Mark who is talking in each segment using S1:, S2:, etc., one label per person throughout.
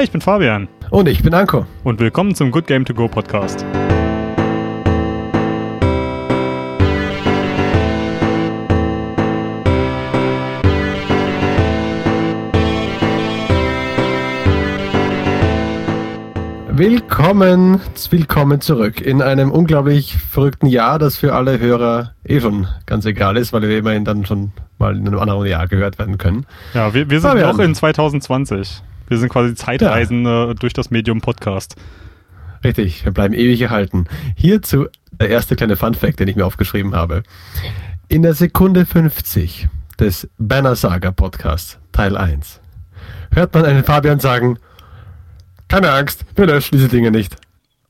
S1: Hi, ich bin Fabian.
S2: Und ich bin Anko.
S1: Und willkommen zum Good Game To Go Podcast.
S2: Willkommen, willkommen zurück in einem unglaublich verrückten Jahr, das für alle Hörer eh schon ganz egal ist, weil wir immerhin dann schon mal in einem anderen Jahr gehört werden können.
S1: Ja, wir, wir sind Fabian. noch in 2020. Wir sind quasi Zeitreisende ja. durch das Medium Podcast.
S2: Richtig, wir bleiben ewig erhalten. Hierzu der erste kleine Fun-Fact, den ich mir aufgeschrieben habe. In der Sekunde 50 des Banner Saga Podcasts, Teil 1, hört man einen Fabian sagen, keine Angst, wir löschen diese Dinge nicht.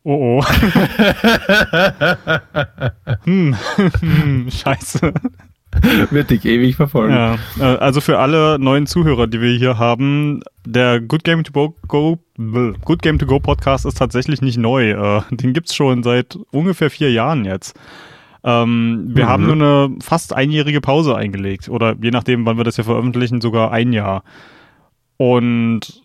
S1: Oh oh. hm. Scheiße.
S2: Wird dich ewig verfolgen.
S1: Ja, äh, also für alle neuen Zuhörer, die wir hier haben, der Good Game to Go, Good Game to Go Podcast ist tatsächlich nicht neu. Äh, den gibt's schon seit ungefähr vier Jahren jetzt. Ähm, wir mhm. haben nur eine fast einjährige Pause eingelegt. Oder je nachdem, wann wir das hier veröffentlichen, sogar ein Jahr. Und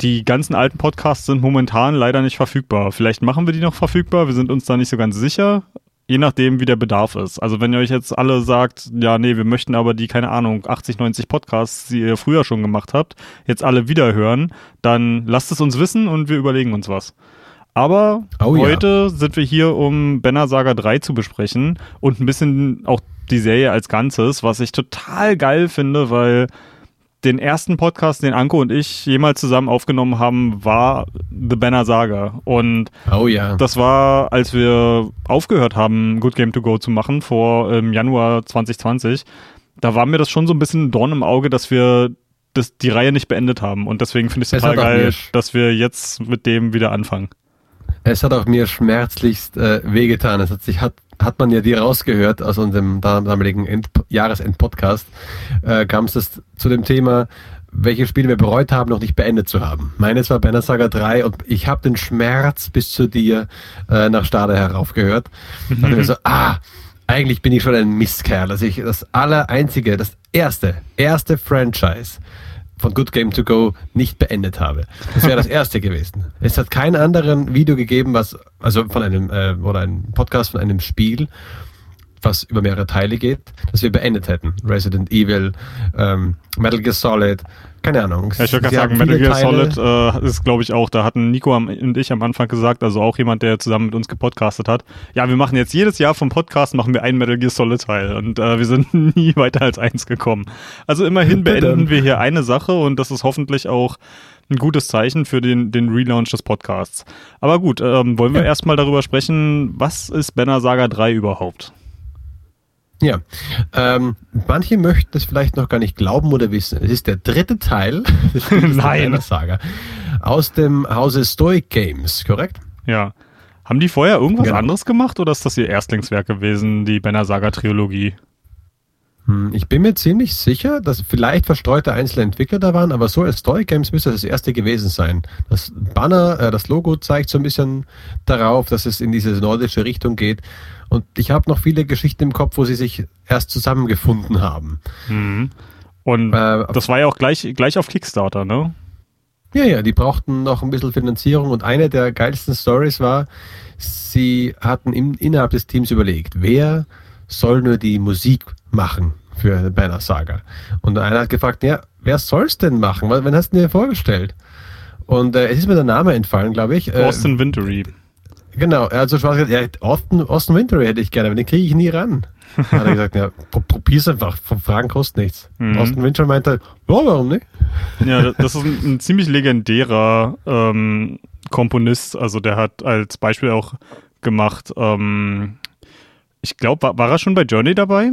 S1: die ganzen alten Podcasts sind momentan leider nicht verfügbar. Vielleicht machen wir die noch verfügbar, wir sind uns da nicht so ganz sicher. Je nachdem, wie der Bedarf ist. Also wenn ihr euch jetzt alle sagt, ja, nee, wir möchten aber die, keine Ahnung, 80, 90 Podcasts, die ihr früher schon gemacht habt, jetzt alle wieder hören, dann lasst es uns wissen und wir überlegen uns was. Aber oh, heute ja. sind wir hier, um Banner Saga 3 zu besprechen und ein bisschen auch die Serie als Ganzes, was ich total geil finde, weil den ersten Podcast, den Anko und ich jemals zusammen aufgenommen haben, war The Banner Saga. Und
S2: oh, ja.
S1: das war, als wir aufgehört haben, Good Game to Go zu machen, vor ähm, Januar 2020. Da war mir das schon so ein bisschen ein Dorn im Auge, dass wir das, die Reihe nicht beendet haben. Und deswegen finde ich es total geil, dass wir jetzt mit dem wieder anfangen.
S2: Es hat auch mir schmerzlichst äh, wehgetan. Es hat sich hat hat man ja dir rausgehört aus unserem damaligen End Jahresend-Podcast, äh, kam es zu dem Thema, welche Spiele wir bereut haben, noch nicht beendet zu haben. Meines war Banner Saga 3 und ich habe den Schmerz bis zu dir äh, nach Stade heraufgehört. Mhm. Da ich so, ah, eigentlich bin ich schon ein Mistkerl, dass ich das aller einzige, das erste, erste Franchise von Good Game to Go nicht beendet habe. Das wäre das erste gewesen. Es hat keinen anderen Video gegeben, was, also von einem, äh, oder ein Podcast von einem Spiel, was über mehrere Teile geht, das wir beendet hätten. Resident Evil, ähm, Metal Gear Solid, keine Ahnung.
S1: Ja, ich würde gerade sagen, Metal Gear Solid äh, ist, glaube ich, auch, da hatten Nico und ich am Anfang gesagt, also auch jemand, der zusammen mit uns gepodcastet hat, ja, wir machen jetzt jedes Jahr vom Podcast, machen wir einen Metal Gear Solid Teil und äh, wir sind nie weiter als eins gekommen. Also immerhin beenden wir hier eine Sache und das ist hoffentlich auch ein gutes Zeichen für den, den Relaunch des Podcasts. Aber gut, ähm, wollen wir ja. erstmal darüber sprechen, was ist Banner Saga 3 überhaupt?
S2: Ja, ähm, manche möchten es vielleicht noch gar nicht glauben oder wissen. Es ist der dritte Teil
S1: Nein.
S2: Saga aus dem Hause Stoic Games, korrekt?
S1: Ja. Haben die vorher irgendwas genau. anderes gemacht oder ist das ihr Erstlingswerk gewesen, die Banner Saga Trilogie?
S2: Hm, ich bin mir ziemlich sicher, dass vielleicht verstreute einzelne Entwickler da waren, aber so als Story Games müsste das, das erste gewesen sein. Das Banner, äh, das Logo zeigt so ein bisschen darauf, dass es in diese nordische Richtung geht. Und ich habe noch viele Geschichten im Kopf, wo sie sich erst zusammengefunden haben.
S1: Mhm. Und äh, das war ja auch gleich, gleich auf Kickstarter, ne?
S2: Ja, ja, die brauchten noch ein bisschen Finanzierung und eine der geilsten Stories war, sie hatten im, innerhalb des Teams überlegt, wer soll nur die Musik machen für Banner Saga. Und einer hat gefragt, ja, wer soll es denn machen? Wann hast du dir vorgestellt? Und äh, es ist mir der Name entfallen, glaube ich.
S1: Äh, Austin Wintory.
S2: Genau, er hat so Spaß gesagt, ja, Austin, Austin Wintory hätte ich gerne, aber den kriege ich nie ran. hat er gesagt, ja, probier's einfach, Fragen kostet nichts. Mhm. Austin Wintory meinte, ja, warum nicht?
S1: Ja, das ist ein, ein ziemlich legendärer ähm, Komponist, also der hat als Beispiel auch gemacht, ähm, ich glaube, war, war er schon bei Journey dabei?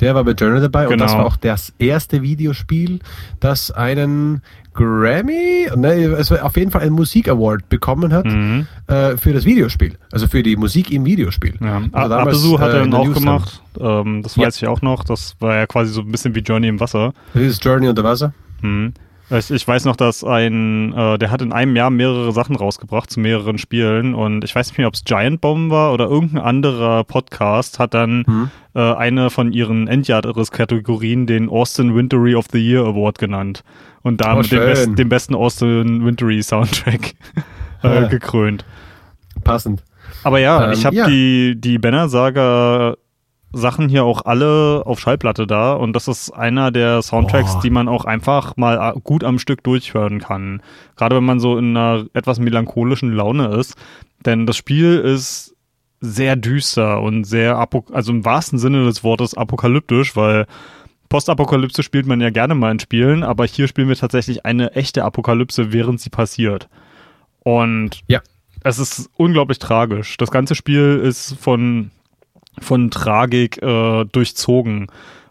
S2: Der war bei Journey dabei genau. und das genau. war auch das erste Videospiel, das einen Grammy, ne, es war auf jeden Fall einen Musik Award bekommen hat mhm. äh, für das Videospiel, also für die Musik im Videospiel.
S1: Ja. Also Abesu hat er äh, auch gemacht, ähm, das weiß ja. ich auch noch, das war ja quasi so ein bisschen wie Journey im Wasser.
S2: Das ist Journey unter Wasser.
S1: Mhm. Ich, ich weiß noch, dass ein, äh, der hat in einem Jahr mehrere Sachen rausgebracht zu mehreren Spielen und ich weiß nicht mehr, ob es Giant Bomb war oder irgendein anderer Podcast hat dann mhm. äh, eine von ihren Endjahreskategorien den Austin Wintory of the Year Award genannt. und damit
S2: Oh,
S1: den, besten, den besten Austin Wintory Soundtrack äh,
S2: Ja.
S1: gekrönt.
S2: Passend.
S1: Aber ja,
S2: Ähm,
S1: ich habe
S2: ja.
S1: die, die Banner Saga Sachen hier auch alle auf Schallplatte da und das ist einer der Soundtracks,
S2: Boah.
S1: die man auch einfach mal a- gut am Stück durchhören kann. Gerade wenn man so in einer etwas melancholischen Laune ist. Denn das Spiel ist sehr düster und sehr, apo also im wahrsten Sinne des Wortes apokalyptisch, weil Postapokalypse spielt man ja gerne mal in Spielen, aber hier spielen wir tatsächlich eine echte Apokalypse, während sie passiert. Und
S2: Ja.
S1: es ist unglaublich tragisch. Das ganze Spiel ist von, von Tragik äh, durchzogen.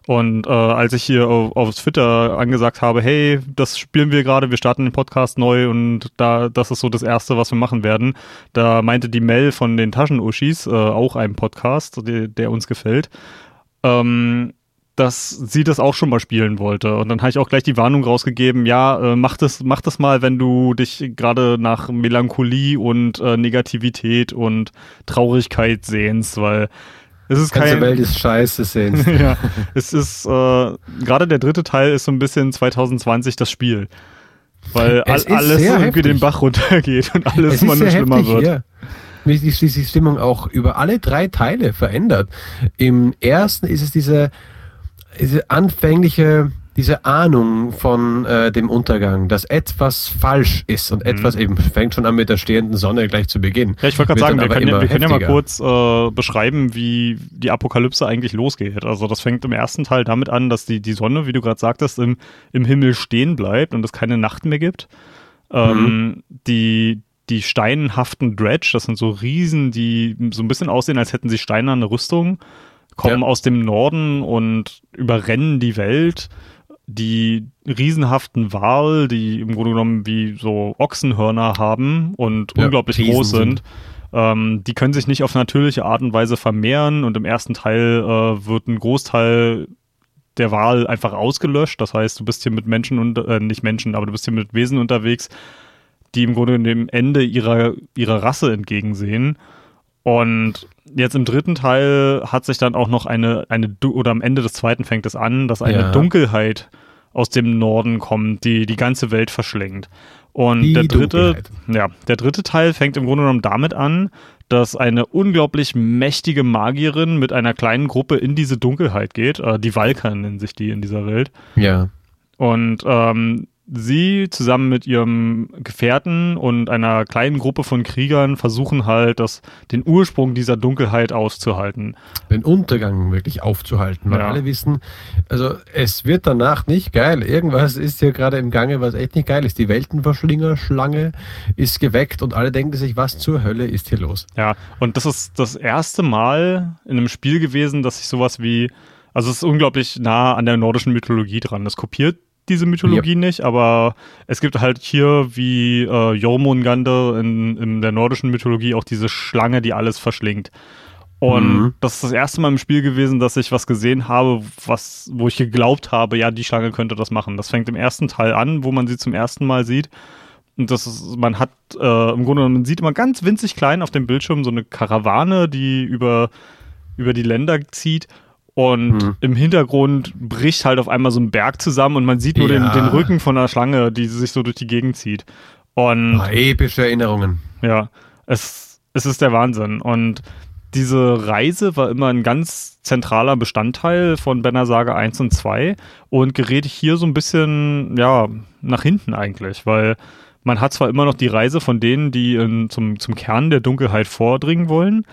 S1: Und äh, als ich hier auf, auf Twitter angesagt habe, hey, das spielen wir gerade, wir starten den Podcast neu und da, das ist so das Erste, was wir machen werden, da meinte die Mel von den Taschenuschis, äh, auch ein Podcast, der, der uns gefällt, ähm, dass sie das auch schon mal spielen wollte. Und dann habe ich auch gleich die Warnung rausgegeben, ja, äh, mach, das, mach das mal, wenn du dich gerade nach Melancholie und äh, Negativität und Traurigkeit sehnst, weil es ist
S2: Die ganze
S1: kein...
S2: Welt ist scheiße, sehen
S1: ja, es ist, äh, gerade der dritte Teil ist so ein bisschen 2020 das Spiel. Weil all, alles irgendwie den
S2: heftig.
S1: Bach runtergeht und alles
S2: Es
S1: immer nur schlimmer
S2: heftig,
S1: wird.
S2: ja. Wie sich die, die Stimmung auch über alle drei Teile verändert. Im ersten ist es diese, diese anfängliche, diese Ahnung von äh, dem Untergang, dass etwas falsch ist und etwas eben fängt schon an mit der stehenden Sonne gleich zu Beginn.
S1: Mhm. Ja, ich wollte gerade sagen, wir können, ja, wir können ja mal kurz äh, beschreiben, wie die Apokalypse eigentlich losgeht. Also das fängt im ersten Teil damit an, dass die, die Sonne, wie du gerade sagtest, im, im Himmel stehen bleibt und es keine Nacht mehr gibt. Ähm, die, die steinhaften Dredge, das sind so Riesen, die so ein bisschen aussehen, als hätten sie steinerne Rüstung, kommen
S2: Ja.
S1: aus dem Norden und überrennen die Welt. Die riesenhaften Wal, die im Grunde genommen wie so Ochsenhörner haben und
S2: Ja,
S1: unglaublich
S2: Riesen
S1: groß sind, ähm, die können sich nicht auf natürliche Art und Weise vermehren und im ersten Teil äh, wird ein Großteil der Wahl einfach ausgelöscht. Das heißt, du bist hier mit Menschen und äh, nicht Menschen, aber du bist hier mit Wesen unterwegs, die im Grunde dem Ende ihrer, ihrer Rasse entgegensehen. Und jetzt im dritten Teil hat sich dann auch noch eine, eine, oder am Ende des zweiten fängt es an, dass eine
S2: Ja.
S1: Dunkelheit aus dem Norden kommt, die die ganze Welt verschlingt. Und
S2: Die
S1: der dritte, ja, der dritte Teil fängt im Grunde genommen damit an, dass eine unglaublich mächtige Magierin mit einer kleinen Gruppe in diese Dunkelheit geht. Äh, die Valkan nennen sich die in dieser Welt.
S2: Ja.
S1: Und ähm, sie zusammen mit ihrem Gefährten und einer kleinen Gruppe von Kriegern versuchen halt, das, den Ursprung dieser Dunkelheit auszuhalten.
S2: den Untergang wirklich aufzuhalten, weil
S1: Ja.
S2: alle wissen, also es wird danach nicht geil. Irgendwas ist hier gerade im Gange, was echt nicht geil ist. Die Weltenverschlinger-Schlange ist geweckt und alle denken sich, was zur Hölle ist hier los?
S1: Ja, und das ist das erste Mal in einem Spiel gewesen, dass ich sowas wie, also es ist unglaublich nah an der nordischen Mythologie dran. Es kopiert diese Mythologie nicht, aber es gibt halt hier wie äh, Jormungandr in, in der nordischen Mythologie auch diese Schlange, die alles verschlingt. Und
S2: Mhm.
S1: das ist das erste Mal im Spiel gewesen, dass ich was gesehen habe, was, wo ich geglaubt habe, ja, die Schlange könnte das machen. Das fängt im ersten Teil an, wo man sie zum ersten Mal sieht. Und das ist, man hat äh, im Grunde, man sieht immer ganz winzig klein auf dem Bildschirm so eine Karawane, die über, über die Länder zieht. Und
S2: Mhm.
S1: im Hintergrund bricht halt auf einmal so ein Berg zusammen und man sieht nur den,
S2: Ja.
S1: den Rücken von einer Schlange, die sich so durch die Gegend zieht. Und
S2: Ah, epische Erinnerungen.
S1: ja, es, es ist der Wahnsinn. Und diese Reise war immer ein ganz zentraler Bestandteil von Banner Saga 1 und 2 und gerät hier so ein bisschen, ja, nach hinten eigentlich, weil man hat zwar immer noch die Reise von denen, die in, zum, zum Kern der Dunkelheit vordringen wollen,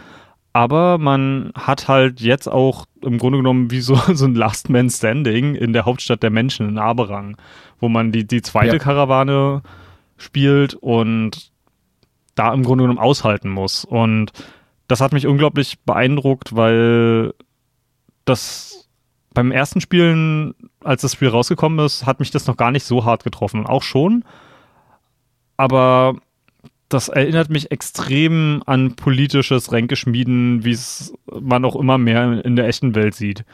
S1: aber man hat halt jetzt auch im Grunde genommen wie so, so ein Last Man Standing in der Hauptstadt der Menschen in Aberang, wo man die, die zweite
S2: Ja.
S1: Karawane spielt und da im Grunde genommen aushalten muss. Und das hat mich unglaublich beeindruckt, weil das beim ersten Spielen, als das Spiel rausgekommen ist, hat mich das noch gar nicht so hart getroffen. Auch schon. Aber das erinnert mich extrem an politisches Ränkeschmieden, wie es man auch immer mehr in der echten Welt sieht.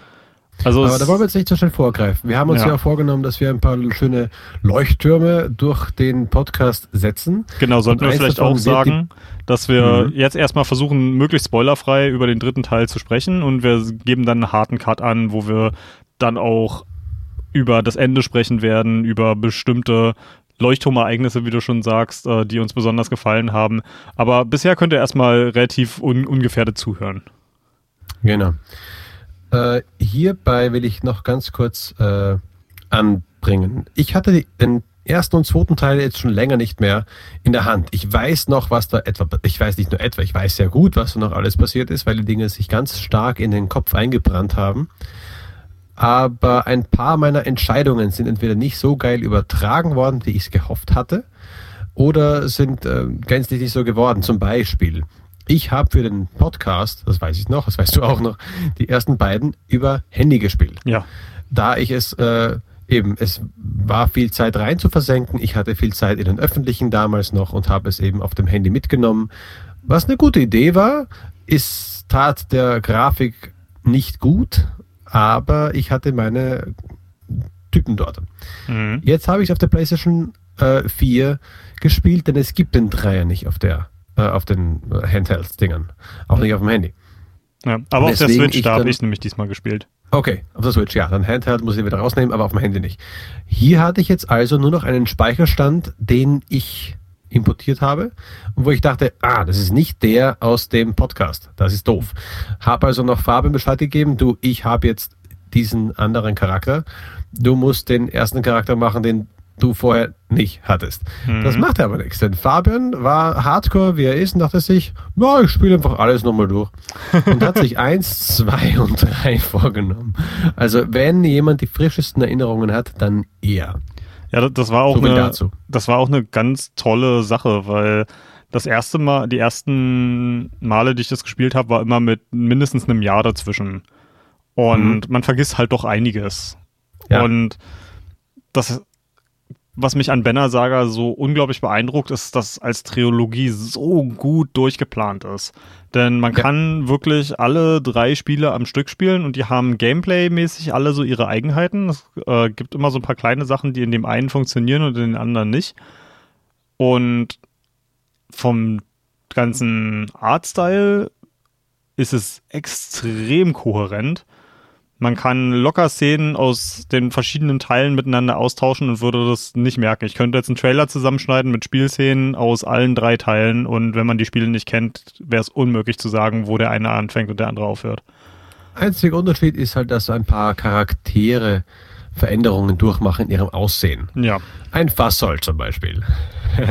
S1: Also
S2: Aber da wollen wir jetzt nicht so schnell vorgreifen. Wir haben uns
S1: Ja.
S2: ja, vorgenommen, dass wir ein paar schöne Leuchttürme durch den Podcast setzen.
S1: Genau, sollten
S2: Und
S1: wir vielleicht auch sagen, dass wir
S2: Mhm.
S1: jetzt erstmal versuchen, möglichst spoilerfrei über den dritten Teil zu sprechen und wir geben dann einen harten Cut an, wo wir dann auch über das Ende sprechen werden, über bestimmte Leuchtturmereignisse, wie du schon sagst, äh, die uns besonders gefallen haben. Aber bisher könnt ihr erstmal relativ un ungefährdet zuhören.
S2: Genau. Äh, hierbei will ich noch ganz kurz äh, anbringen. Ich hatte den ersten und zweiten Teil jetzt schon länger nicht mehr in der Hand. Ich weiß noch, was da etwa, ich weiß nicht nur etwa, ich weiß sehr gut, was da noch alles passiert ist, weil die Dinge sich ganz stark in den Kopf eingebrannt haben. Aber ein paar meiner Entscheidungen sind entweder nicht so geil übertragen worden, wie ich es gehofft hatte, oder sind äh, gänzlich nicht so geworden. Zum Beispiel, ich habe für den Podcast, das weiß ich noch, das weißt du auch noch, die ersten beiden über Handy gespielt.
S1: Ja.
S2: Da ich es äh, eben, es war viel Zeit rein zu versenken. Ich hatte viel Zeit in den öffentlichen damals noch und habe es eben auf dem Handy mitgenommen. Was eine gute Idee war, ist tat der Grafik nicht gut, aber ich hatte meine Typen dort. Mhm. Jetzt habe ich es auf der PlayStation äh, 4 gespielt, denn es gibt den Dreier nicht auf der äh, auf den Handheld-Dingern, auch nicht auf dem Handy.
S1: Ja, aber auf der Switch, da habe ich nämlich diesmal gespielt.
S2: Okay, auf der Switch, ja. Dann Handheld muss ich wieder rausnehmen, aber auf dem Handy nicht. Hier hatte ich jetzt also nur noch einen Speicherstand, den ich importiert habe und wo ich dachte, ah, das ist nicht der aus dem Podcast. Das ist doof. Habe also noch Farbe Bescheid gegeben, du, ich habe jetzt diesen anderen Charakter. Du musst den ersten Charakter machen, den du vorher nicht hattest. Mhm. Das macht aber nichts, denn Fabian war Hardcore, wie er ist, und dachte sich, ja, ich spiele einfach alles nochmal durch. Und hat sich eins, zwei und drei vorgenommen. Also, wenn jemand die frischesten Erinnerungen hat, dann er.
S1: Ja, das war auch so eine, das war auch eine ganz tolle Sache, weil das erste Mal, die ersten Male, die ich das gespielt habe, war immer mit mindestens einem Jahr dazwischen. Und mhm. man vergisst halt doch einiges. Ja. Und das was mich an Banner Saga so unglaublich beeindruckt, ist, dass als Trilogie so gut durchgeplant ist. Denn man ja. kann wirklich alle drei Spiele am Stück spielen und die haben Gameplay-mäßig alle so ihre Eigenheiten. Es äh, gibt immer so ein paar kleine Sachen, die in dem einen funktionieren und in den anderen nicht. Und vom ganzen Artstyle ist es extrem kohärent. Man kann locker Szenen aus den verschiedenen Teilen miteinander austauschen und würde das nicht merken. Ich könnte jetzt einen Trailer zusammenschneiden mit Spielszenen aus allen drei Teilen und wenn man die Spiele nicht kennt, wäre es unmöglich zu sagen, wo der eine anfängt und der andere aufhört.
S2: Einziger Unterschied ist halt, dass ein paar Charaktere Veränderungen durchmachen in ihrem Aussehen.
S1: Ja.
S2: Ein Fassol zum Beispiel.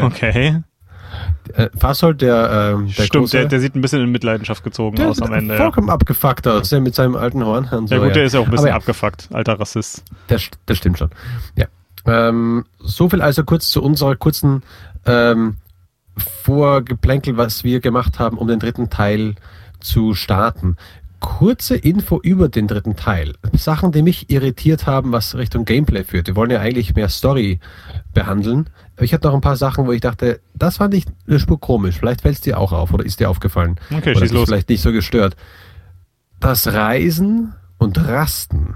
S1: Okay.
S2: Äh, Fasshold, der, ähm,
S1: der Stimmt, der, der, sieht ein bisschen in Mitleidenschaft gezogen
S2: der
S1: aus am Ende.
S2: Vollkommen ja. abgefuckt aus, ja, mit seinem alten Horn.
S1: So, ja gut, der ist ja auch ein bisschen ja, abgefuckt, alter Rassist.
S2: Das, das stimmt schon, ja. Ähm, so viel also kurz zu unserer kurzen ähm, Vorgeplänkel, was wir gemacht haben, um den dritten Teil zu starten. Kurze Info über den dritten Teil. Sachen, die mich irritiert haben, was Richtung Gameplay führt. Wir wollen ja eigentlich mehr Story behandeln. Ich hatte noch ein paar Sachen, wo ich dachte, das fand ich eine Spur komisch. Vielleicht fällt es dir auch auf oder ist dir aufgefallen.
S1: Okay,
S2: oder
S1: schieß los.
S2: vielleicht nicht so gestört. Das Reisen und Rasten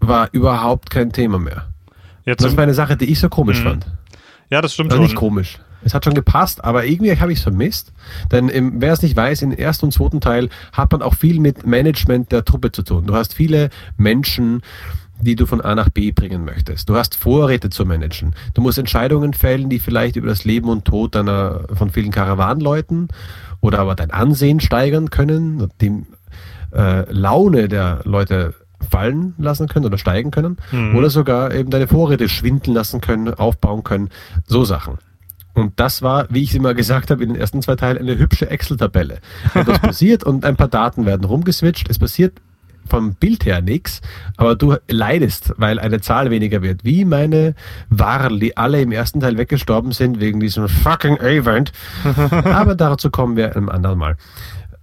S2: war überhaupt kein Thema mehr. Jetzt das war eine Sache, die ich so komisch mhm. fand.
S1: Ja, das stimmt
S2: also
S1: schon.
S2: Nicht komisch. Es hat schon gepasst, aber irgendwie habe ich es vermisst. Denn im, wer es nicht weiß, im ersten und zweiten Teil hat man auch viel mit Management der Truppe zu tun. Du hast viele Menschen, die du von A nach B bringen möchtest. Du hast Vorräte zu managen. Du musst Entscheidungen fällen, die vielleicht über das Leben und Tod deiner, von vielen Karawanleuten oder aber dein Ansehen steigern können, die äh, Laune der Leute fallen lassen können oder steigen können mhm. oder sogar eben deine Vorräte schwinden lassen können, aufbauen können, so Sachen. Und das war, wie ich immer gesagt habe, in den ersten zwei Teilen eine hübsche Excel-Tabelle. Etwas passiert und ein paar Daten werden rumgeswitcht. Es passiert vom Bild her nichts, aber du leidest, weil eine Zahl weniger wird. Wie meine Warl, die alle im ersten Teil weggestorben sind wegen diesem fucking Event. aber dazu kommen wir einem anderen Mal.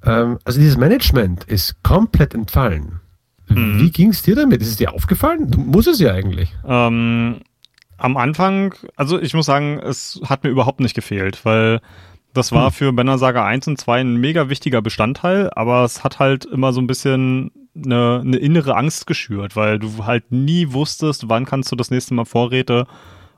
S2: Ähm, also dieses Management ist komplett entfallen. Mhm. Wie ging es dir damit? Ist es dir aufgefallen? Du muss es ja eigentlich.
S1: Ähm, am Anfang, also ich muss sagen, es hat mir überhaupt nicht gefehlt, weil das war hm. für Banner Saga 1 und 2 ein mega wichtiger Bestandteil, aber es hat halt immer so ein bisschen eine, eine innere Angst geschürt, weil du halt nie wusstest, wann kannst du das nächste Mal Vorräte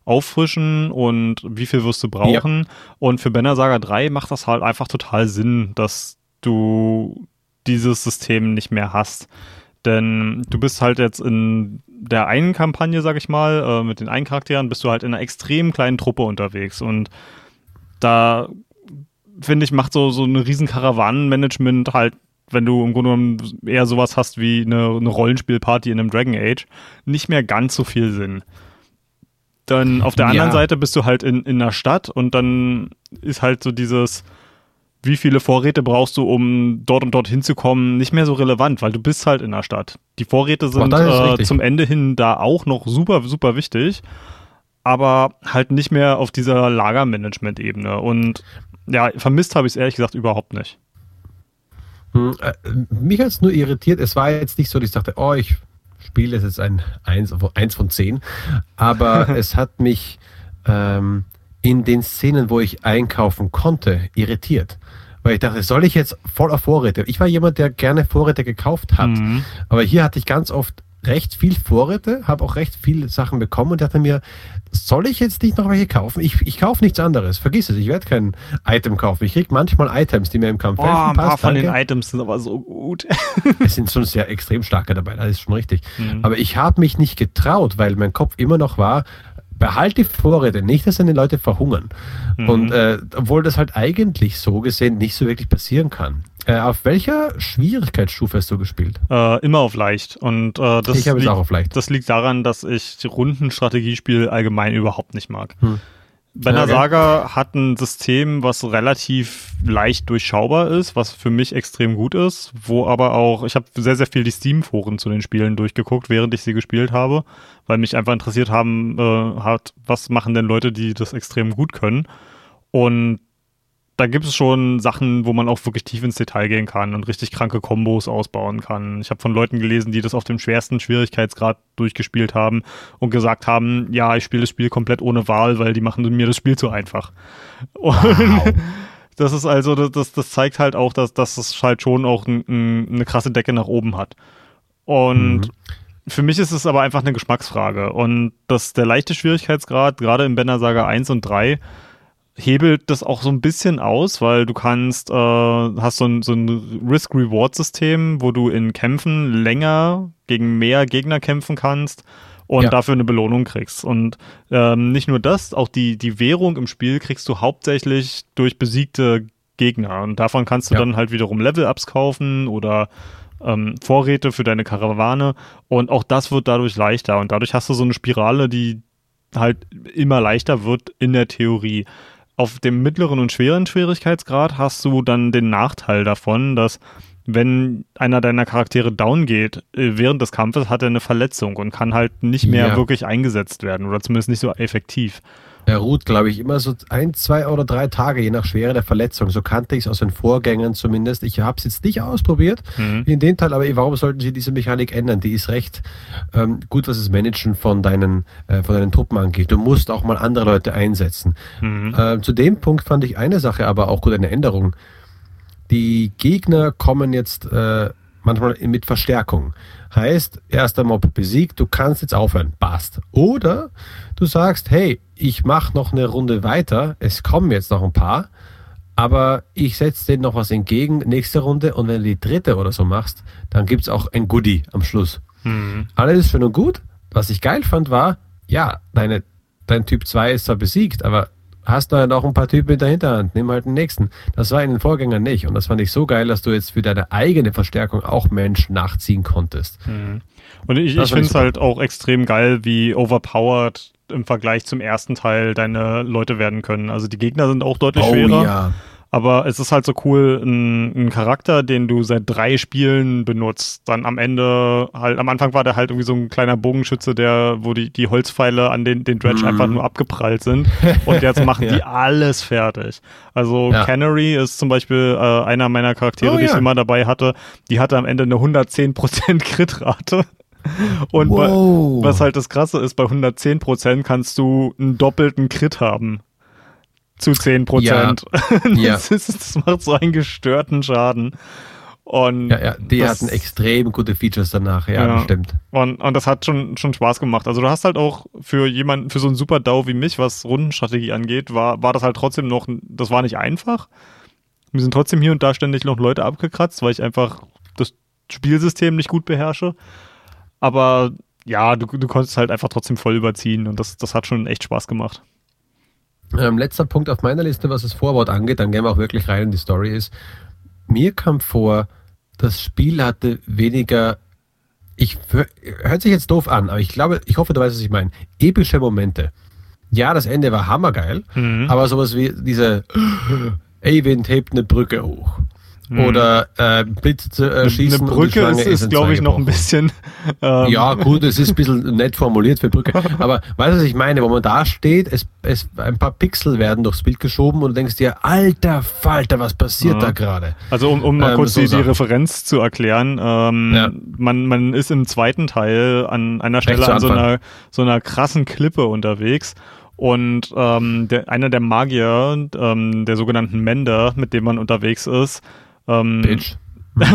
S1: auffrischen und wie viel wirst du brauchen. Ja. Und für Banner Saga 3 macht das halt einfach total Sinn, dass du dieses System nicht mehr hast. Denn du bist halt jetzt in der einen Kampagne, sag ich mal, äh, mit den einen Charakteren, bist du halt in einer extrem kleinen Truppe unterwegs. Und da, finde ich, macht so, so ein riesen Karawanenmanagement halt, wenn du im Grunde genommen eher sowas hast wie eine, eine Rollenspielparty in einem Dragon Age, nicht mehr ganz so viel Sinn. Dann auf der anderen
S2: Ja.
S1: Seite bist du halt in, in einer Stadt und dann ist halt so dieses, wie viele Vorräte brauchst du, um dort und dort hinzukommen, nicht mehr so relevant, weil du bist halt in der Stadt. Die Vorräte sind
S2: ist
S1: äh, zum Ende hin da auch noch super, super wichtig, aber halt nicht mehr auf dieser Lagermanagement-Ebene. Und ja, vermisst habe ich es ehrlich gesagt überhaupt nicht.
S2: Hm, äh, Mich hat es nur irritiert. Es war jetzt nicht so, dass ich dachte, oh, ich spiele jetzt ein 1, eins von 10. Aber es hat mich ähm, in den Szenen, wo ich einkaufen konnte, irritiert. Weil ich dachte, soll ich jetzt voller Vorräte? Ich war jemand, der gerne Vorräte gekauft hat.
S1: Mhm.
S2: Aber hier hatte ich ganz oft recht viel Vorräte, habe auch recht viele Sachen bekommen und dachte mir, soll ich jetzt nicht noch welche kaufen? Ich, ich kaufe nichts anderes. Vergiss es, ich werde kein Item kaufen. Ich kriege manchmal Items, die mir im Kampf
S1: Oh,
S2: helfen.
S1: ein paar
S2: Passt,
S1: von
S2: danke.
S1: den Items sind aber so gut.
S2: Es sind schon sehr extrem starke dabei, das ist schon richtig.
S1: Mhm.
S2: Aber ich habe mich nicht getraut, weil mein Kopf immer noch war, behalt die Vorräte, nicht, dass deine Leute verhungern.
S1: Mhm.
S2: Und äh, obwohl das halt eigentlich so gesehen nicht so wirklich passieren kann. Äh, auf welcher Schwierigkeitsstufe hast du gespielt?
S1: Äh, immer auf leicht. Und äh, das,
S2: ich
S1: liegt,
S2: auch auf leicht.
S1: das liegt daran, dass ich Rundenstrategiespiel allgemein überhaupt nicht mag.
S2: Hm.
S1: Banner
S2: Okay.
S1: Saga hat ein System, was relativ leicht durchschaubar ist, was für mich extrem gut ist, wo aber auch, ich habe sehr, sehr viel die Steam-Foren zu den Spielen durchgeguckt, während ich sie gespielt habe, weil mich einfach interessiert haben, äh, hat, was machen denn Leute, die das extrem gut können. Und da gibt es schon Sachen, wo man auch wirklich tief ins Detail gehen kann und richtig kranke Kombos ausbauen kann. Ich habe von Leuten gelesen, die das auf dem schwersten Schwierigkeitsgrad durchgespielt haben und gesagt haben, ja, ich spiele das Spiel komplett ohne Wahl, weil die machen mir das Spiel zu einfach. Und das ist also, das, das, zeigt halt auch, dass, dass es halt schon auch ein, ein, eine krasse Decke nach oben hat. Und
S2: Mhm.
S1: für mich ist es aber einfach eine Geschmacksfrage. Und das, der leichte Schwierigkeitsgrad, gerade im Banner Saga 1 und 3, hebelt das auch so ein bisschen aus, weil du kannst, äh, hast so ein, so ein Risk-Reward-System, wo du in Kämpfen länger gegen mehr Gegner kämpfen kannst und
S2: Ja.
S1: dafür eine Belohnung kriegst. Und ähm, nicht nur das, auch die, die Währung im Spiel kriegst du hauptsächlich durch besiegte Gegner. Und davon kannst du
S2: Ja.
S1: dann halt wiederum Level-Ups kaufen oder ähm, Vorräte für deine Karawane. Und auch das wird dadurch leichter. Und dadurch hast du so eine Spirale, die halt immer leichter wird in der Theorie. Auf dem mittleren und schweren Schwierigkeitsgrad hast du dann den Nachteil davon, dass wenn einer deiner Charaktere down geht äh, während des Kampfes, hat er eine Verletzung und kann halt nicht mehr
S2: Ja.
S1: wirklich eingesetzt werden oder zumindest nicht so effektiv.
S2: Er ruht, glaube ich, immer so ein, zwei oder drei Tage, je nach Schwere der Verletzung. So kannte ich es aus den Vorgängern zumindest. Ich habe es jetzt nicht ausprobiert
S1: Mhm.
S2: in dem Teil, aber warum sollten sie diese Mechanik ändern? Die ist recht ähm, gut, was das Managen von deinen, äh, von deinen Truppen angeht. Du musst auch mal andere Leute einsetzen.
S1: Mhm.
S2: Ähm, zu dem Punkt fand ich eine Sache aber auch gut, eine Änderung. Die Gegner kommen jetzt äh, manchmal mit Verstärkung. Heißt, erster Mob besiegt, du kannst jetzt aufhören, passt. Oder du sagst, hey, ich mache noch eine Runde weiter, es kommen jetzt noch ein paar, aber ich setze denen noch was entgegen, nächste Runde, und wenn du die dritte oder so machst, dann gibt's auch ein Goodie am Schluss.
S1: Mhm.
S2: Alles ist schön und gut. Was ich geil fand, war, ja, deine, dein Typ 2 ist zwar besiegt, aber hast du ja noch ein paar Typen in der Hinterhand, nimm halt den nächsten. Das war in den Vorgängern nicht. Und das fand ich so geil, dass du jetzt für deine eigene Verstärkung auch Menschen nachziehen konntest.
S1: Mhm. Und ich,
S2: Das
S1: ich finde es halt auch extrem geil, wie overpowered im Vergleich zum ersten Teil deine Leute werden können. Also die Gegner sind auch deutlich schwerer.
S2: Oh ja.
S1: Aber es ist halt so cool, ein, ein Charakter, den du seit drei Spielen benutzt, dann am Ende halt, am Anfang war der halt irgendwie so ein kleiner Bogenschütze, der, wo die, die Holzpfeile an den, den Dredge
S2: Mhm.
S1: einfach nur abgeprallt sind. Und jetzt machen
S2: Ja.
S1: die alles fertig. Also
S2: Ja.
S1: Canary ist zum Beispiel äh, einer meiner Charaktere,
S2: Oh
S1: die ich
S2: ja.
S1: immer dabei hatte. Die hatte am Ende eine 110% Crit-Rate. Und bei, was halt das Krasse ist, bei 110% kannst du einen doppelten Crit haben. Zu 10%.
S2: Ja. Ja.
S1: das, ist, das macht so einen gestörten Schaden. Und,
S2: Ja, ja, die
S1: das,
S2: hatten extrem gute Features danach, ja,
S1: Ja.
S2: stimmt.
S1: und, und das hat schon, schon Spaß gemacht. Also du hast halt auch für jemanden, für so einen super DAO wie mich, was Rundenstrategie angeht, war, war das halt trotzdem noch, das war nicht einfach. Mir sind trotzdem hier und da ständig noch Leute abgekratzt, weil ich einfach das Spielsystem nicht gut beherrsche. Aber ja, du, du konntest halt einfach trotzdem voll überziehen und das, das hat schon echt Spaß gemacht.
S2: Ähm, letzter Punkt auf meiner Liste, was das Vorwort angeht, dann gehen wir auch wirklich rein in die Story, ist, mir kam vor, das Spiel hatte weniger, ich hört sich jetzt doof an, aber ich glaube, ich hoffe, du weißt, was ich meine, epische Momente. Ja, das Ende war hammergeil, mhm. aber sowas wie diese Avent hebt eine Brücke hoch. Mhm. Oder äh, Blitze äh, schießen.
S1: Eine Brücke ist, ist, ist glaube ich, noch ein bisschen.
S2: Ähm. Ja, gut, es ist ein bisschen nett formuliert für Brücke. Aber weißt du, was ich meine? Wo man da steht, es, es, ein paar Pixel werden durchs Bild geschoben und du denkst dir, alter Falter, was passiert ja. da gerade?
S1: Also, um, um mal ähm, kurz so die, die, Referenz zu erklären, ähm, ja. man, man ist im zweiten Teil an einer Stelle an so einer, so einer krassen Klippe unterwegs und ähm, der, einer der Magier, ähm, der sogenannten Mender, mit dem man unterwegs ist, ähm, Bitch.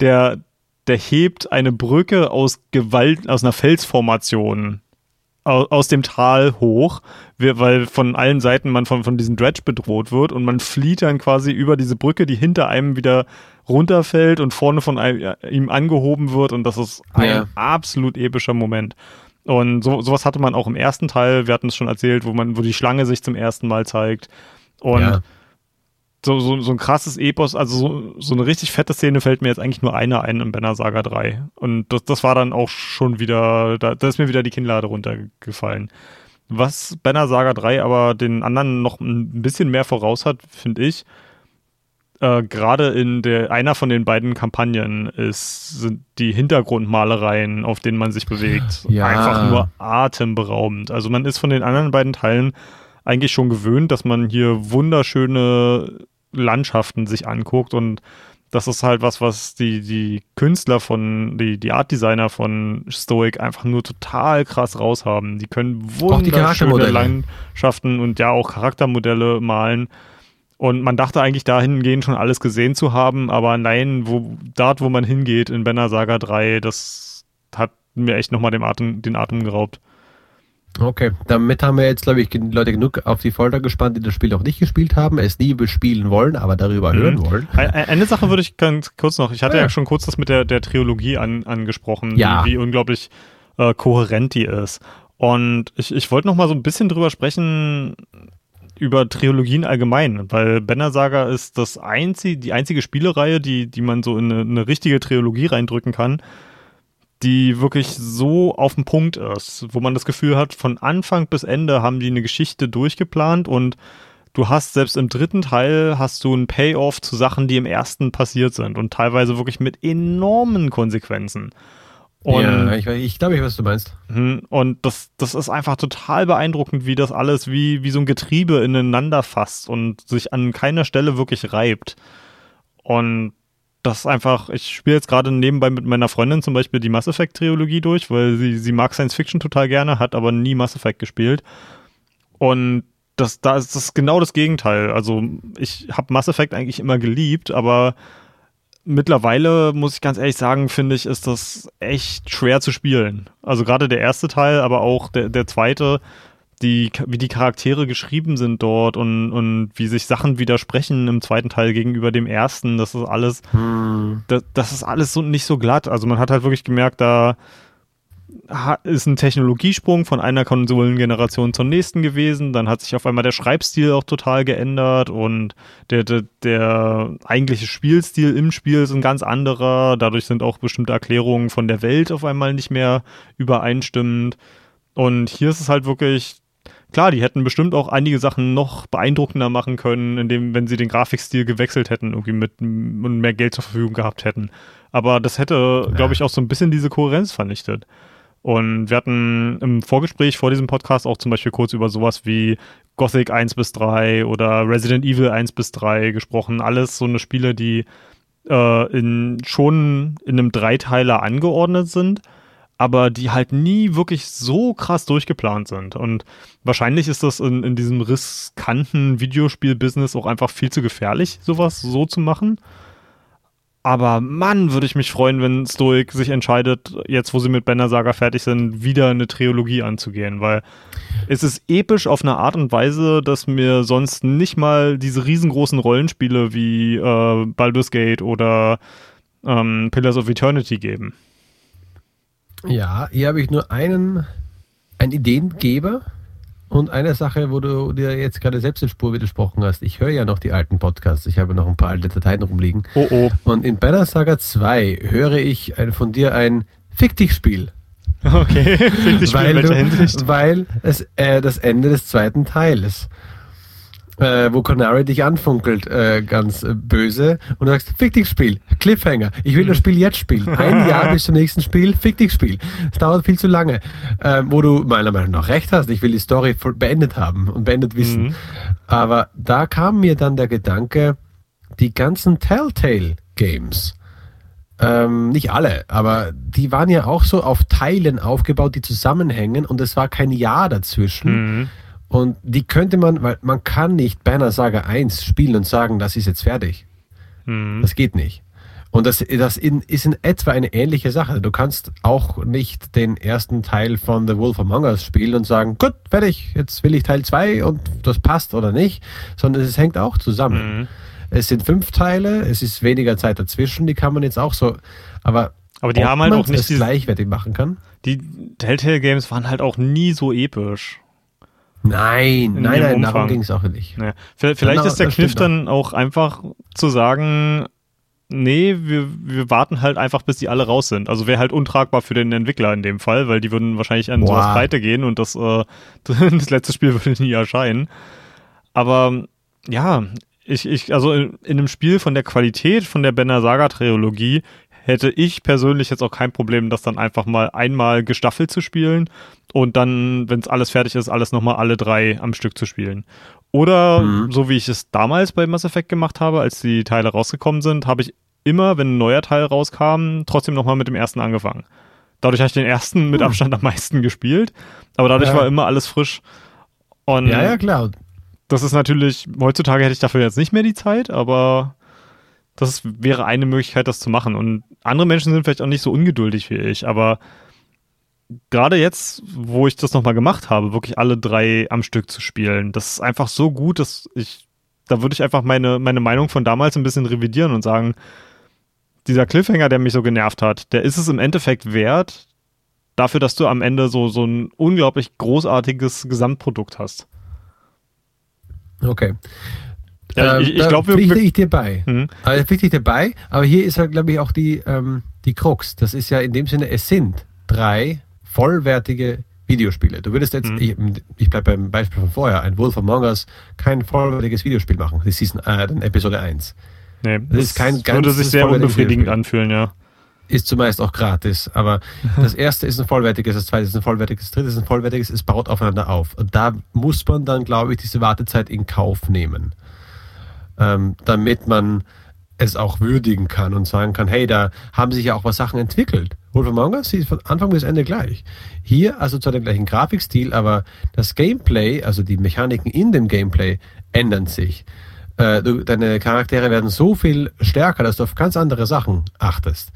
S1: der, der hebt eine Brücke aus Gewalt, aus einer Felsformation aus, aus dem Tal hoch, weil von allen Seiten man von, von diesem Dredge bedroht wird und man flieht dann quasi über diese Brücke, die hinter einem wieder runterfällt und vorne von einem, ihm angehoben wird und das ist ein ja. absolut epischer Moment. Und so, sowas hatte man auch im ersten Teil, wir hatten es schon erzählt, wo man, wo die Schlange sich zum ersten Mal zeigt. Und ja. So, so, so ein krasses Epos, also so, so eine richtig fette Szene fällt mir jetzt eigentlich nur eine ein im Banner Saga 3. Und das, das war dann auch schon wieder, da, da ist mir wieder die Kinnlade runtergefallen. Was Banner Saga 3 aber den anderen noch ein bisschen mehr voraus hat, finde ich, äh, gerade in der einer von den beiden Kampagnen ist, sind die Hintergrundmalereien, auf denen man sich bewegt, ja. einfach nur atemberaubend. Also man ist von den anderen beiden Teilen eigentlich schon gewöhnt, dass man hier wunderschöne Landschaften sich anguckt und das ist halt was, was die, die Künstler von, die, die Art Designer von Stoic einfach nur total krass raushaben. Die können wunderschöne Landschaften und ja auch Charaktermodelle malen. Und man dachte eigentlich dahingehend schon alles gesehen zu haben, aber nein, wo, dort, wo man hingeht in Banner Saga 3, das hat mir echt nochmal den Atem, den Atem geraubt.
S2: Okay, damit haben wir jetzt, glaube ich, Leute genug auf die Folter gespannt, die das Spiel noch nicht gespielt haben, es nie bespielen wollen, aber darüber mhm. hören wollen.
S1: Eine Sache würde ich ganz kurz noch, ich hatte ja, ja schon kurz das mit der, der Trilogie an, angesprochen, ja. wie, wie unglaublich äh, kohärent die ist. Und ich, ich wollte noch mal so ein bisschen drüber sprechen, über Trilogien allgemein, weil Banner Saga ist das einzige, die einzige Spielereihe, die, die man so in eine, eine richtige Trilogie reindrücken kann, die wirklich so auf dem Punkt ist, wo man das Gefühl hat, von Anfang bis Ende haben die eine Geschichte durchgeplant und du hast selbst im dritten Teil hast du einen Payoff zu Sachen, die im ersten passiert sind und teilweise wirklich mit enormen Konsequenzen.
S2: Und, ja, ich, ich glaube, ich weiß, was du meinst.
S1: Hm, und das, das ist einfach total beeindruckend, wie das alles wie, wie so ein Getriebe ineinander fasst und sich an keiner Stelle wirklich reibt. Und das ist einfach, ich spiele jetzt gerade nebenbei mit meiner Freundin zum Beispiel die Mass Effect Trilogie durch, weil sie, sie mag Science Fiction total gerne, hat aber nie Mass Effect gespielt. Und das, da ist das genau das Gegenteil. Also ich habe Mass Effect eigentlich immer geliebt, aber mittlerweile, muss ich ganz ehrlich sagen, finde ich, ist das echt schwer zu spielen. Also gerade der erste Teil, aber auch der, der zweite, die, wie die Charaktere geschrieben sind dort und, und wie sich Sachen widersprechen im zweiten Teil gegenüber dem ersten, das ist alles, hm. das, das ist alles so nicht so glatt. Also man hat halt wirklich gemerkt, da ist ein Technologiesprung von einer Konsolengeneration zur nächsten gewesen. Dann hat sich auf einmal der Schreibstil auch total geändert und der, der, der eigentliche Spielstil im Spiel ist ein ganz anderer. Dadurch sind auch bestimmte Erklärungen von der Welt auf einmal nicht mehr übereinstimmend. Und hier ist es halt wirklich, klar, die hätten bestimmt auch einige Sachen noch beeindruckender machen können, indem, wenn sie den Grafikstil gewechselt hätten, irgendwie mit und mehr Geld zur Verfügung gehabt hätten. Aber das hätte, glaube ich, auch so ein bisschen diese Kohärenz vernichtet. Und wir hatten im Vorgespräch vor diesem Podcast auch zum Beispiel kurz über sowas wie Gothic 1 bis 3 oder Resident Evil 1 bis 3 gesprochen. Alles so eine Spiele, die äh, in, schon in einem Dreiteiler angeordnet sind, aber die halt nie wirklich so krass durchgeplant sind. Und wahrscheinlich ist das in, in diesem riskanten Videospiel-Business auch einfach viel zu gefährlich, sowas so zu machen. Aber Mann, würde ich mich freuen, wenn Stoic sich entscheidet, jetzt wo sie mit Banner Saga fertig sind, wieder eine Trilogie anzugehen, weil es ist episch auf eine Art und Weise, dass mir sonst nicht mal diese riesengroßen Rollenspiele wie äh, Baldur's Gate oder ähm, Pillars of Eternity geben.
S2: Ja, hier habe ich nur einen, einen Ideengeber und eine Sache, wo du dir jetzt gerade selbst in Spur widersprochen hast. Ich höre ja noch die alten Podcasts. Ich habe noch ein paar alte Dateien rumliegen.
S1: Oh oh.
S2: Und in Banner Saga 2 höre ich ein, von dir ein Fick dich Spiel.
S1: Okay, fick dich Spiel
S2: weil, du, weil es äh, das Ende des zweiten Teiles äh, wo Conary dich anfunkelt, äh, ganz äh, böse, und du sagst, fick dich Spiel, Cliffhanger, ich will das Spiel jetzt spielen. Ein Jahr bis zum nächsten Spiel, fick dich Spiel. Es dauert viel zu lange. Äh, wo du meiner Meinung nach recht hast, ich will die Story beendet haben und beendet wissen.
S1: Mhm.
S2: Aber da kam mir dann der Gedanke, die ganzen Telltale Games, ähm, nicht alle, aber die waren ja auch so auf Teilen aufgebaut, die zusammenhängen und es war kein Jahr dazwischen.
S1: Mhm.
S2: Und die könnte man, weil man kann nicht Banner Saga 1 spielen und sagen, das ist jetzt fertig.
S1: Mhm.
S2: Das geht nicht. Und das, das in, ist in etwa eine ähnliche Sache. Du kannst auch nicht den ersten Teil von The Wolf Among Us spielen und sagen, gut, fertig, jetzt will ich Teil 2 und das passt oder nicht, sondern es hängt auch zusammen.
S1: Mhm.
S2: Es sind fünf Teile, es ist weniger Zeit dazwischen, die kann man jetzt auch so, aber
S1: Aber die haben halt
S2: man
S1: auch nicht diese,
S2: gleichwertig machen kann?
S1: die Telltale Games waren halt auch nie so episch.
S2: Nein,
S1: In
S2: nein, nein,
S1: Umfang.
S2: darum ging es auch nicht.
S1: Naja. Vielleicht
S2: Genau,
S1: ist der Kniff dann auch einfach zu sagen, nee, wir, wir warten halt einfach, bis die alle raus sind. Also wäre halt untragbar für den Entwickler in dem Fall, weil die würden wahrscheinlich an
S2: Boah.
S1: sowas pleite gehen und das, äh, das letzte Spiel würde nie erscheinen. Aber ja, ich, ich, also in, in einem Spiel von der Qualität von der Banner Saga Trilogie hätte ich persönlich jetzt auch kein Problem, das dann einfach mal einmal gestaffelt zu spielen und dann, wenn es alles fertig ist, alles nochmal alle drei am Stück zu spielen. Oder
S2: Mhm.
S1: so wie ich es damals bei Mass Effect gemacht habe, als die Teile rausgekommen sind, habe ich immer, wenn ein neuer Teil rauskam, trotzdem nochmal mit dem ersten angefangen. Dadurch habe ich den ersten mit
S2: Hm.
S1: Abstand am meisten gespielt, aber dadurch
S2: Ja.
S1: war immer alles frisch. Und
S2: Ja, ja, klar.
S1: das ist natürlich, heutzutage hätte ich dafür jetzt nicht mehr die Zeit, aber das wäre eine Möglichkeit, das zu machen. Und andere Menschen sind vielleicht auch nicht so ungeduldig wie ich, aber gerade jetzt, wo ich das nochmal gemacht habe, wirklich alle drei am Stück zu spielen, das ist einfach so gut, dass ich, da würde ich einfach meine, meine Meinung von damals ein bisschen revidieren und sagen, dieser Cliffhanger, der mich so genervt hat, der ist es im Endeffekt wert, dafür, dass du am Ende so, so ein unglaublich großartiges Gesamtprodukt hast.
S2: Okay.
S1: Ja,
S2: Ähm,
S1: ich ich
S2: da
S1: glaube,
S2: pflichte ich dir bei.
S1: Mhm.
S2: Also pflichte ich dir bei, aber hier ist halt, glaube ich, auch die, ähm, die Krux. Das ist ja in dem Sinne, es sind drei vollwertige Videospiele. Du würdest jetzt,
S1: Mhm.
S2: ich, ich bleibe beim Beispiel von vorher, ein Wolf Among Us kein vollwertiges Videospiel machen. Das ist äh, Episode 1.
S1: Nee,
S2: Das ist kein
S1: würde
S2: ganzes
S1: sich sehr unbefriedigend anfühlen, ja.
S2: Ist zumeist auch gratis, aber das erste ist ein vollwertiges, das zweite ist ein vollwertiges, das dritte ist ein vollwertiges, es baut aufeinander auf. Und da muss man dann, glaube ich, diese Wartezeit in Kauf nehmen, ähm, damit man es auch würdigen kann und sagen kann, hey, da haben sich ja auch was Sachen entwickelt. Wolf Among Us ist von Anfang bis Ende gleich. Hier also zwar den gleichen Grafikstil, aber das Gameplay, also die Mechaniken in dem Gameplay ändern sich. Äh, du, deine Charaktere werden so viel stärker, dass du auf ganz andere Sachen achtest.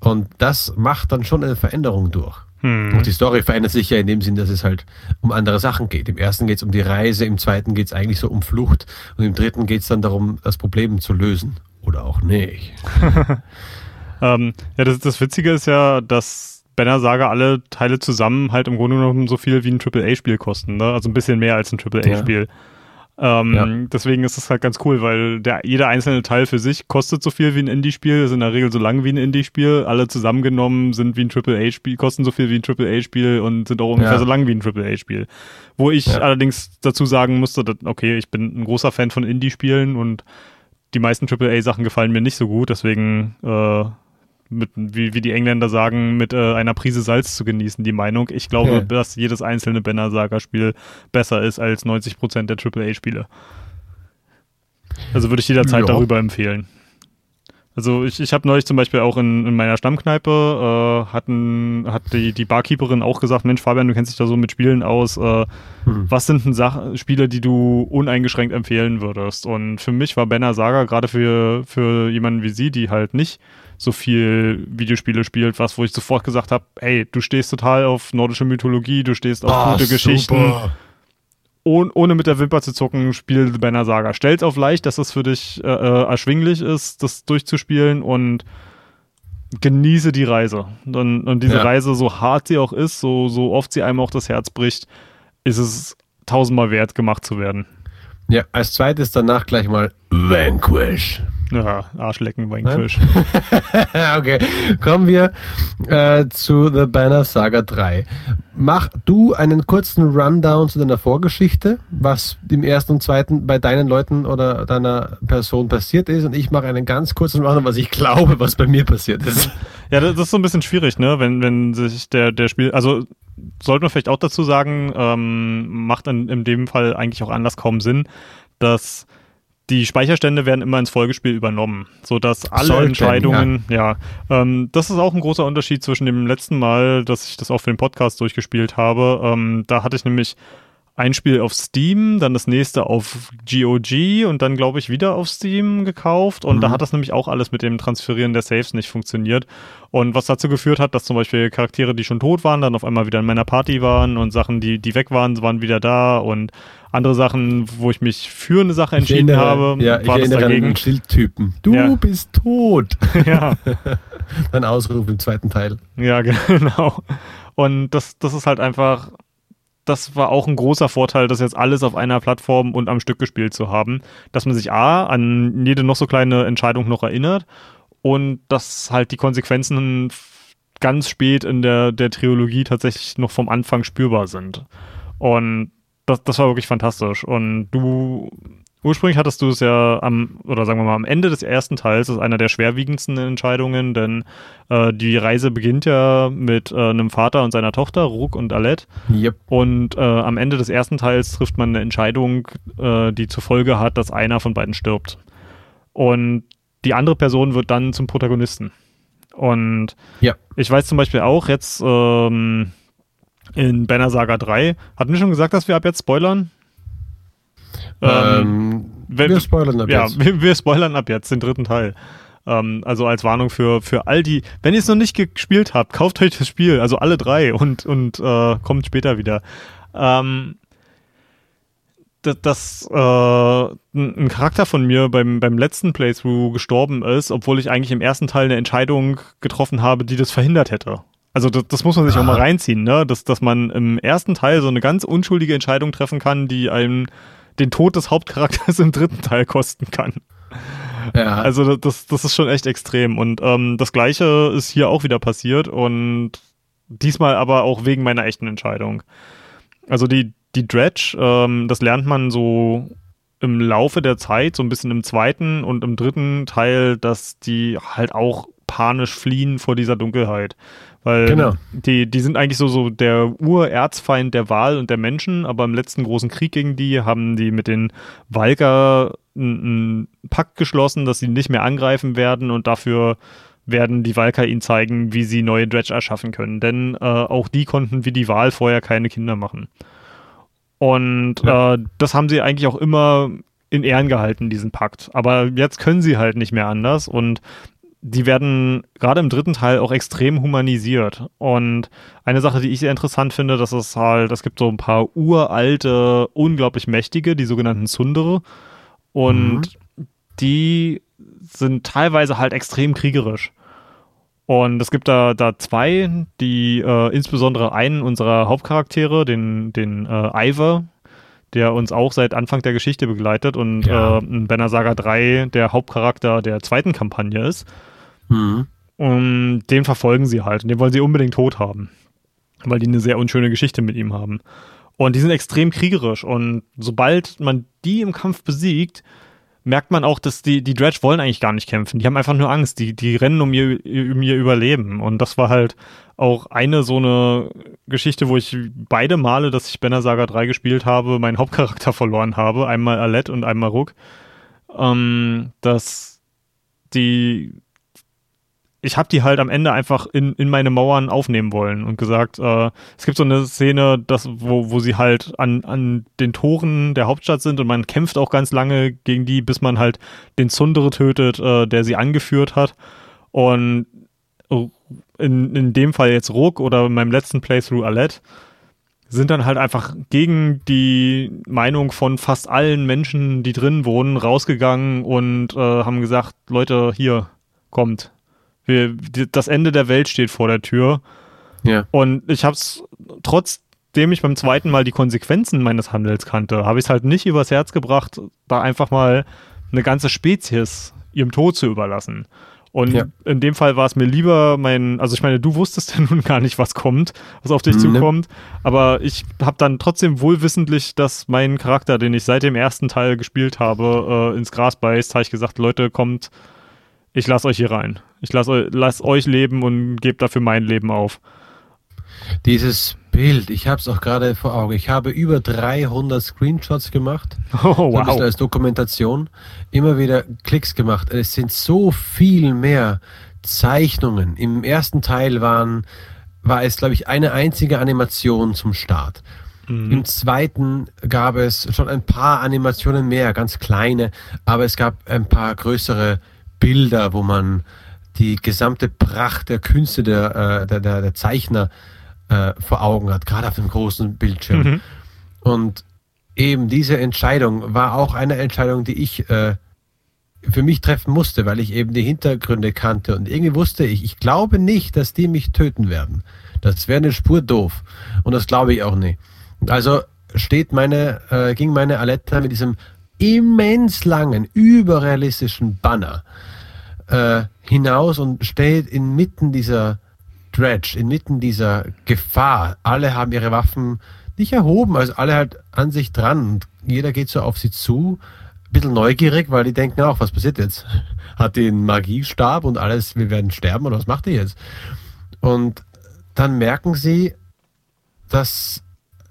S2: Und das macht dann schon eine Veränderung durch.
S1: Hm.
S2: Und die Story verändert sich ja in dem Sinn, dass es halt um andere Sachen geht. Im ersten geht es um die Reise, im zweiten geht es eigentlich so um Flucht und im dritten geht es dann darum, das Problem zu lösen. Oder auch nicht.
S1: Ähm, ja, das, das Witzige ist ja, dass Banner Saga alle Teile zusammen halt im Grunde genommen so viel wie ein AAA-Spiel kosten, ne? Also ein bisschen mehr als ein AAA-Spiel. Ähm,
S2: Ja.
S1: Deswegen ist das halt ganz cool, weil der, jeder einzelne Teil für sich kostet so viel wie ein Indie-Spiel, ist in der Regel so lang wie ein Indie-Spiel. Alle zusammengenommen sind wie ein AAA-Spiel, kosten so viel wie ein AAA-Spiel und sind auch ungefähr
S2: Ja.
S1: so lang wie ein AAA-Spiel. Wo ich
S2: Ja.
S1: allerdings dazu sagen musste, dass, okay, ich bin ein großer Fan von Indie-Spielen und die meisten AAA-Sachen gefallen mir nicht so gut, deswegen äh, mit, wie, wie die Engländer sagen, mit äh, einer Prise Salz zu genießen, die Meinung. Ich glaube,
S2: Ja.
S1: dass jedes einzelne Banner Saga-Spiel besser ist als 90% der AAA-Spiele. Also würde ich jederzeit
S2: Ja.
S1: darüber empfehlen. Also ich, ich habe neulich zum Beispiel auch in, in meiner Stammkneipe, äh, hatten, hat die, die Barkeeperin auch gesagt, Mensch Fabian, du kennst dich da so mit Spielen aus, äh,
S2: Hm.
S1: was sind denn Sach Spiele, die du uneingeschränkt empfehlen würdest? Und für mich war Banner Saga gerade für, für jemanden wie sie, die halt nicht so viel Videospiele spielt, was, wo ich sofort gesagt habe, ey, du stehst total auf nordische Mythologie, du stehst auf
S2: Ah,
S1: gute Geschichten,
S2: super.
S1: ohne, ohne mit der Wimper zu zucken, spiel The Banner Saga. Stell's auf leicht, dass es für dich äh, äh, erschwinglich ist, das durchzuspielen und genieße die Reise. Und, und diese ja. Reise, so hart sie auch ist, so, so oft sie einem auch das Herz bricht, ist es tausendmal wert, gemacht zu werden.
S2: Ja, als zweites danach gleich mal Vanquish.
S1: Ja, Arschlecken, Vanquish.
S2: okay, kommen wir äh, zu The Banner Saga 3. Mach du einen kurzen Rundown zu deiner Vorgeschichte, was im ersten und zweiten bei deinen Leuten oder deiner Person passiert ist und ich mache einen ganz kurzen Rundown, was ich glaube, was bei mir passiert ist.
S1: Ja, das ist so ein bisschen schwierig, ne, wenn, wenn sich der, der Spiel, also sollte man vielleicht auch dazu sagen, ähm, macht in, in dem Fall eigentlich auch anders kaum Sinn, dass die Speicherstände werden immer ins Folgespiel übernommen, sodass alle Sollten, Entscheidungen, ja, ja ähm, das ist auch ein großer Unterschied zwischen dem letzten Mal, dass ich das auch für den Podcast durchgespielt habe. Ähm, da hatte ich nämlich ein Spiel auf Steam, dann das nächste auf GOG und dann, glaube ich, wieder auf Steam gekauft. Und mhm. da hat das nämlich auch alles mit dem Transferieren der Saves nicht funktioniert. Und was dazu geführt hat, dass zum Beispiel Charaktere, die schon tot waren, dann auf einmal wieder in meiner Party waren und Sachen, die, die weg waren, waren wieder da und andere Sachen, wo ich mich für eine Sache entschieden
S2: erinnere,
S1: habe,
S2: ja, war ich das dagegen. An Schildtypen. Du ja. bist tot. Ja. Dann Ausruf im zweiten Teil.
S1: Ja, genau. Und das, das ist halt einfach das war auch ein großer Vorteil, das jetzt alles auf einer Plattform und am Stück gespielt zu haben, dass man sich A, an jede noch so kleine Entscheidung noch erinnert und dass halt die Konsequenzen ganz spät in der, der Trilogie tatsächlich noch vom Anfang spürbar sind. Und das, das war wirklich fantastisch. Und du Ursprünglich hattest du es ja am, oder sagen wir mal, am Ende des ersten Teils, das ist einer der schwerwiegendsten Entscheidungen, denn äh, die Reise beginnt ja mit äh, einem Vater und seiner Tochter, Rook und Alette.
S2: Yep.
S1: Und äh, am Ende des ersten Teils trifft man eine Entscheidung, äh, die zur Folge hat, dass einer von beiden stirbt. Und die andere Person wird dann zum Protagonisten. Und
S2: ja.
S1: ich weiß zum Beispiel auch jetzt ähm, in Banner Saga 3, hatten wir schon gesagt, dass wir ab jetzt spoilern?
S2: Ähm, wenn, wir spoilern ab
S1: ja,
S2: jetzt.
S1: Wir, wir spoilern ab jetzt den dritten Teil. Ähm, also als Warnung für, für all die, wenn ihr es noch nicht gespielt habt, kauft euch das Spiel, also alle drei und, und äh, kommt später wieder. Ähm, dass, äh, ein Charakter von mir beim, beim letzten Playthrough gestorben ist, obwohl ich eigentlich im ersten Teil eine Entscheidung getroffen habe, die das verhindert hätte. Also das, das muss man sich auch mal reinziehen, ne? Dass, dass man im ersten Teil so eine ganz unschuldige Entscheidung treffen kann, die einem den Tod des Hauptcharakters im dritten Teil kosten kann. Ja. Also das, das ist schon echt extrem. Und ähm, das gleiche ist hier auch wieder passiert und diesmal aber auch wegen meiner echten Entscheidung. Also die, die Dredge, ähm, das lernt man so im Laufe der Zeit, so ein bisschen im zweiten und im dritten Teil, dass die halt auch panisch fliehen vor dieser Dunkelheit. Weil genau. die, die sind eigentlich so, so der Urerzfeind der Wahl und der Menschen, aber im letzten großen Krieg gegen die haben die mit den Walker einen Pakt geschlossen, dass sie nicht mehr angreifen werden und dafür werden die Walker ihnen zeigen, wie sie neue Dredge erschaffen können. Denn äh, auch die konnten wie die Wahl vorher keine Kinder machen. Und ja. äh, das haben sie eigentlich auch immer in Ehren gehalten, diesen Pakt. Aber jetzt können sie halt nicht mehr anders und die werden gerade im dritten Teil auch extrem humanisiert. Und eine Sache, die ich sehr interessant finde, das ist halt, es gibt so ein paar uralte, unglaublich mächtige, die sogenannten Sundere. Und mhm. die sind teilweise halt extrem kriegerisch. Und es gibt da, da zwei, die äh, insbesondere einen unserer Hauptcharaktere, den, den äh, Ivor, der uns auch seit Anfang der Geschichte begleitet und ja. äh, in Banner Saga 3 der Hauptcharakter der zweiten Kampagne ist. Mhm. Und den verfolgen sie halt und den wollen sie unbedingt tot haben. Weil die eine sehr unschöne Geschichte mit ihm haben. Und die sind extrem kriegerisch und sobald man die im Kampf besiegt, merkt man auch, dass die, die Dredge wollen eigentlich gar nicht kämpfen. Die haben einfach nur Angst. Die, die rennen um ihr, um ihr Überleben. Und das war halt auch eine so eine Geschichte, wo ich beide Male, dass ich Banner Saga 3 gespielt habe, meinen Hauptcharakter verloren habe. Einmal Alette und einmal Rook. Ähm, dass die ich habe die halt am Ende einfach in, in meine Mauern aufnehmen wollen und gesagt, äh, es gibt so eine Szene, das, wo, wo sie halt an, an den Toren der Hauptstadt sind und man kämpft auch ganz lange gegen die, bis man halt den Zundere tötet, äh, der sie angeführt hat. Und in, in dem Fall jetzt Ruck oder in meinem letzten Playthrough Alette sind dann halt einfach gegen die Meinung von fast allen Menschen, die drin wohnen, rausgegangen und äh, haben gesagt, Leute, hier, kommt, Wir, die, das Ende der Welt steht vor der Tür.
S2: Ja.
S1: Und ich habe es, trotzdem ich beim zweiten Mal die Konsequenzen meines Handels kannte, habe ich es halt nicht übers Herz gebracht, da einfach mal eine ganze Spezies ihrem Tod zu überlassen. Und
S2: Ja.
S1: in dem Fall war es mir lieber mein, also ich meine, du wusstest ja nun gar nicht, was kommt, was auf dich
S2: Ne.
S1: zukommt, aber ich habe dann trotzdem wohlwissentlich, dass mein Charakter, den ich seit dem ersten Teil gespielt habe, äh, ins Gras beißt, habe ich gesagt, Leute, kommt, ich lasse euch hier rein. Ich lasse lass euch leben und gebe dafür mein Leben auf.
S2: Dieses Bild, ich habe es auch gerade vor Augen. Ich habe über 300 Screenshots gemacht.
S1: Oh, wow.
S2: als Dokumentation. Immer wieder Klicks gemacht. Es sind so viel mehr Zeichnungen. Im ersten Teil waren, war es, glaube ich, eine einzige Animation zum Start. Im zweiten gab es schon ein paar Animationen mehr, ganz kleine, aber es gab ein paar größere Bilder, wo man die gesamte Pracht der Künste der, äh, der, der, der Zeichner äh, vor Augen hat, gerade auf dem großen Bildschirm.
S1: Mhm.
S2: Und eben diese Entscheidung war auch eine Entscheidung, die ich äh, für mich treffen musste, weil ich eben die Hintergründe kannte und irgendwie wusste ich, ich glaube nicht, dass die mich töten werden. Das wäre eine Spur doof und das glaube ich auch nicht. Also steht meine, äh, ging meine Aletta mit diesem immens langen, überrealistischen Banner äh, hinaus und steht inmitten dieser Dredge, inmitten dieser Gefahr. Alle haben ihre Waffen nicht erhoben, also alle halt an sich dran und jeder geht so auf sie zu, ein bisschen neugierig, weil die denken auch, was passiert jetzt? Hat einen Magiestab und alles, wir werden sterben oder was macht die jetzt? Und dann merken sie, dass,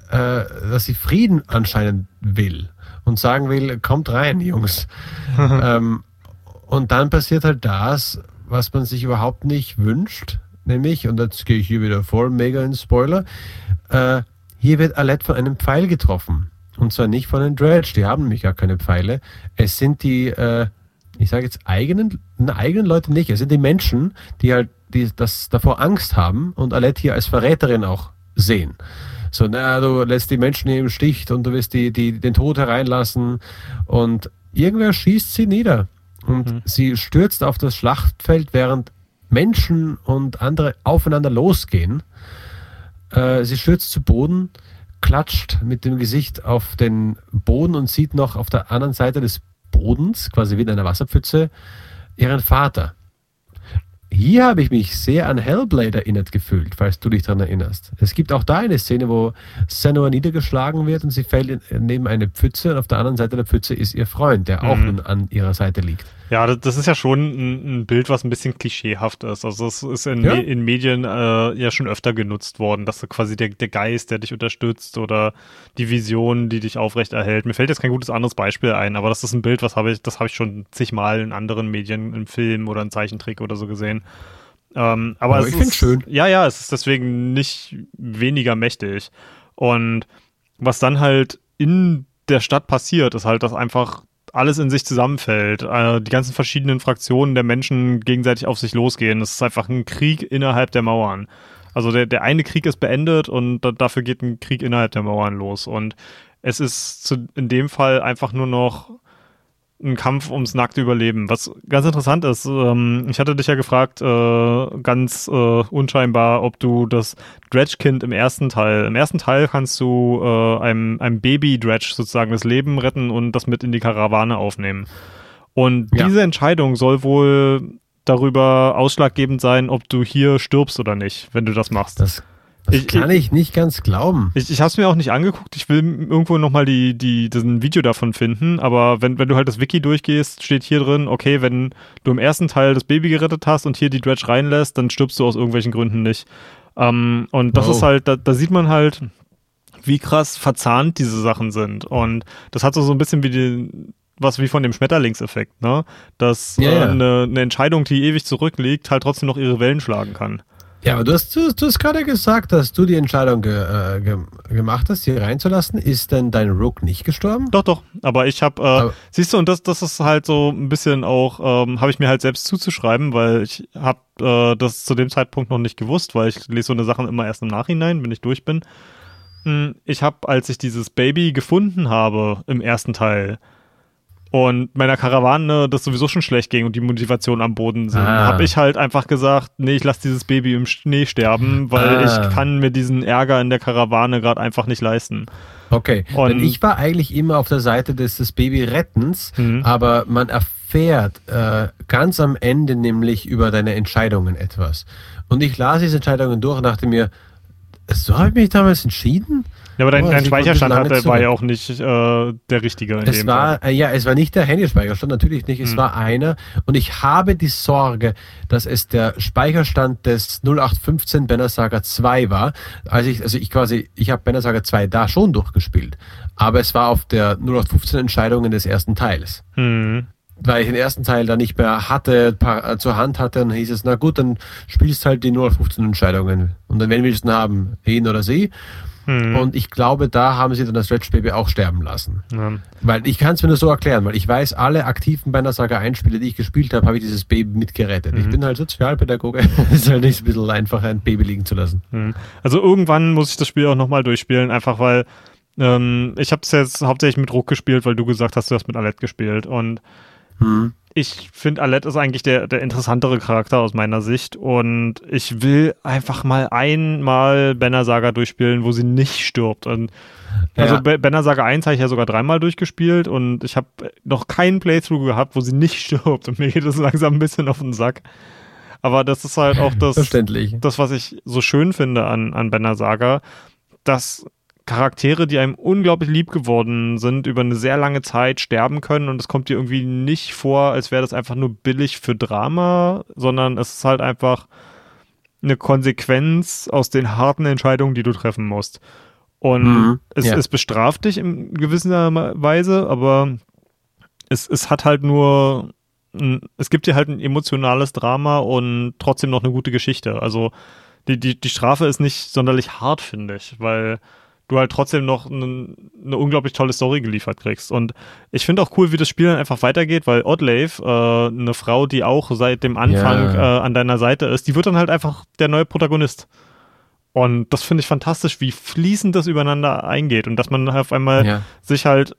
S2: äh, dass sie Frieden anscheinend will und sagen will, kommt rein, Jungs. ähm, und dann passiert halt das, was man sich überhaupt nicht wünscht, nämlich, und jetzt gehe ich hier wieder voll mega in Spoiler, äh, hier wird Alette von einem Pfeil getroffen. Und zwar nicht von den Dredge, die haben nämlich gar keine Pfeile. Es sind die, äh, ich sage jetzt eigenen, na, eigenen Leute nicht, es sind die Menschen, die halt die, das davor Angst haben und Alette hier als Verräterin auch sehen. So, na, du lässt die Menschen hier im Stich und du wirst die, die, den Tod hereinlassen und irgendwer schießt sie nieder. Und sie stürzt auf das Schlachtfeld, während Menschen und andere aufeinander losgehen. Äh, sie stürzt zu Boden, klatscht mit dem Gesicht auf den Boden und sieht noch auf der anderen Seite des Bodens, quasi wie in einer Wasserpfütze, ihren Vater. Hier habe ich mich sehr an Hellblade erinnert gefühlt, falls du dich daran erinnerst. Es gibt auch da eine Szene, wo Senua niedergeschlagen wird und sie fällt neben eine Pfütze und auf der anderen Seite der Pfütze ist ihr Freund, der auch
S1: Mhm.
S2: nun an ihrer Seite liegt.
S1: Ja, das, ist ja schon ein, ein Bild, was ein bisschen klischeehaft ist. Also es ist in,
S2: Ja.
S1: Me in Medien äh, ja schon öfter genutzt worden, dass quasi der, der Geist, der dich unterstützt oder die Vision, die dich aufrechterhält. Mir fällt jetzt kein gutes anderes Beispiel ein, aber das ist ein Bild, was habe ich, das habe ich schon zigmal in anderen Medien, im Film oder in Zeichentrick oder so gesehen. Ähm, aber
S2: Aber
S1: es
S2: ich
S1: ist,
S2: find's schön.
S1: Ja, ja, es ist deswegen nicht weniger mächtig. Und was dann halt in der Stadt passiert, ist halt, dass einfach alles in sich zusammenfällt. Äh, die ganzen verschiedenen Fraktionen der Menschen gegenseitig auf sich losgehen. Es ist einfach ein Krieg innerhalb der Mauern. Also der, der eine Krieg ist beendet und da, dafür geht ein Krieg innerhalb der Mauern los. Und es ist zu, in dem Fall einfach nur noch ein Kampf ums nackte Überleben. Was ganz interessant ist, ähm, ich hatte dich ja gefragt, äh, ganz äh, unscheinbar, ob du das Dredge-Kind im ersten Teil, im ersten Teil kannst du äh, einem, einem Baby-Dredge sozusagen das Leben retten und das mit in die Karawane aufnehmen. Und
S2: Ja.
S1: diese Entscheidung soll wohl darüber ausschlaggebend sein, ob du hier stirbst oder nicht, wenn du das machst.
S2: Das, das
S1: Ich-
S2: kann ich nicht ganz glauben.
S1: Ich, ich habe es mir auch nicht angeguckt. Ich will irgendwo nochmal die, die, diesen Video davon finden. Aber wenn, wenn du halt das Wiki durchgehst, steht hier drin, okay, wenn du im ersten Teil das Baby gerettet hast und hier die Dredge reinlässt, dann stirbst du aus irgendwelchen Gründen nicht. Ähm, und das
S2: Wow.
S1: ist halt, da, da sieht man halt, wie krass verzahnt diese Sachen sind. Und das hat so, so ein bisschen wie die, was wie von dem Schmetterlingseffekt, ne? Dass
S2: Ja,
S1: äh, eine, eine Entscheidung, die ewig zurückliegt, halt trotzdem noch ihre Wellen schlagen kann.
S2: Ja, aber du hast, du, du hast gerade gesagt, dass du die Entscheidung ge, äh, ge, gemacht hast, hier reinzulassen. Ist denn dein Rook nicht gestorben?
S1: Doch, doch. Aber ich habe, äh,
S2: Aber-
S1: siehst du, und das, das ist halt so ein bisschen auch, ähm, habe ich mir halt selbst zuzuschreiben, weil ich habe äh, das zu dem Zeitpunkt noch nicht gewusst, weil ich lese so eine Sachen immer erst im Nachhinein, wenn ich durch bin. Hm, Ich habe, als ich dieses Baby gefunden habe im ersten Teil und meiner Karawane das sowieso schon schlecht ging und die Motivation am Boden sind, ah. habe ich halt einfach gesagt, nee, ich lasse dieses Baby im Schnee sterben, weil ah. ich kann mir diesen Ärger in der Karawane gerade einfach nicht leisten.
S2: Okay, und ich war eigentlich immer auf der Seite des, des Baby-Rettens, mhm. aber man erfährt äh, ganz am Ende nämlich über deine Entscheidungen etwas. Und ich las diese Entscheidungen durch und dachte mir, so habe ich mich damals entschieden?
S1: Ja, aber dein, oh, dein Speicherstand hatte, war ja auch nicht äh, der richtige.
S2: es war, äh, ja, es war nicht der Handyspeicherstand, natürlich nicht. Es hm. war einer. Und ich habe die Sorge, dass es der Speicherstand des 0815 Banner Saga 2 war. Also ich, also ich quasi, ich habe Banner Saga 2 da schon durchgespielt. Aber es war auf der 0815 Entscheidungen des ersten Teils. Hm weil ich den ersten Teil dann nicht mehr hatte, äh, zur Hand hatte, dann hieß es, na gut, dann spielst halt die 0815 Entscheidungen. Und dann, wenn wir es haben, ihn oder sie. Hm. Und ich glaube, da haben sie dann das Stretch Baby auch sterben lassen. Ja. Weil ich kann es mir nur so erklären, weil ich weiß, alle aktiven Banner Saga 1 Spiele, die ich gespielt habe, habe ich dieses Baby mitgerettet. Mhm. Ich bin halt Sozialpädagoge. Es ist halt nicht ein bisschen einfach, ein Baby liegen zu lassen.
S1: Mhm. Also irgendwann muss ich das Spiel auch nochmal durchspielen, einfach weil ähm, ich habe es jetzt hauptsächlich mit Ruck gespielt, weil du gesagt hast, du hast mit Alette gespielt. Und hm. Ich finde, Alette ist eigentlich der, der interessantere Charakter aus meiner Sicht und ich will einfach mal einmal Banner Saga durchspielen, wo sie nicht stirbt. Und also ja. Banner Saga 1 habe ich ja sogar dreimal durchgespielt und ich habe noch keinen Playthrough gehabt, wo sie nicht stirbt und mir geht es langsam ein bisschen auf den Sack. Aber das ist halt auch das, das was ich so schön finde an, an Banner Saga, dass Charaktere, die einem unglaublich lieb geworden sind, über eine sehr lange Zeit sterben können und es kommt dir irgendwie nicht vor, als wäre das einfach nur billig für Drama, sondern es ist halt einfach eine Konsequenz aus den harten Entscheidungen, die du treffen musst. Und mhm, es, ja. es bestraft dich in gewisser Weise, aber es, es hat halt nur, es gibt dir halt ein emotionales Drama und trotzdem noch eine gute Geschichte. Also die, die, die Strafe ist nicht sonderlich hart, finde ich, weil du halt trotzdem noch eine, eine unglaublich tolle Story geliefert kriegst. Und ich finde auch cool, wie das Spiel dann einfach weitergeht, weil Oddlave, äh, eine Frau, die auch seit dem Anfang ja. äh, an deiner Seite ist, die wird dann halt einfach der neue Protagonist. Und das finde ich fantastisch, wie fließend das übereinander eingeht und dass man auf einmal ja. sich halt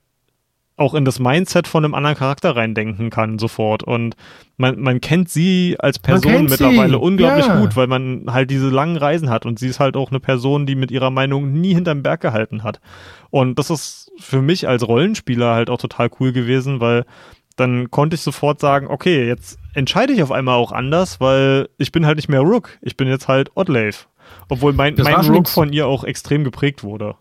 S1: auch in das Mindset von einem anderen Charakter reindenken kann sofort. Und man, man kennt sie als Person mittlerweile sie. unglaublich ja. gut, weil man halt diese langen Reisen hat und sie ist halt auch eine Person, die mit ihrer Meinung nie hinterm Berg gehalten hat. Und das ist für mich als Rollenspieler halt auch total cool gewesen, weil dann konnte ich sofort sagen, okay, jetzt entscheide ich auf einmal auch anders, weil ich bin halt nicht mehr Rook, ich bin jetzt halt Oddlave. Obwohl mein, mein Rook von ihr auch extrem geprägt wurde.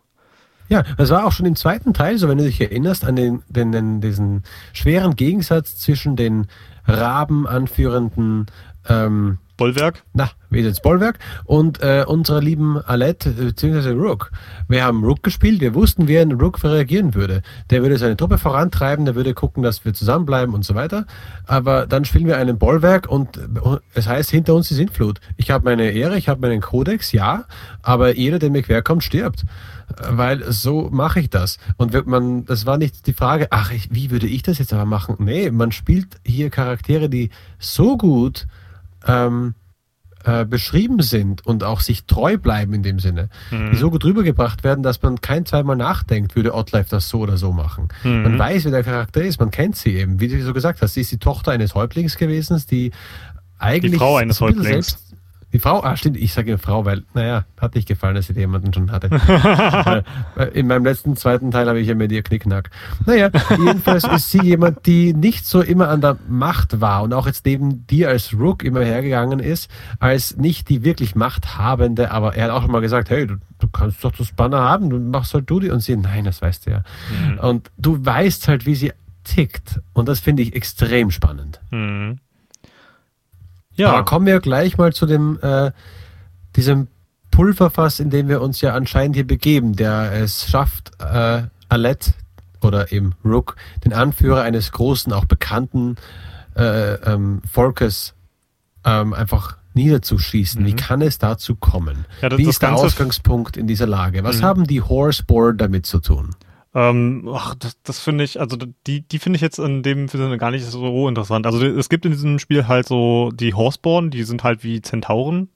S2: Ja, das war auch schon im zweiten Teil, so wenn du dich erinnerst, an den, den, den diesen schweren Gegensatz zwischen den Raben anführenden ähm,
S1: Bollwerk?
S2: Na, wie ist jetzt Bollwerk? Und äh, unserer lieben Alette, äh, beziehungsweise Rook. Wir haben Rook gespielt, wir wussten, wie ein Rook reagieren würde. Der würde seine Truppe vorantreiben, der würde gucken, dass wir zusammenbleiben und so weiter. Aber dann spielen wir einen Bollwerk und äh, es heißt, hinter uns die Sintflut. Ich habe meine Ehre, ich habe meinen Kodex, ja, aber jeder, der mir querkommt, stirbt weil so mache ich das. Und man, das war nicht die Frage, ach, ich, wie würde ich das jetzt aber machen? Nee, man spielt hier Charaktere, die so gut ähm, äh, beschrieben sind und auch sich treu bleiben in dem Sinne, mhm. die so gut rübergebracht werden, dass man kein zweimal nachdenkt, würde Outlife das so oder so machen. Mhm. Man weiß, wer der Charakter ist, man kennt sie eben. Wie du so gesagt hast, sie ist die Tochter eines Häuptlings gewesen, die eigentlich
S1: die Frau eines Häuptlings.
S2: Die Frau, ah stimmt, ich sage Frau, weil, naja, hat nicht gefallen, dass sie jemanden schon hatte. In meinem letzten zweiten Teil habe ich ja mit ihr Knickknack. Naja, jedenfalls ist sie jemand, die nicht so immer an der Macht war und auch jetzt neben dir als Rook immer hergegangen ist, als nicht die wirklich Machthabende, aber er hat auch schon mal gesagt, hey, du, du kannst doch das Banner haben, du machst halt du die und sie, nein, das weißt du ja. Mhm. Und du weißt halt, wie sie tickt und das finde ich extrem spannend. Mhm. Ja. Aber kommen wir gleich mal zu dem, äh, diesem Pulverfass, in dem wir uns ja anscheinend hier begeben, der es schafft, äh, Alette oder eben Rook, den Anführer eines großen, auch bekannten äh, ähm, Volkes, ähm, einfach niederzuschießen. Mhm. Wie kann es dazu kommen? Ja, das, Wie ist der Ausgangspunkt in dieser Lage? Was mhm. haben die Horseboard damit zu tun?
S1: Ähm, ach, das, das finde ich, also die, die finde ich jetzt in dem Sinne gar nicht so interessant. Also es gibt in diesem Spiel halt so die Horseborn, die sind halt wie Zentauren.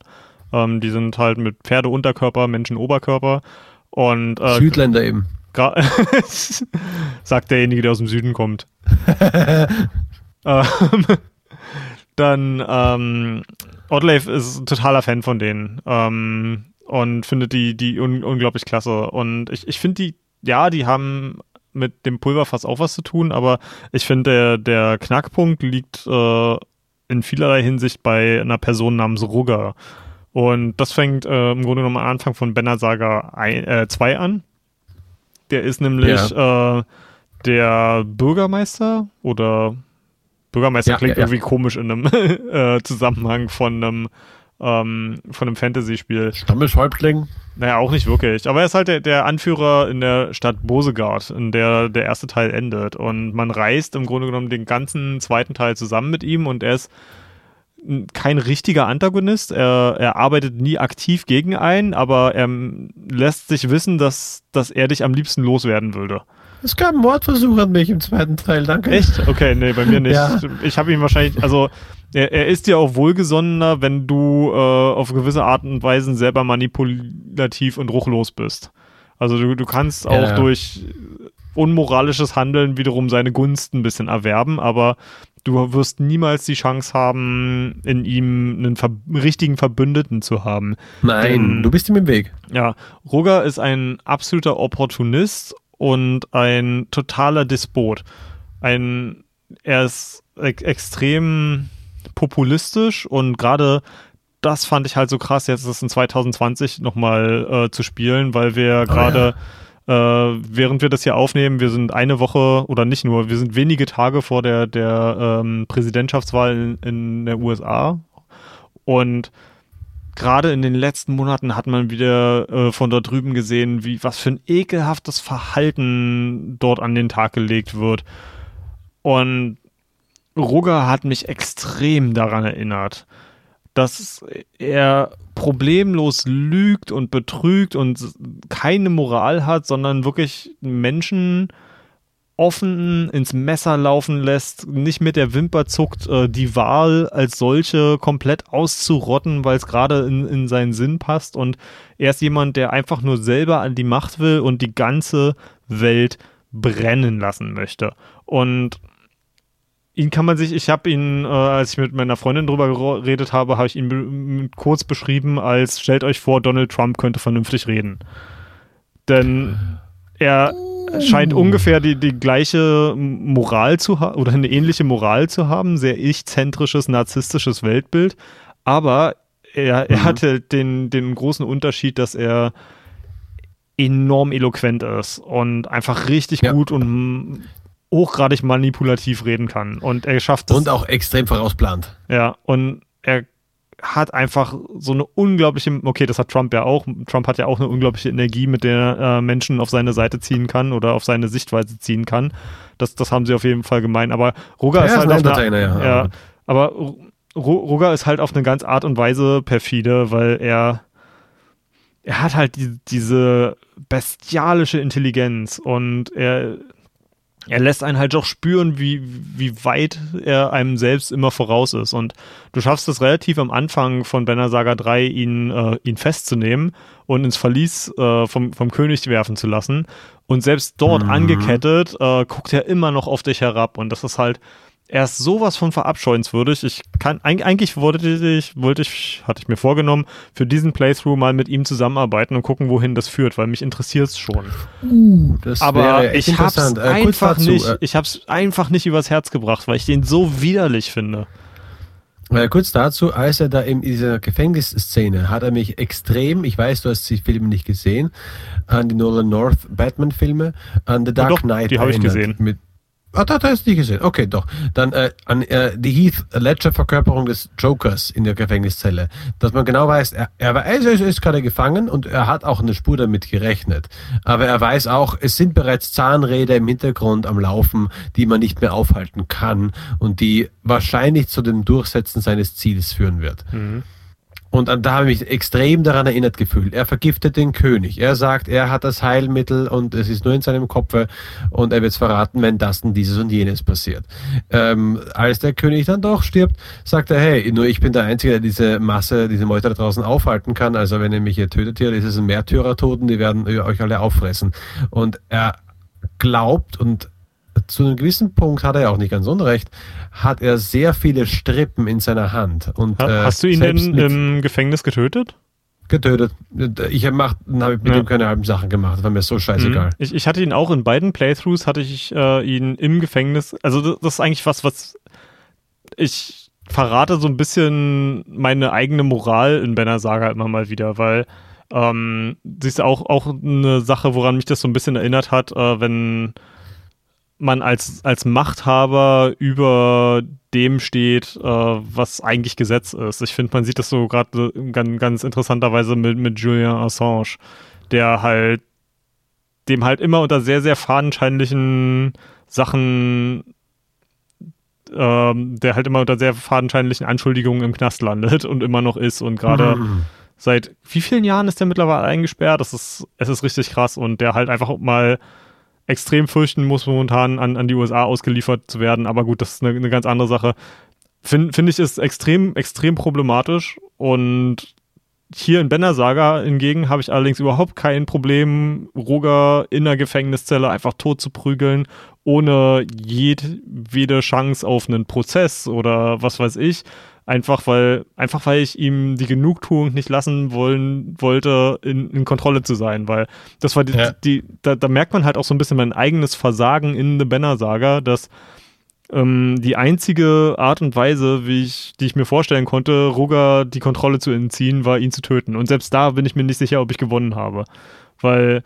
S1: Ähm, die sind halt mit Pferdeunterkörper, Menschenoberkörper. Und,
S2: äh, Südländer eben.
S1: sagt derjenige, der aus dem Süden kommt. ähm, dann ähm, Oddleif ist ein totaler Fan von denen ähm, und findet die, die un unglaublich klasse. Und ich, ich finde die, ja, die haben mit dem Pulverfass auch was zu tun, aber ich finde, der, der Knackpunkt liegt äh, in vielerlei Hinsicht bei einer Person namens Rugger. Und das fängt äh, im Grunde genommen am Anfang von Banner Saga 2 äh, an. Der ist nämlich ja. äh, der Bürgermeister oder Bürgermeister ja, klingt ja, irgendwie komisch in einem äh, Zusammenhang von einem ähm, von einem Fantasy-Spiel.
S2: Stammeshäuptling?
S1: Naja, auch nicht wirklich. Aber er ist halt der, der Anführer in der Stadt Bosegard, in der der erste Teil endet. Und man reist im Grunde genommen den ganzen zweiten Teil zusammen mit ihm und er ist kein richtiger Antagonist. Er, er arbeitet nie aktiv gegen einen, aber er lässt sich wissen, dass, dass er dich am liebsten loswerden würde.
S2: Es gab einen Mordversuch an mich im zweiten Teil, danke.
S1: Echt? Okay, nee, bei mir nicht. ja. Ich habe ihn wahrscheinlich, also er, er ist dir auch wohlgesonnener, wenn du äh, auf gewisse Art und Weise selber manipulativ und ruchlos bist. Also du, du kannst auch ja. durch unmoralisches Handeln wiederum seine Gunst ein bisschen erwerben, aber du wirst niemals die Chance haben, in ihm einen ver richtigen Verbündeten zu haben.
S2: Nein, Denn, du bist ihm im Weg.
S1: Ja, Roger ist ein absoluter Opportunist und ein totaler Despot. Ein, er ist e extrem populistisch und gerade das fand ich halt so krass, jetzt das in 2020 nochmal äh, zu spielen, weil wir oh, gerade ja äh, während wir das hier aufnehmen, wir sind eine Woche oder nicht nur, wir sind wenige Tage vor der, der ähm, Präsidentschaftswahl in, in der USA und gerade in den letzten Monaten hat man wieder äh, von dort drüben gesehen, wie was für ein ekelhaftes Verhalten dort an den Tag gelegt wird. Und Rugger hat mich extrem daran erinnert dass er problemlos lügt und betrügt und keine Moral hat, sondern wirklich Menschen offen ins Messer laufen lässt, nicht mit der Wimper zuckt, äh, die Wahl als solche komplett auszurotten, weil es gerade in, in seinen Sinn passt. Und er ist jemand, der einfach nur selber an die Macht will und die ganze Welt brennen lassen möchte. Und ihn kann man sich, ich habe ihn, äh, als ich mit meiner Freundin drüber geredet habe, habe ich ihn kurz beschrieben als, stellt euch vor, Donald Trump könnte vernünftig reden. Denn er scheint ungefähr die, die gleiche Moral zu haben oder eine ähnliche Moral zu haben, sehr ich-zentrisches, narzisstisches Weltbild, aber er, er mhm. hatte den, den großen Unterschied, dass er enorm eloquent ist und einfach richtig ja. gut und hochgradig manipulativ reden kann. Und er schafft
S2: es. Und auch extrem vorausplant.
S1: Ja, und er hat einfach so eine unglaubliche, okay, das hat Trump ja auch. Trump hat ja auch eine unglaubliche Energie, mit der äh, Menschen auf seine Seite ziehen kann oder auf seine Sichtweise ziehen kann. Das, das haben sie auf jeden Fall gemeint. Aber Roger ja, ist halt ist auf eine, ja. ja. aber Roger ist halt auf eine ganz Art und Weise perfide, weil er er hat halt die, diese bestialische Intelligenz und er er lässt einen halt doch spüren, wie, wie weit er einem selbst immer voraus ist. Und du schaffst es relativ am Anfang von Banner Saga 3, ihn, äh, ihn festzunehmen und ins Verlies äh, vom, vom König werfen zu lassen. Und selbst dort mhm. angekettet, äh, guckt er immer noch auf dich herab. Und das ist halt, er ist sowas von verabscheuenswürdig. Ich kann, eigentlich wollte ich, wollte ich, hatte ich mir vorgenommen, für diesen Playthrough mal mit ihm zusammenarbeiten und gucken, wohin das führt, weil mich interessiert es schon. Uh, Aber ich hab's äh, einfach dazu, nicht, äh, ich hab's einfach nicht übers Herz gebracht, weil ich den so widerlich finde.
S2: Äh, kurz dazu, als er da in dieser Gefängnisszene hat er mich extrem, ich weiß, du hast die Filme nicht gesehen, an die Nolan North Batman Filme, an The Dark
S1: doch,
S2: Knight.
S1: Die habe ich gesehen.
S2: Mit, Ah, da, da ist die gesehen. Okay, doch. Dann äh, an äh, die Heath Ledger Verkörperung des Jokers in der Gefängniszelle. Dass man genau weiß, er, er, er ist, ist gerade gefangen und er hat auch eine Spur damit gerechnet. Aber er weiß auch, es sind bereits Zahnräder im Hintergrund am Laufen, die man nicht mehr aufhalten kann und die wahrscheinlich zu dem Durchsetzen seines Ziels führen wird. Mhm. Und da habe ich mich extrem daran erinnert gefühlt. Er vergiftet den König. Er sagt, er hat das Heilmittel und es ist nur in seinem Kopf und er wird es verraten, wenn das und dieses und jenes passiert. Ähm, als der König dann doch stirbt, sagt er, hey, nur ich bin der Einzige, der diese Masse, diese Meute da draußen aufhalten kann. Also wenn ihr mich hier tötet hier, ist es ein Märtyrertoten, die werden euch alle auffressen. Und er glaubt und zu einem gewissen Punkt hat er ja auch nicht ganz unrecht, hat er sehr viele Strippen in seiner Hand. Und,
S1: ha, hast du ihn denn im Gefängnis getötet?
S2: Getötet. Ich habe hab mit ja. ihm keine halben Sachen gemacht. Das war mir so scheißegal. Mhm.
S1: Ich, ich hatte ihn auch in beiden Playthroughs, hatte ich äh, ihn im Gefängnis. Also das, das ist eigentlich was, was ich verrate so ein bisschen meine eigene Moral in Banner Saga immer mal wieder, weil ähm, das ist auch, auch eine Sache, woran mich das so ein bisschen erinnert hat, äh, wenn man als, als Machthaber über dem steht, äh, was eigentlich Gesetz ist. Ich finde, man sieht das so gerade ganz, ganz interessanterweise mit, mit Julian Assange, der halt, dem halt immer unter sehr, sehr fadenscheinlichen Sachen, ähm, der halt immer unter sehr fadenscheinlichen Anschuldigungen im Knast landet und immer noch ist und gerade mhm. seit wie vielen Jahren ist der mittlerweile eingesperrt? Das ist, es ist richtig krass und der halt einfach mal extrem fürchten muss, momentan an, an die USA ausgeliefert zu werden. Aber gut, das ist eine, eine ganz andere Sache. Finde find ich ist extrem, extrem problematisch. Und hier in Benner Saga hingegen habe ich allerdings überhaupt kein Problem, Roger in der Gefängniszelle einfach tot zu prügeln, ohne jedwede Chance auf einen Prozess oder was weiß ich. Einfach weil, einfach weil ich ihm die Genugtuung nicht lassen wollen wollte, in, in Kontrolle zu sein, weil das war die, ja. die da, da, merkt man halt auch so ein bisschen mein eigenes Versagen in The Banner Saga, dass ähm, die einzige Art und Weise, wie ich, die ich mir vorstellen konnte, Ruger die Kontrolle zu entziehen, war ihn zu töten. Und selbst da bin ich mir nicht sicher, ob ich gewonnen habe. Weil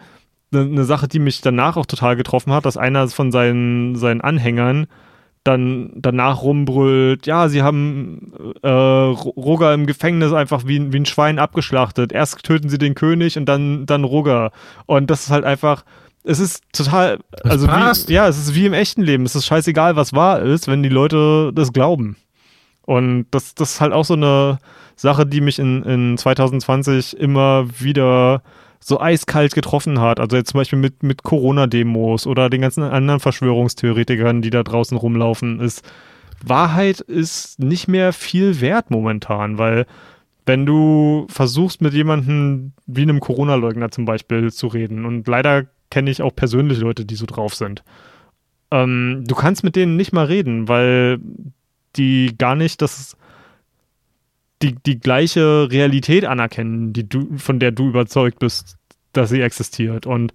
S1: eine ne Sache, die mich danach auch total getroffen hat, dass einer von seinen, seinen Anhängern dann danach rumbrüllt, ja, sie haben äh, Roger im Gefängnis einfach wie, wie ein Schwein abgeschlachtet. Erst töten sie den König und dann, dann Roger. Und das ist halt einfach, es ist total, also wie, ja, es ist wie im echten Leben. Es ist scheißegal, was wahr ist, wenn die Leute das glauben. Und das, das ist halt auch so eine Sache, die mich in, in 2020 immer wieder so eiskalt getroffen hat. Also jetzt zum Beispiel mit, mit Corona-Demos oder den ganzen anderen Verschwörungstheoretikern, die da draußen rumlaufen, ist Wahrheit ist nicht mehr viel wert momentan, weil wenn du versuchst mit jemandem wie einem Corona-Leugner zum Beispiel zu reden und leider kenne ich auch persönlich Leute, die so drauf sind. Ähm, du kannst mit denen nicht mal reden, weil die gar nicht das die, die gleiche Realität anerkennen, die du, von der du überzeugt bist, dass sie existiert. Und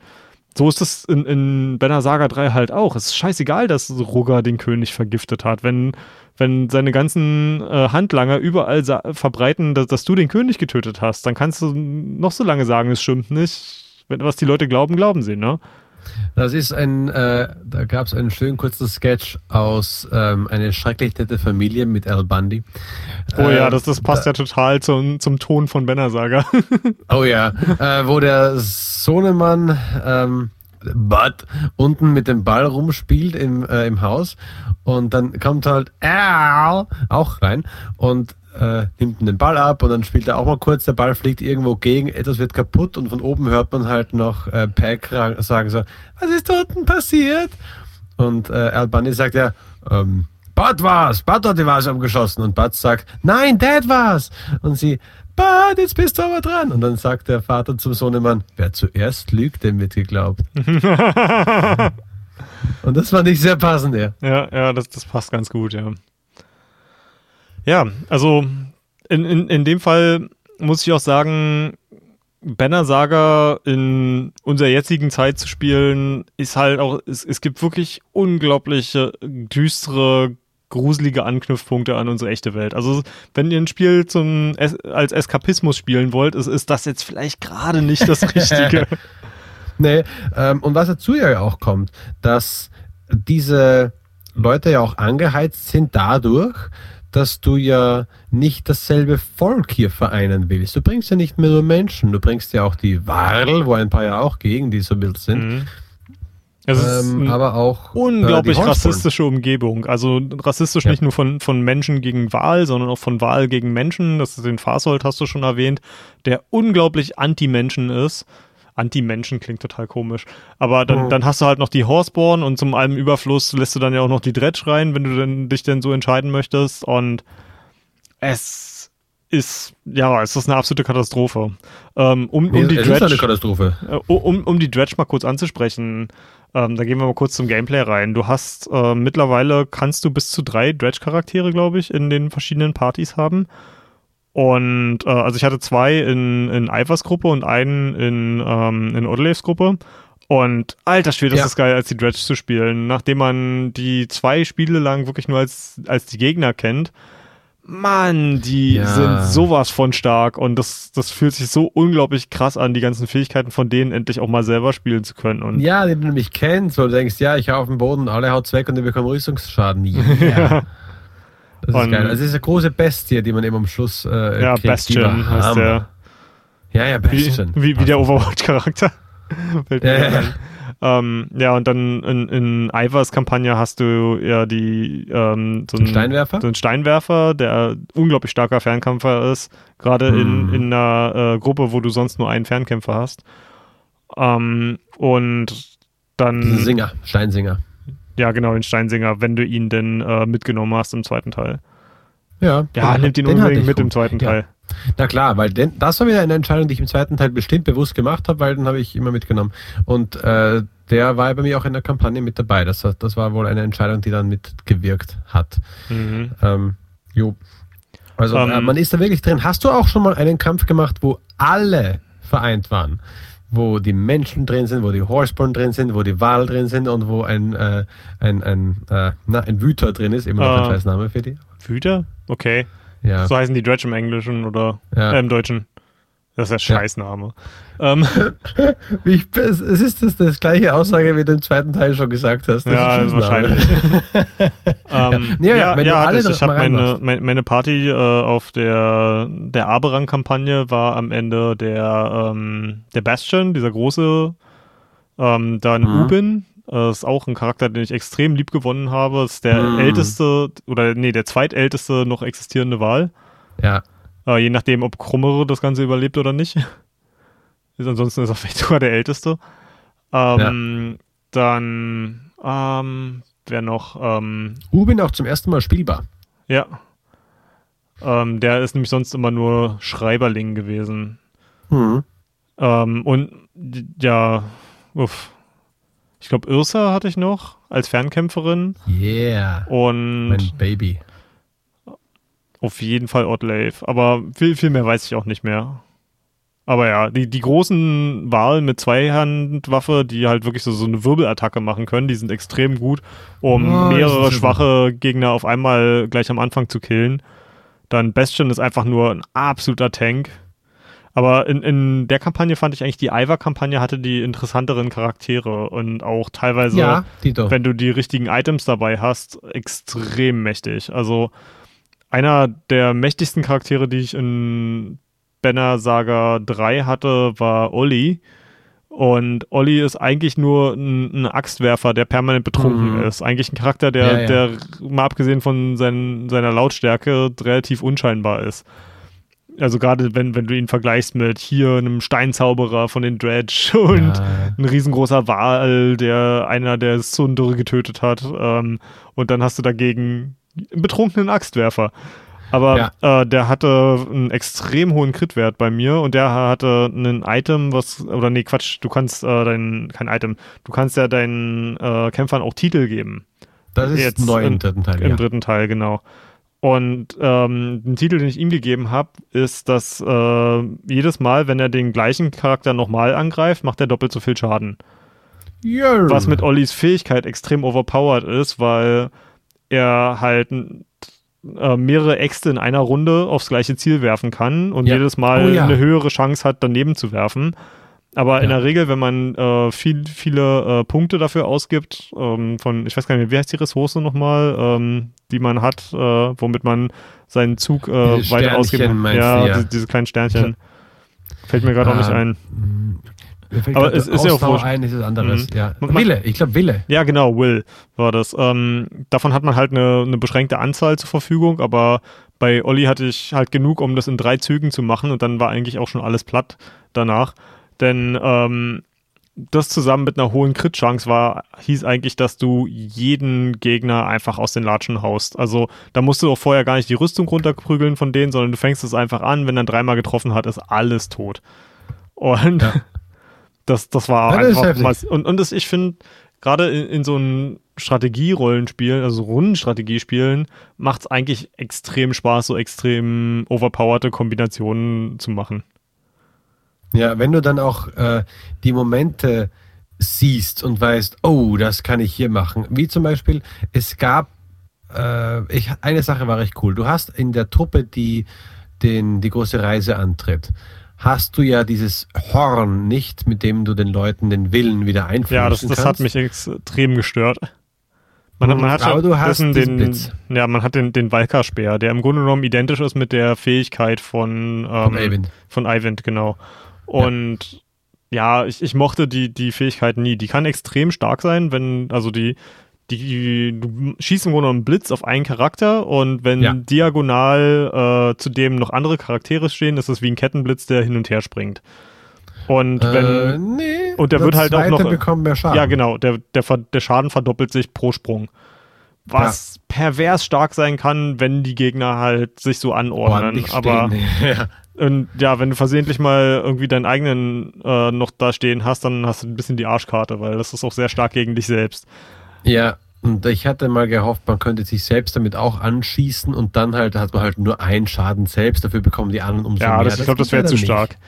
S1: so ist es in, in Banner Saga 3 halt auch. Es ist scheißegal, dass Rugger den König vergiftet hat. Wenn, wenn seine ganzen äh, Handlanger überall verbreiten, dass, dass, du den König getötet hast, dann kannst du noch so lange sagen, es stimmt nicht. Wenn, was die Leute glauben, glauben sie, ne?
S2: Das ist ein, äh, da gab es einen schönen kurzen Sketch aus ähm, eine schrecklich nette Familie mit Al Bundy.
S1: Oh äh, ja, das, das passt da, ja total zum, zum Ton von Benner Saga.
S2: oh ja, äh, wo der Sohnemann ähm, Bud unten mit dem Ball rumspielt im, äh, im Haus und dann kommt halt Al auch rein und äh, nimmt den Ball ab und dann spielt er auch mal kurz, der Ball fliegt irgendwo gegen, etwas wird kaputt und von oben hört man halt noch äh, Pack sagen so, was ist da unten passiert? Und äh, Al Bundy sagt ja, ähm, Bud war's, Bud hat die Vase geschossen und Bud sagt, nein, Dad war's. Und sie, Bud, jetzt bist du aber dran. Und dann sagt der Vater zum Sohnemann, wer zuerst lügt, dem wird geglaubt. und das fand ich sehr passend, ja.
S1: Ja, ja, das, das passt ganz gut, ja. Ja, also in, in, in dem Fall muss ich auch sagen, Banner Saga in unserer jetzigen Zeit zu spielen, ist halt auch, es, es gibt wirklich unglaubliche, düstere, gruselige Anknüpfpunkte an unsere echte Welt. Also wenn ihr ein Spiel zum als Eskapismus spielen wollt, ist, ist das jetzt vielleicht gerade nicht das Richtige.
S2: nee, ähm, und was dazu ja auch kommt, dass diese Leute ja auch angeheizt sind dadurch, dass du ja nicht dasselbe Volk hier vereinen willst. Du bringst ja nicht mehr nur Menschen, du bringst ja auch die Warl, wo ein paar ja auch gegen die so wild sind. Mhm. ähm, aber auch
S1: unglaublich äh, rassistische Umgebung. Also rassistisch ja. nicht nur von, von Menschen gegen Wahl, sondern auch von Wahl gegen Menschen. Das ist den Fasold hast du schon erwähnt, der unglaublich Anti-Menschen ist. Anti-Menschen klingt total komisch. Aber dann, oh. dann hast du halt noch die Horseborn und zum allem Überfluss lässt du dann ja auch noch die Dredge rein, wenn du denn, dich denn so entscheiden möchtest. Und es ist, ja, es ist eine absolute Katastrophe. Ähm, um, um, die
S2: es
S1: Dredge,
S2: ist eine Katastrophe.
S1: Äh, um, um die Dredge mal kurz anzusprechen, ähm, da gehen wir mal kurz zum Gameplay rein. Du hast äh, mittlerweile kannst du bis zu drei Dredge-Charaktere, glaube ich, in den verschiedenen Partys haben. Und äh, also ich hatte zwei in, in Ivers Gruppe und einen in, ähm, in Odeleves Gruppe. Und alter Schwede, das ja. ist geil, als die Dredge zu spielen. Nachdem man die zwei Spiele lang wirklich nur als, als die Gegner kennt, Mann, die ja. sind sowas von stark und das, das fühlt sich so unglaublich krass an, die ganzen Fähigkeiten von denen endlich auch mal selber spielen zu können. Und
S2: ja, die du nämlich kennst, wo du denkst, ja, ich hau auf den Boden, alle haut's weg und die bekommen Rüstungsschaden. Yeah. Das ist und, geil. Also, es ist eine große Bestie, die man eben am Schluss äh,
S1: Ja, kriegt, Bastion heißt der.
S2: Ja, ja, Bastion.
S1: Wie, wie, wie der Overwatch-Charakter. ja. Ähm, ja, und dann in, in Ivers Kampagne hast du ja die ähm, so, einen,
S2: Steinwerfer?
S1: so einen Steinwerfer, der unglaublich starker Fernkämpfer ist, gerade mm. in, hm. in einer äh, Gruppe, wo du sonst nur einen Fernkämpfer hast. Ähm, und dann.
S2: Singer, Steinsinger.
S1: Ja, genau, den Steinsinger, wenn du ihn denn äh, mitgenommen hast im zweiten Teil.
S2: Ja,
S1: ja nimmt ihn unbedingt mit gut. im zweiten Teil.
S2: Na klar, weil denn, das war wieder eine Entscheidung, die ich im zweiten Teil bestimmt bewusst gemacht habe, weil den habe ich immer mitgenommen. Und äh, der war bei mir auch in der Kampagne mit dabei. Das, das war wohl eine Entscheidung, die dann mitgewirkt hat. Mhm. Ähm, jo. Also um, äh, ähm. man ist da wirklich drin. Hast du auch schon mal einen Kampf gemacht, wo alle vereint waren? Wo die Menschen drin sind, wo die Horseborn drin sind, wo die Wahl drin sind und wo ein, äh, ein, ein, äh, na, ein Wüter drin ist, immer noch uh, ein scheiß Name für die.
S1: Wüter? Okay. Ja. So heißen die Dredge im Englischen oder ja. äh, im Deutschen. Das ist der Scheißname. Ja. Ähm.
S2: ich, es ist das, das gleiche Aussage, wie du im zweiten Teil schon gesagt hast.
S1: Das ja, ist wahrscheinlich. ähm, ja, ja, ja, ja ich, ich habe meine, meine, meine Party äh, auf der, der Aberang-Kampagne war am Ende der, ähm, der Bastion, dieser große, ähm, dann mhm. Ubin, das ist auch ein Charakter, den ich extrem lieb gewonnen habe. Das ist der mm. älteste oder nee, der zweitälteste noch existierende Wahl.
S2: Ja.
S1: Äh, je nachdem, ob Krummere das Ganze überlebt oder nicht. Ist, ansonsten ist er vielleicht sogar der älteste. Ähm, ja. Dann, ähm, wer noch? Ähm,
S2: Ubin auch zum ersten Mal spielbar.
S1: Ja. Ähm, der ist nämlich sonst immer nur Schreiberling gewesen. Mhm. Ähm, und ja, uff, ich glaube, Ursa hatte ich noch als Fernkämpferin.
S2: Yeah.
S1: Und
S2: mein Baby.
S1: Auf jeden Fall Oddlave. Aber viel, viel mehr weiß ich auch nicht mehr. Aber ja, die, die großen Wahlen mit Zweihandwaffe, die halt wirklich so, so eine Wirbelattacke machen können, die sind extrem gut, um oh, mehrere schwache Gegner auf einmal gleich am Anfang zu killen. Dann Bastion ist einfach nur ein absoluter Tank. Aber in, in der Kampagne fand ich eigentlich, die Ivar-Kampagne hatte die interessanteren Charaktere und auch teilweise,
S2: ja,
S1: wenn du die richtigen Items dabei hast, extrem mächtig. Also einer der mächtigsten Charaktere, die ich in Banner Saga 3 hatte, war Olli. Und Olli ist eigentlich nur ein, ein Axtwerfer, der permanent betrunken mhm. ist. Eigentlich ein Charakter, der, ja, ja. der mal abgesehen von sein, seiner Lautstärke relativ unscheinbar ist also gerade wenn, wenn du ihn vergleichst mit hier einem Steinzauberer von den Dredge und ja. ein riesengroßer Wal, der einer der Sundere getötet hat. Ähm, und dann hast du dagegen betrunkenen Axtwerfer. Aber ja. äh, der hatte einen extrem hohen Crit-Wert bei mir und der hatte ein Item, was, oder nee, Quatsch, du kannst äh, dein, kein Item, du kannst ja deinen äh, Kämpfern auch Titel geben.
S2: Das ist Jetzt neu im dritten Teil.
S1: Im ja. dritten Teil, genau. Und ähm, den Titel, den ich ihm gegeben habe, ist, dass äh, jedes Mal, wenn er den gleichen Charakter nochmal angreift, macht er doppelt so viel Schaden.
S2: Yeah.
S1: Was mit Ollis Fähigkeit extrem overpowered ist, weil er halt äh, mehrere Äxte in einer Runde aufs gleiche Ziel werfen kann und ja. jedes Mal oh, ja. eine höhere Chance hat, daneben zu werfen. Aber ja. in der Regel, wenn man äh, viel, viele äh, Punkte dafür ausgibt, ähm, von, ich weiß gar nicht mehr, wie heißt die Ressource nochmal, ähm, die man hat, äh, womit man seinen Zug äh, weiter ausgibt.
S2: Ja,
S1: ja, diese, diese kleinen Sternchen. Fällt mir gerade auch nicht ein. Aber es ist ja auch wurscht.
S2: ein, ist es anderes.
S1: Mhm.
S2: Ja.
S1: Man-
S2: Wille, ich glaube Wille.
S1: Ja, genau, Will war das. Ähm, davon hat man halt eine, eine beschränkte Anzahl zur Verfügung, aber bei Olli hatte ich halt genug, um das in drei Zügen zu machen und dann war eigentlich auch schon alles platt danach. Denn ähm, das zusammen mit einer hohen Crit-Chance war, hieß eigentlich, dass du jeden Gegner einfach aus den Latschen haust. Also da musst du auch vorher gar nicht die Rüstung runterprügeln von denen, sondern du fängst es einfach an, wenn er dreimal getroffen hat, ist alles tot. Und
S2: Ja.
S1: das, das war
S2: Ja, das
S1: einfach was. Und, und das, ich finde, gerade in, in so einem Strategierollenspielen, also Rundenstrategiespielen, macht es eigentlich extrem Spaß, so extrem overpowerte Kombinationen zu machen.
S2: Ja, wenn du dann auch äh, die Momente siehst und weißt, oh, das kann ich hier machen. Wie zum Beispiel, es gab, äh, ich, eine Sache war recht cool. Du hast in der Truppe, die den, die große Reise antritt, hast du ja dieses Horn nicht, mit dem du den Leuten den Willen wieder einflößen
S1: Ja, das, das hat
S2: kannst.
S1: mich extrem gestört. Man, hat- man hat
S2: Aber du hast
S1: den,
S2: Blitz.
S1: ja, man hat den, den Valka-Speer, der im Grunde genommen identisch ist mit der Fähigkeit von, ähm,
S2: Von Eyvind,
S1: genau. Und ja, ich, ich mochte die, die Fähigkeit nie. Die kann extrem stark sein, wenn, also die, die, du schießt im Grunde einen Blitz auf einen Charakter und wenn
S2: Ja.
S1: diagonal äh, zu dem noch andere Charaktere stehen, ist es wie ein Kettenblitz, der hin und her springt. Und wenn,
S2: äh, nee,
S1: und der wird halt auch noch-
S2: bekommt mehr Schaden.
S1: ja, genau. Der, der, der Schaden verdoppelt sich pro Sprung. Was pervers stark sein kann, wenn die Gegner halt sich so anordnen.
S2: Ordentlich
S1: Aber
S2: ja.
S1: und ja, wenn du versehentlich mal irgendwie deinen eigenen äh, noch da stehen hast, dann hast du ein bisschen die Arschkarte, weil das ist auch sehr stark gegen dich selbst.
S2: Ja, und ich hatte mal gehofft, man könnte sich selbst damit auch anschießen und dann halt hat man halt nur einen Schaden selbst, dafür bekommen die anderen umso
S1: ja,
S2: mehr.
S1: das, ich glaube, das wäre zu stark.
S2: Nicht.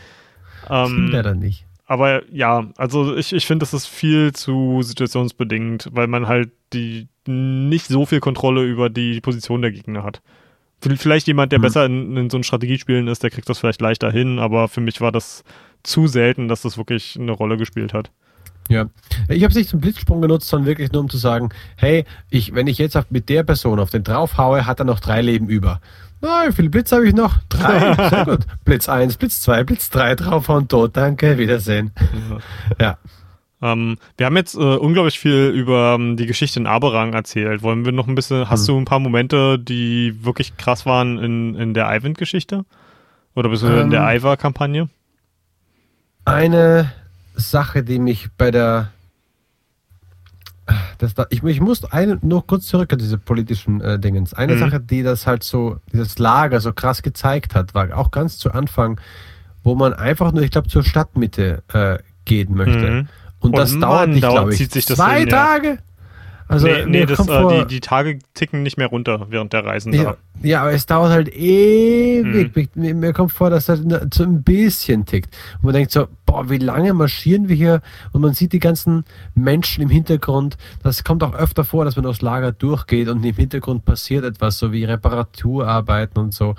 S2: Das geht
S1: Ähm,
S2: leider nicht.
S1: aber ja, also ich, ich finde, das ist viel zu situationsbedingt, weil man halt die nicht so viel Kontrolle über die Position der Gegner hat. Vielleicht jemand, der
S2: Mhm.
S1: besser in, in so einem Strategiespielen ist, der kriegt das vielleicht leichter hin, aber für mich war das zu selten, dass das wirklich eine Rolle gespielt hat.
S2: Ja. Ich habe es nicht zum Blitzsprung genutzt, sondern wirklich nur um zu sagen, hey, ich, wenn ich jetzt auf, mit der Person auf den draufhaue, hat er noch drei Leben über. Na, wie viele Blitz habe ich noch? Drei. Sehr gut. Blitz 1, Blitz 2, Blitz 3, draufhauen, tot. Danke, Wiedersehen. Ja.
S1: Ähm, wir haben jetzt äh, unglaublich viel über ähm, die Geschichte in Aberang erzählt. Wollen wir noch ein bisschen, hast
S2: Hm.
S1: du ein paar Momente, die wirklich krass waren in, in der Ivan-Geschichte? Oder bist du in
S2: Ähm,
S1: der Ivar-Kampagne?
S2: Eine Sache, die mich bei der das da, ich, ich muss eine, noch kurz zurück an diese politischen äh, Dingens. Eine
S1: Mhm.
S2: Sache, die das halt so, dieses Lager so krass gezeigt hat, war auch ganz zu Anfang, wo man einfach nur, ich glaube, zur Stadtmitte äh, gehen möchte.
S1: Mhm.
S2: Und
S1: Und
S2: das
S1: Mann,
S2: dauert nicht, glaube ich,
S1: zieht sich das
S2: zwei
S1: hin, ja.
S2: Tage. Also
S1: nee, nee das, äh, die, die Tage ticken nicht mehr runter während der Reisen
S2: ja,
S1: da.
S2: ja, aber es dauert halt ewig.
S1: Mhm.
S2: Mir, kommt vor, dass das so ein bisschen tickt. Und man denkt so, boah, wie lange marschieren wir hier? Und man sieht die ganzen Menschen im Hintergrund. Das kommt auch öfter vor, dass man aufs Lager durchgeht und im Hintergrund passiert etwas, so wie Reparaturarbeiten und so.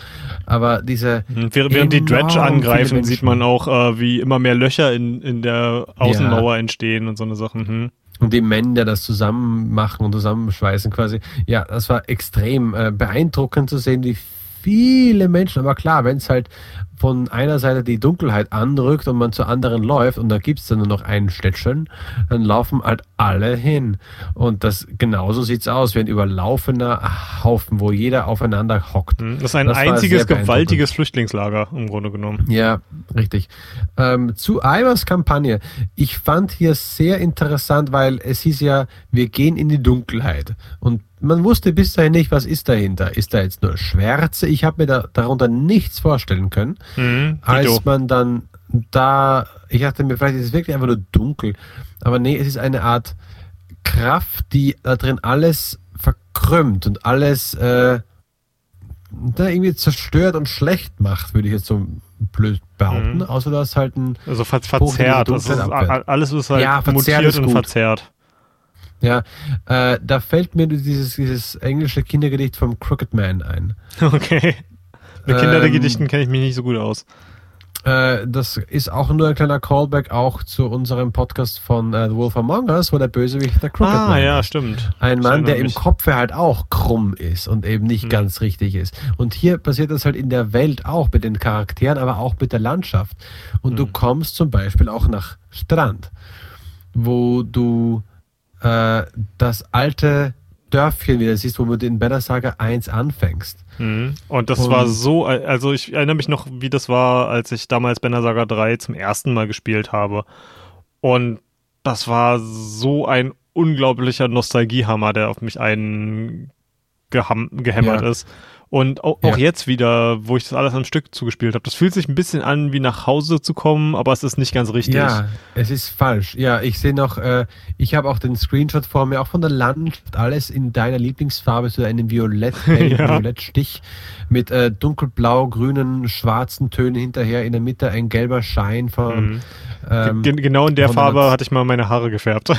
S2: Aber diese,
S1: Mhm, Während, die Dredge angreifen, sieht man auch, äh, wie immer mehr Löcher in, in der Außenmauer entstehen und so eine Sachen. Hm.
S2: Und die Männer das zusammen machen und zusammenschweißen quasi. Ja, das war extrem äh, beeindruckend zu sehen, wie viele Menschen, aber klar, wenn es halt von einer Seite die Dunkelheit anrückt und man zur anderen läuft und da gibt es dann nur noch ein Städtchen, dann laufen halt alle hin. Und das genauso sieht's aus, wie ein überlaufener Haufen, wo jeder aufeinander hockt.
S1: Hm. Das ist ein
S2: Das
S1: einziges gewaltiges Flüchtlingslager im Grunde genommen.
S2: Ja, richtig. Ähm, zu Ivers Kampagne. Ich fand hier sehr interessant, weil es hieß ja, wir gehen in die Dunkelheit. Und man wusste bis dahin nicht, was ist dahinter. Ist da jetzt nur Schwärze? Ich habe mir da, darunter nichts vorstellen können.
S1: Hm. Dito.
S2: Als man dann da, ich dachte mir, vielleicht ist es wirklich einfach nur dunkel. Aber nee, es ist eine Art Kraft, die da drin alles verkrümmt und alles äh, da irgendwie zerstört und schlecht macht, würde ich jetzt so blöd behaupten.
S1: Mhm.
S2: Außer dass halt ein,
S1: Also ver verzerrt. Das ist,
S2: Dunkelheit abwehrt.
S1: a- alles ist halt
S2: Ja, verzerrt
S1: mutiert
S2: ist
S1: und
S2: gut.
S1: verzerrt.
S2: ja, äh, da fällt mir dieses, dieses englische Kindergedicht vom Crooked Man ein.
S1: Okay. Mit
S2: Ähm,
S1: Kindergedichten kenne ich mich nicht so gut aus.
S2: äh, das ist auch nur ein kleiner Callback auch zu unserem Podcast von äh, The Wolf Among Us, wo der Bösewicht der Crooked
S1: Ah,
S2: Man
S1: ja,
S2: ist.
S1: stimmt.
S2: Ein Mann, der
S1: erinnere
S2: im
S1: mich.
S2: Kopf halt auch krumm ist und eben nicht
S1: Hm.
S2: ganz richtig ist. Und hier passiert das halt in der Welt auch mit den Charakteren, aber auch mit der Landschaft. Und du
S1: Hm.
S2: kommst zum Beispiel auch nach Strand, wo du äh, das alte Dörfchen wieder siehst, wo du in Banner Saga 1 anfängst.
S1: Mhm. Und das
S2: Und-
S1: war so, also ich erinnere mich noch, wie das war, als ich damals Banner Saga 3 zum ersten Mal gespielt habe. Und das war so ein unglaublicher Nostalgiehammer, der auf mich eingehämmert
S2: Ja.
S1: ist. Und auch, auch
S2: Ja.
S1: jetzt wieder, wo ich das alles am Stück zugespielt habe, das fühlt sich ein bisschen an, wie nach Hause zu kommen, aber es ist nicht ganz richtig.
S2: Ja, es ist falsch. Ja, ich sehe noch, äh, ich habe auch den Screenshot vor mir, auch von der Landschaft, alles in deiner Lieblingsfarbe, so einem Violett, hellen
S1: Ja.
S2: Violettstich mit äh, dunkelblau, grünen, schwarzen Tönen hinterher, in der Mitte ein gelber Schein von.
S1: Mhm.
S2: Ähm,
S1: Ge- genau in der Farbe hatte ich mal meine Haare gefärbt.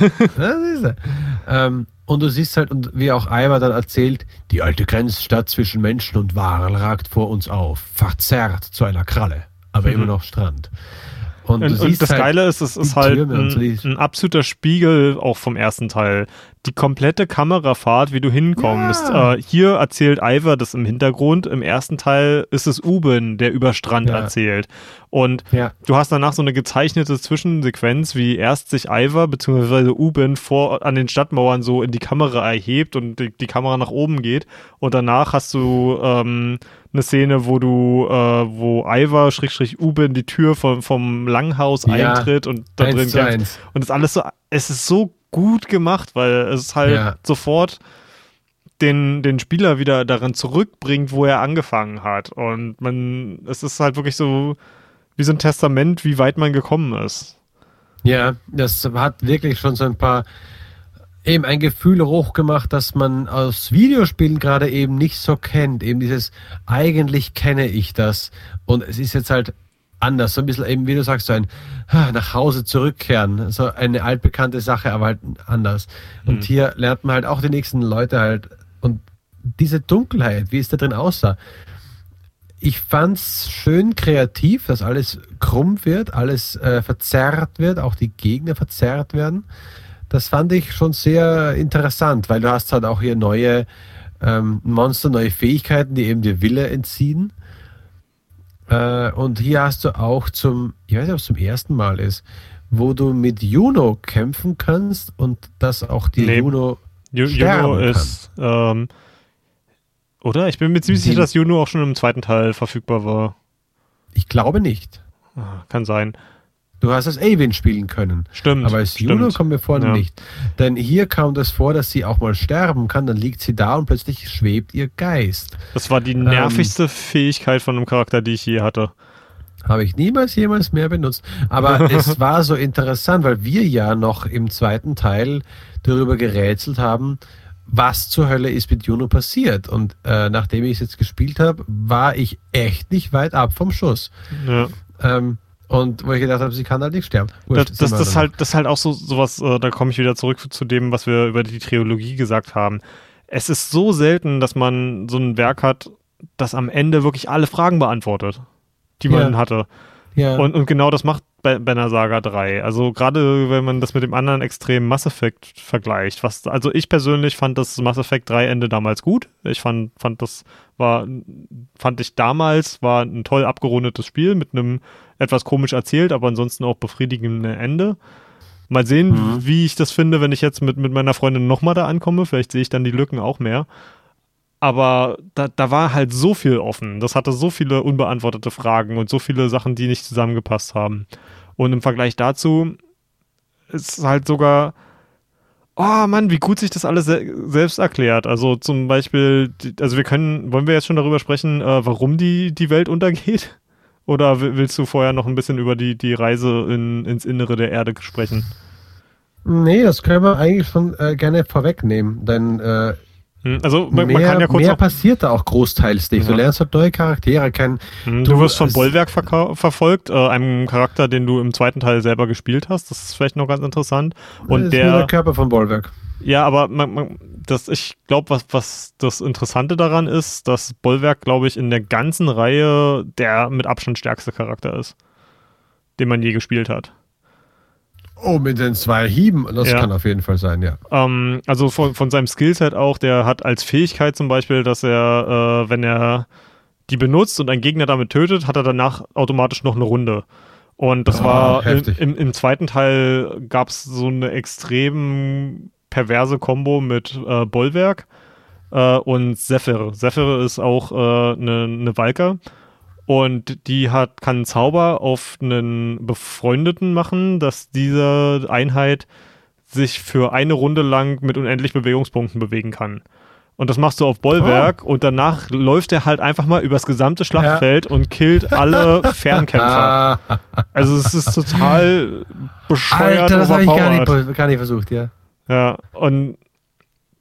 S2: Ähm, und du siehst halt, und wie auch Ivar dann erzählt, die alte Grenzstadt zwischen Menschen und Waren ragt vor uns auf, verzerrt zu einer Kralle, aber
S1: Mhm.
S2: immer noch Strand. Und,
S1: Und, und das
S2: halt,
S1: Geile ist, es ist halt ein, ein absoluter Spiegel auch vom ersten Teil. Die komplette Kamerafahrt, wie du hinkommst.
S2: Ja.
S1: Äh, hier erzählt Ivar das im Hintergrund. Im ersten Teil ist es Uben, der über Strand
S2: Ja.
S1: erzählt. Und
S2: ja,
S1: du hast danach so eine gezeichnete Zwischensequenz, wie erst sich Ivar bzw. Uben vor an den Stadtmauern so in die Kamera erhebt und die, die Kamera nach oben geht. Und danach hast du ähm, eine Szene, wo du, äh, wo Ivar Schrägstrich Uben die Tür vom, vom Langhaus eintritt und da drin kämpft. Und das alles so, es ist so gut gemacht, weil es halt
S2: Ja.
S1: sofort den, den Spieler wieder daran zurückbringt, wo er angefangen hat. Und man, es ist halt wirklich so wie so ein Testament, wie weit man gekommen ist.
S2: Ja, das hat wirklich schon so ein paar eben ein Gefühl hochgemacht, dass man aus Videospielen gerade eben nicht so kennt. Eben dieses, eigentlich kenne ich das. Und es ist jetzt halt anders. So ein bisschen eben, wie du sagst, so ein nach Hause zurückkehren. So eine altbekannte Sache, aber halt anders. Und
S1: Mhm.
S2: hier lernt man halt auch die nächsten Leute halt. Und diese Dunkelheit, wie es da drin aussah. Ich fand's schön kreativ, dass alles krumm wird, alles äh, verzerrt wird, auch die Gegner verzerrt werden. Das fand ich schon sehr interessant, weil du hast halt auch hier neue ähm, Monster, neue Fähigkeiten, die eben dir Wille entziehen. Äh, und hier hast du auch zum, ich weiß nicht, ob es zum ersten Mal ist, wo du mit Juno kämpfen kannst und dass auch die
S1: Nee.
S2: Juno
S1: Ju- Juno
S2: kann.
S1: ist, ähm, oder? Ich bin mir ziemlich
S2: Die-
S1: sicher, dass Juno auch schon im zweiten Teil verfügbar war.
S2: Ich glaube nicht.
S1: Ah, Kann sein.
S2: Du hast als Avin spielen können.
S1: Stimmt.
S2: Aber als Juno kommt mir vor
S1: Ja.
S2: nicht. Denn hier kam das vor, dass sie auch mal sterben kann, dann liegt sie da und plötzlich schwebt ihr Geist.
S1: Das war die
S2: Ähm,
S1: nervigste Fähigkeit von einem Charakter, die ich je hatte.
S2: Habe ich niemals jemals mehr benutzt. Aber es war so interessant, weil wir ja noch im zweiten Teil darüber gerätselt haben, was zur Hölle ist mit Juno passiert. Und äh, nachdem ich es jetzt gespielt habe, war ich echt nicht weit ab vom Schuss.
S1: Ja.
S2: Ähm, und wo ich gedacht habe, sie kann halt nicht sterben.
S1: Das,
S2: Wurscht,
S1: das, das, ist
S2: dann.
S1: halt, das ist halt auch so sowas, äh, da komme ich wieder zurück zu dem, was wir über die Trilogie gesagt haben. Es ist so selten, dass man so ein Werk hat, das am Ende wirklich alle Fragen beantwortet, die man
S2: Ja.
S1: hatte.
S2: ja.
S1: Und, und genau das macht Ba- Banner Saga 3. Also gerade wenn man das mit dem anderen Extrem Mass Effect vergleicht. Was, also ich persönlich fand das Mass Effect 3 Ende damals gut. Ich fand, fand das war, fand ich damals, war ein toll abgerundetes Spiel mit einem etwas komisch erzählt, aber ansonsten auch befriedigenden Ende. Mal sehen,
S2: Mhm.
S1: wie ich das finde, wenn ich jetzt mit, mit meiner Freundin nochmal da ankomme. Vielleicht sehe ich dann die Lücken auch mehr. Aber da, da war halt so viel offen. Das hatte so viele unbeantwortete Fragen und so viele Sachen, die nicht zusammengepasst haben. Und im Vergleich dazu ist halt sogar, oh Mann, wie gut sich das alles se selbst erklärt. Also zum Beispiel, also wir können, wollen wir jetzt schon darüber sprechen, äh, warum die, die Welt untergeht? Oder wi- willst du vorher noch ein bisschen über die, die Reise in, ins Innere der Erde sprechen?
S2: Nee, das können wir eigentlich schon äh, gerne vorwegnehmen, denn äh,
S1: Hm, Also man,
S2: mehr,
S1: man kann ja kurz
S2: mehr passiert da auch großteils nicht. Du
S1: Ja.
S2: lernst halt neue Charaktere kennen.
S1: Hm,
S2: du
S1: Du wirst von Bollwerk verka- verfolgt, äh, einem Charakter, den du im zweiten Teil selber gespielt hast. Das ist vielleicht noch ganz interessant. Und
S2: der
S1: der,
S2: Körper von Bollwerk.
S1: Ja, aber man, man, das, ich glaube, was, was das Interessante daran ist, dass Bollwerk, glaube ich, in der ganzen Reihe der mit Abstand stärkste Charakter ist. den man je gespielt hat.
S2: Oh, mit den zwei Hieben, das ja. kann auf jeden Fall sein, ja.
S1: Ähm, also von, von seinem Skillset auch, der hat als Fähigkeit zum Beispiel, dass er, äh, wenn er die benutzt und einen Gegner damit tötet, hat er danach automatisch noch eine Runde. Und das oh, war im, im, zweiten Teil gab es so eine extrem perverse Kombo mit äh, Bollwerk äh, und Zephyr. Zephyr ist auch eine äh, ne, ne Valker. Und die hat, kann einen Zauber auf einen Befreundeten machen, dass diese Einheit sich für eine Runde lang mit unendlich Bewegungspunkten bewegen kann. Und das machst du auf Bollwerk oh. und danach läuft er halt einfach mal übers gesamte Schlachtfeld ja. und killt alle Fernkämpfer. also es ist total bescheuert. Alter,
S2: das habe ich gar nicht, gar nicht versucht, ja.
S1: Ja, und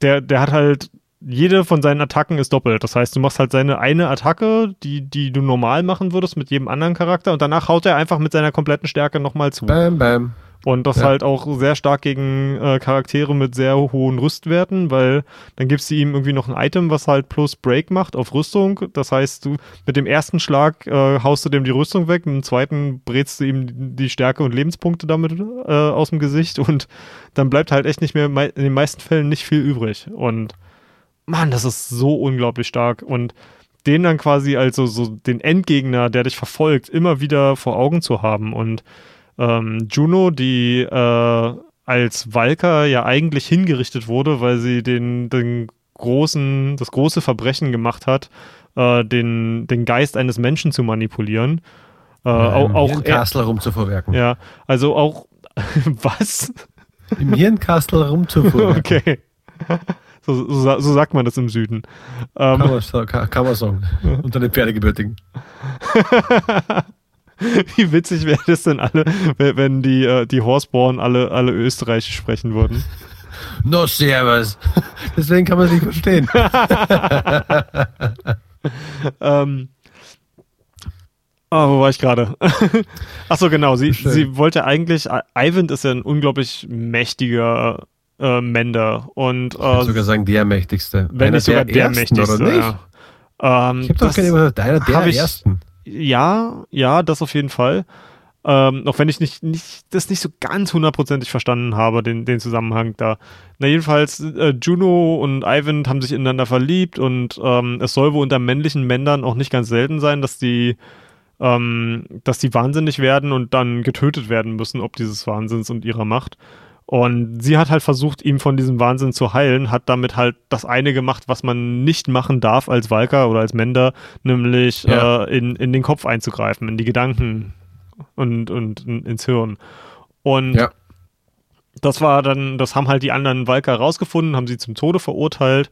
S1: der, der hat halt jede von seinen Attacken ist doppelt. Das heißt, du machst halt seine eine Attacke, die, die du normal machen würdest mit jedem anderen Charakter und danach haut er einfach mit seiner kompletten Stärke nochmal zu.
S2: Bam, bam.
S1: Und das ja. halt auch sehr stark gegen äh, Charaktere mit sehr hohen Rüstwerten, weil dann gibst du ihm irgendwie noch ein Item, was halt plus Break macht auf Rüstung. Das heißt, du mit dem ersten Schlag äh, haust du dem die Rüstung weg, mit dem zweiten brätst du ihm die Stärke und Lebenspunkte damit äh, aus dem Gesicht und dann bleibt halt echt nicht mehr in den meisten Fällen nicht viel übrig. Und Mann, das ist so unglaublich stark. Und den dann quasi als so, so den Endgegner, der dich verfolgt, immer wieder vor Augen zu haben und ähm, Juno, die äh, als Valka ja eigentlich hingerichtet wurde, weil sie den, den großen, das große Verbrechen gemacht hat, äh, den, den Geist eines Menschen zu manipulieren.
S2: Äh, ja, auch, auch Hirnkastel rumzuverwerken.
S1: Ja, also auch was?
S2: Im Hirnkastel rumzuverwerken.
S1: Okay. So, so, so, sagt man das im Süden.
S2: Ähm, kann man sagen. Unter den Pferdegebürtigen.
S1: Wie witzig wäre das denn alle, wenn die, äh, die Horseborn alle, alle Österreichisch sprechen würden?
S2: No servus. Deswegen kann man sie verstehen.
S1: ähm, Oh, wo war ich gerade? Achso, genau. Sie, sie wollte eigentlich. Ivan ist ja ein unglaublich mächtiger äh, Mender. Und, äh, ich
S2: würde sogar sagen, der mächtigste.
S1: Wenn einer nicht sogar der, der mächtigste. Oder nicht?
S2: Ja. Ähm, ich habe doch keine einer der ich, ersten.
S1: Ja, ja, das auf jeden Fall. Ähm, auch wenn ich nicht, nicht, das nicht so ganz hundertprozentig verstanden habe, den, den Zusammenhang da. Na, jedenfalls, äh, Juno und Ivan haben sich ineinander verliebt und ähm, es soll wohl unter männlichen Männern auch nicht ganz selten sein, dass die, ähm, dass die wahnsinnig werden und dann getötet werden müssen, ob dieses Wahnsinns und ihrer Macht. Und sie hat halt versucht, ihm von diesem Wahnsinn zu heilen, hat damit halt das eine gemacht, was man nicht machen darf als Walker oder als Mender, nämlich ja. äh, in, in den Kopf einzugreifen, in die Gedanken und, und in, ins Hirn. Und ja. das war dann, das haben halt die anderen Walker rausgefunden, haben sie zum Tode verurteilt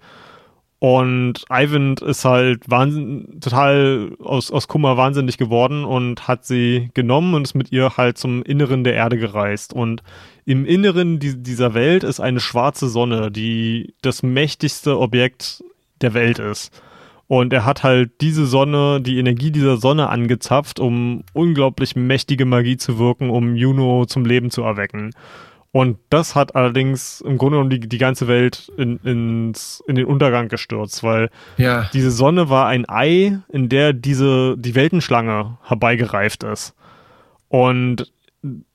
S1: und Ivan ist halt wahnsinn, total aus, aus Kummer wahnsinnig geworden und hat sie genommen und ist mit ihr halt zum Inneren der Erde gereist. Und im Inneren die, dieser Welt ist eine schwarze Sonne, die das mächtigste Objekt der Welt ist. Und er hat halt diese Sonne, die Energie dieser Sonne angezapft, um unglaublich mächtige Magie zu wirken, um Juno zum Leben zu erwecken. Und das hat allerdings im Grunde genommen die, die ganze Welt in, ins, in den Untergang gestürzt, weil ja. diese Sonne war ein Ei, in der diese, die Weltenschlange herbeigereift ist. Und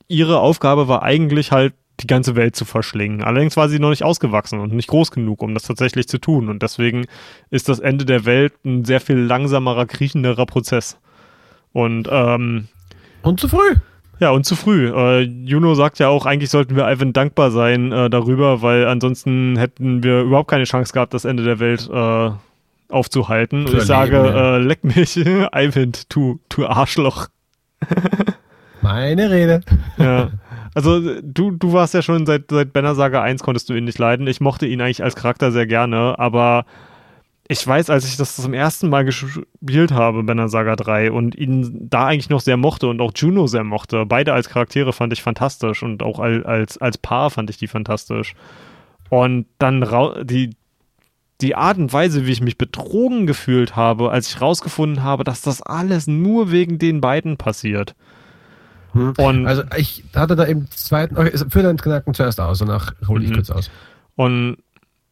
S1: ihre Aufgabe war eigentlich halt, die ganze Welt zu verschlingen. Allerdings war sie noch nicht ausgewachsen und nicht groß genug, um das tatsächlich zu tun. Und deswegen ist das Ende der Welt ein sehr viel langsamerer, kriechenderer Prozess. Und, ähm,
S2: Und zu früh.
S1: Ja, und zu früh. Äh, Juno sagt ja auch, eigentlich sollten wir Ivan dankbar sein äh, darüber, weil ansonsten hätten wir überhaupt keine Chance gehabt, das Ende der Welt äh, aufzuhalten. und ich sage, ja. äh, leck mich, Ivan, du, du Arschloch.
S2: Meine Rede.
S1: Ja. Also du, du warst ja schon seit, seit Banner Saga 1 konntest du ihn nicht leiden. Ich mochte ihn eigentlich als Charakter sehr gerne, aber ich weiß, als ich das zum ersten Mal gespielt habe, Banner Saga 3, und ihn da eigentlich noch sehr mochte und auch Juno sehr mochte. Beide als Charaktere fand ich fantastisch und auch als, als Paar fand ich die fantastisch. Und dann die, die Art und Weise, wie ich mich betrogen gefühlt habe, als ich rausgefunden habe, dass das alles nur wegen den beiden passiert.
S2: Hm. Und also ich hatte da im zweiten, okay, führ deinen Knacken zuerst aus, danach hole ich mhm. kurz aus.
S1: Und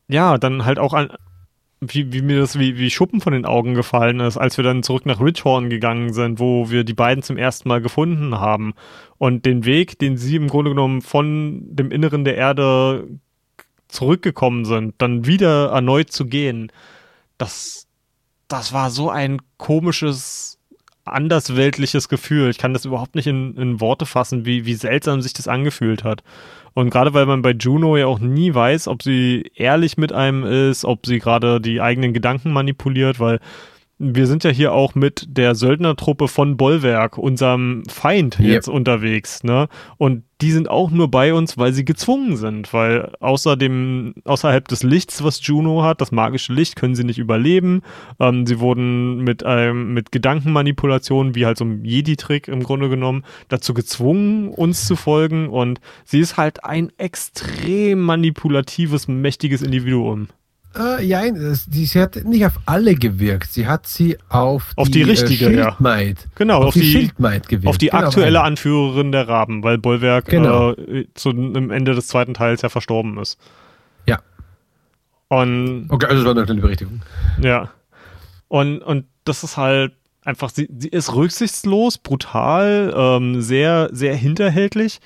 S1: ja, dann halt auch an, wie, wie mir das wie, wie Schuppen von den Augen gefallen ist, als wir dann zurück nach Richhorn gegangen sind, wo wir die beiden zum ersten Mal gefunden haben. Und den Weg, den sie im Grunde genommen von dem Inneren der Erde zurückgekommen sind, dann wieder erneut zu gehen, das, das war so ein komisches, andersweltliches Gefühl. Ich kann das überhaupt nicht in, in Worte fassen, wie, wie seltsam sich das angefühlt hat. Und gerade weil man bei Juno ja auch nie weiß, ob sie ehrlich mit einem ist, ob sie gerade die eigenen Gedanken manipuliert, weil wir sind ja hier auch mit der Söldnertruppe von Bollwerk, unserem Feind, yep. jetzt unterwegs, ne? Und die sind auch nur bei uns, weil sie gezwungen sind, weil außer dem, außerhalb des Lichts, was Juno hat, das magische Licht, können sie nicht überleben. Ähm, sie wurden mit, ähm, mit Gedankenmanipulationen, wie halt so ein Jedi-Trick im Grunde genommen, dazu gezwungen, uns zu folgen. Und sie ist halt ein extrem manipulatives, mächtiges Individuum.
S2: Äh, ja, sie, sie, hat nicht auf alle gewirkt. Sie hat sie auf,
S1: auf die, die äh, richtige,
S2: äh, Schildmaid.
S1: Ja. Genau, auf, auf die, die Schildmaid gewirkt. Auf die genau, aktuelle. Anführerin der Raben, weil Bollwerk genau. äh, zu, im Ende des zweiten Teils ja verstorben ist.
S2: Ja.
S1: Und,
S2: okay, also das war eine Berichtigung.
S1: Ja. Und, und das ist halt einfach, sie, sie ist rücksichtslos, brutal, ähm, sehr, sehr hinterhältlich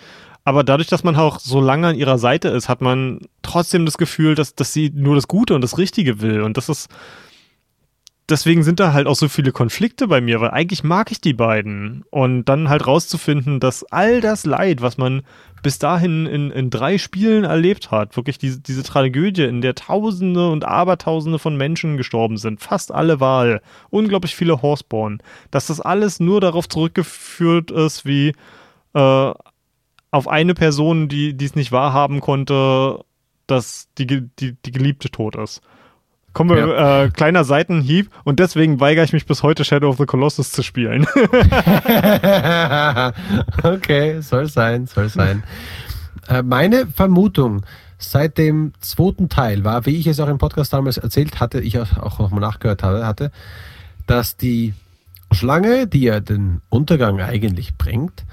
S1: aber dadurch, dass man auch so lange an ihrer Seite ist, hat man trotzdem das Gefühl, dass, dass sie nur das Gute und das Richtige will. Und das ist, deswegen sind da halt auch so viele Konflikte bei mir, weil eigentlich mag ich die beiden. Und dann halt rauszufinden, dass all das Leid, was man bis dahin in, in drei Spielen erlebt hat, wirklich diese, diese Tragödie, in der Tausende und Abertausende von Menschen gestorben sind, fast alle Wahl, unglaublich viele Horseborn, dass das alles nur darauf zurückgeführt ist, wie äh, auf eine Person, die es nicht wahrhaben konnte, dass die, die, die Geliebte tot ist. Kommen wir, ja. äh, kleiner Seitenhieb und deswegen weigere ich mich bis heute Shadow of the Colossus zu spielen.
S2: okay, soll sein, soll sein. Äh, meine Vermutung seit dem zweiten Teil war, wie ich es auch im Podcast damals erzählt hatte, ich auch nochmal nachgehört hatte, hatte, dass die Schlange, die ja den Untergang eigentlich bringt,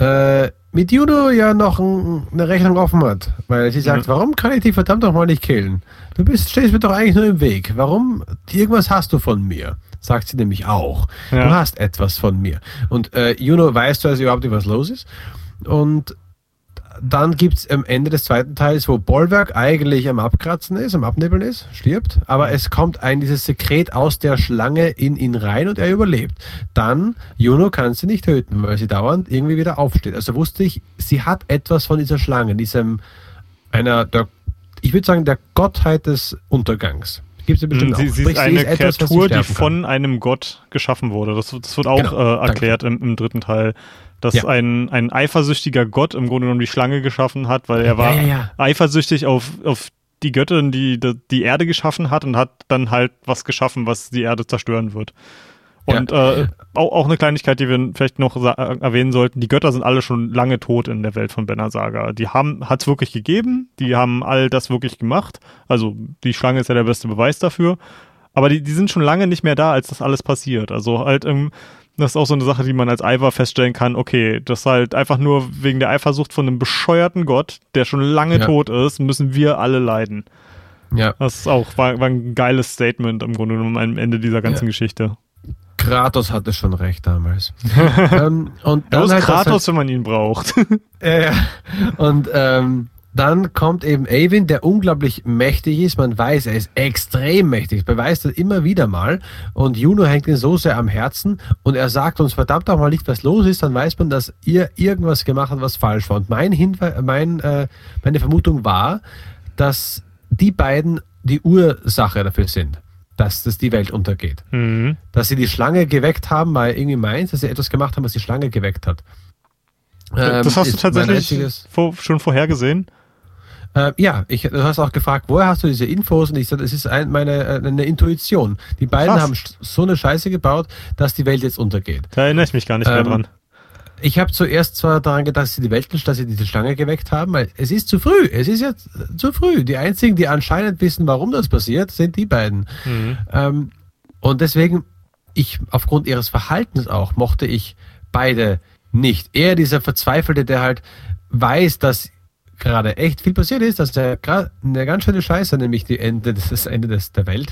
S2: äh, mit Juno ja noch ein, eine Rechnung offen hat. Weil sie sagt, mhm. warum kann ich die verdammt doch mal nicht killen? Du bist, stehst mir doch eigentlich nur im Weg. Warum? Irgendwas hast du von mir. Sagt sie nämlich auch. Ja. Du hast etwas von mir. Und äh, Juno weiß zuerst überhaupt nicht, was los ist. Und dann gibt es am Ende des zweiten Teils, wo Bollwerk eigentlich am Abkratzen ist, am Abnibbeln ist, stirbt, aber es kommt ein dieses Sekret aus der Schlange in ihn rein und er überlebt. Dann, Juno kann sie nicht töten, weil sie dauernd irgendwie wieder aufsteht. Also wusste ich, sie hat etwas von dieser Schlange, diesem, einer, der, ich würde sagen, der Gottheit des Untergangs.
S1: Gibt's bestimmt sie, sie ist eine ist Kreatur, etwas, die von einem Gott geschaffen wurde. Das, das wird auch genau, äh, erklärt im, im, dritten Teil dass ja. ein, ein eifersüchtiger Gott im Grunde genommen die Schlange geschaffen hat, weil er war ja, eifersüchtig auf, auf die Göttin, die, die Erde geschaffen hat und hat dann halt was geschaffen, was die Erde zerstören wird. Und äh, auch, auch eine Kleinigkeit, die wir vielleicht noch erwähnen sollten, die Götter sind alle schon lange tot in der Welt von Banner Saga. Die haben, hat es wirklich gegeben, die haben all das wirklich gemacht. Also die Schlange ist ja der beste Beweis dafür. Aber die, die sind schon lange nicht mehr da, als das alles passiert. Also halt im, das ist auch so eine Sache, die man als Eifer feststellen kann. Okay, das ist halt einfach nur wegen der Eifersucht von einem bescheuerten Gott, der schon lange ja. tot ist, müssen wir alle leiden. Ja. Das ist auch, war, war ein geiles Statement im Grunde genommen am Ende dieser ganzen ja. Geschichte.
S2: Kratos hatte schon recht damals.
S1: ähm, und dann halt Kratos, halt, wenn man ihn braucht.
S2: ja, ja. Und ähm, dann kommt eben Avin, der unglaublich mächtig ist. Man weiß, er ist extrem mächtig, beweist das immer wieder mal. Und Juno hängt ihn so sehr am Herzen und er sagt uns verdammt auch mal nicht, was los ist. Dann weiß man, dass ihr irgendwas gemacht habt, was falsch war. Und mein Hinweis, mein, äh, meine Vermutung war, dass die beiden die Ursache dafür sind, dass, dass die Welt untergeht. Mhm. Dass sie die Schlange geweckt haben, weil irgendwie meint, dass sie etwas gemacht haben, was die Schlange geweckt hat.
S1: Ähm, das hast du tatsächlich vor, schon vorhergesehen?
S2: Äh, ja, ich, du hast auch gefragt, woher hast du diese Infos? Und ich sage, es ist ein, meine äh, eine Intuition. Die beiden Krass. haben so eine Scheiße gebaut, dass die Welt jetzt untergeht.
S1: Da erinnere ich mich gar nicht ähm, mehr dran.
S2: Ich habe zuerst zwar daran gedacht, dass sie die Welt, dass sie diese Schlange geweckt haben, weil es ist zu früh. Es ist jetzt zu früh. Die einzigen, die anscheinend wissen, warum das passiert, sind die beiden. Mhm. Ähm, und deswegen, ich aufgrund ihres Verhaltens auch, mochte ich beide nicht. Er dieser Verzweifelte, der halt weiß, dass gerade echt viel passiert ist, dass er gerade eine ganz schöne Scheiße, nämlich die Ende, das Ende des, der Welt,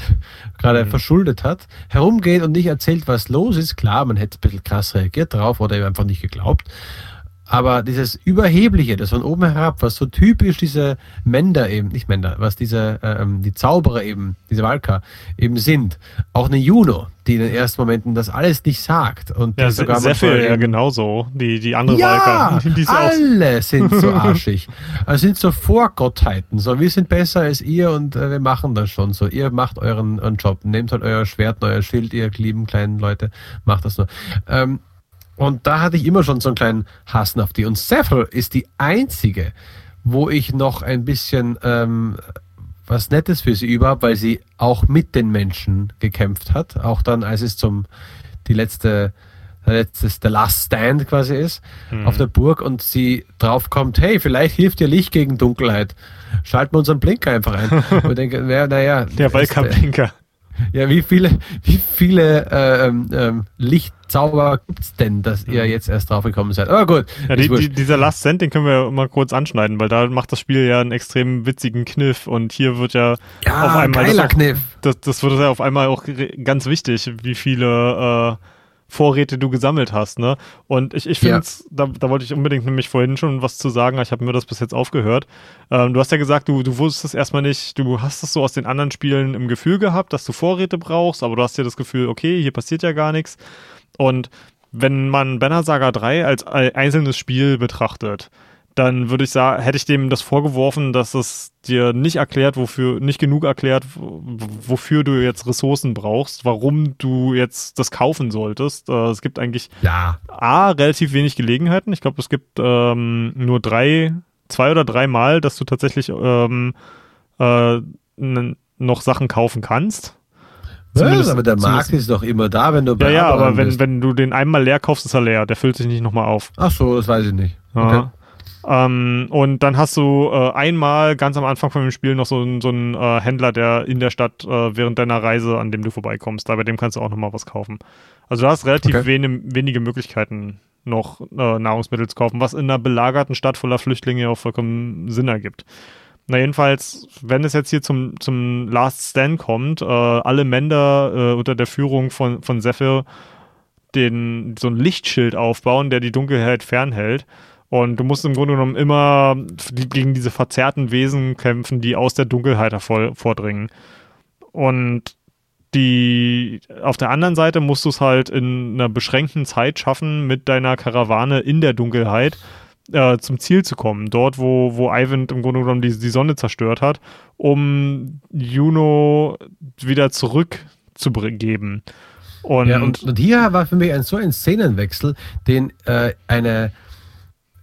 S2: gerade mhm. verschuldet hat, herumgeht und nicht erzählt, was los ist. Klar, man hätte ein bisschen krass reagiert drauf oder einfach nicht geglaubt. Aber dieses Überhebliche, das von oben herab, was so typisch diese Mender eben, nicht Mender, was diese, ähm, die Zauberer eben, diese Walker eben sind. Auch eine Juno, die in den ersten Momenten das alles nicht sagt. Und
S1: ja,
S2: die sogar
S1: Seffel ja genauso, die, die andere
S2: ja,
S1: Walker.
S2: Die alle sind so arschig. also sind so Vorgottheiten. So, wir sind besser als ihr und äh, wir machen das schon so. Ihr macht euren, euren Job. Nehmt halt euer Schwert, euer Schild, ihr lieben kleinen Leute. Macht das nur. Ähm, und da hatte ich immer schon so einen kleinen Hass auf die. Und Sephiroth ist die einzige, wo ich noch ein bisschen ähm, was Nettes für sie über weil sie auch mit den Menschen gekämpft hat. Auch dann, als es zum die letzte der letzte der Last Stand quasi ist mhm. auf der Burg und sie draufkommt, hey, vielleicht hilft dir Licht gegen Dunkelheit. Schalten wir unseren Blinker einfach ein. und denke, naja,
S1: der Welcome-Blinker.
S2: Ja, wie viele, wie viele äh, ähm, ähm Lichtzauber gibt's denn, dass ihr mhm. jetzt erst drauf gekommen seid? Aber gut.
S1: Ja, die, die, dieser Last Cent, den können wir mal kurz anschneiden, weil da macht das Spiel ja einen extrem witzigen Kniff und hier wird ja,
S2: ja auf einmal. Geiler
S1: das,
S2: auch, Kniff.
S1: Das, das wird ja auf einmal auch ganz wichtig, wie viele äh, Vorräte du gesammelt hast, ne? Und ich, ich finde, ja. da, da wollte ich unbedingt nämlich vorhin schon was zu sagen, ich habe mir das bis jetzt aufgehört. Ähm, du hast ja gesagt, du, du wusstest erstmal nicht, du hast es so aus den anderen Spielen im Gefühl gehabt, dass du Vorräte brauchst, aber du hast ja das Gefühl, okay, hier passiert ja gar nichts. Und wenn man Banner Saga 3 als einzelnes Spiel betrachtet, dann würde ich sagen, hätte ich dem das vorgeworfen, dass es dir nicht erklärt, wofür, nicht genug erklärt, wofür du jetzt Ressourcen brauchst, warum du jetzt das kaufen solltest. Äh, es gibt eigentlich
S2: ja.
S1: A, relativ wenig Gelegenheiten. Ich glaube, es gibt ähm, nur drei, zwei oder drei Mal, dass du tatsächlich ähm, äh, noch Sachen kaufen kannst.
S2: Zumindest, aber der Markt ist doch immer da, wenn du
S1: bei Ja, ja, aber wenn, wenn du den einmal leer kaufst, ist er leer. Der füllt sich nicht nochmal auf.
S2: Ach so, das weiß ich nicht.
S1: Okay. Ähm, und dann hast du äh, einmal ganz am Anfang von dem Spiel noch so, so einen äh, Händler, der in der Stadt äh, während deiner Reise, an dem du vorbeikommst, da bei dem kannst du auch nochmal was kaufen. Also du hast relativ okay. wenig, wenige Möglichkeiten, noch äh, Nahrungsmittel zu kaufen, was in einer belagerten Stadt voller Flüchtlinge auch vollkommen Sinn ergibt. Na jedenfalls, wenn es jetzt hier zum, zum Last Stand kommt, äh, alle Mender äh, unter der Führung von, von Zephyr den, so ein Lichtschild aufbauen, der die Dunkelheit fernhält. Und du musst im Grunde genommen immer gegen diese verzerrten Wesen kämpfen, die aus der Dunkelheit hervordringen. Und die auf der anderen Seite musst du es halt in einer beschränkten Zeit schaffen, mit deiner Karawane in der Dunkelheit äh, zum Ziel zu kommen. Dort, wo, wo Ivan im Grunde genommen die, die Sonne zerstört hat, um Juno wieder zurückzugeben.
S2: Und, ja, und, und, hier war für mich ein so ein Szenenwechsel, den äh, eine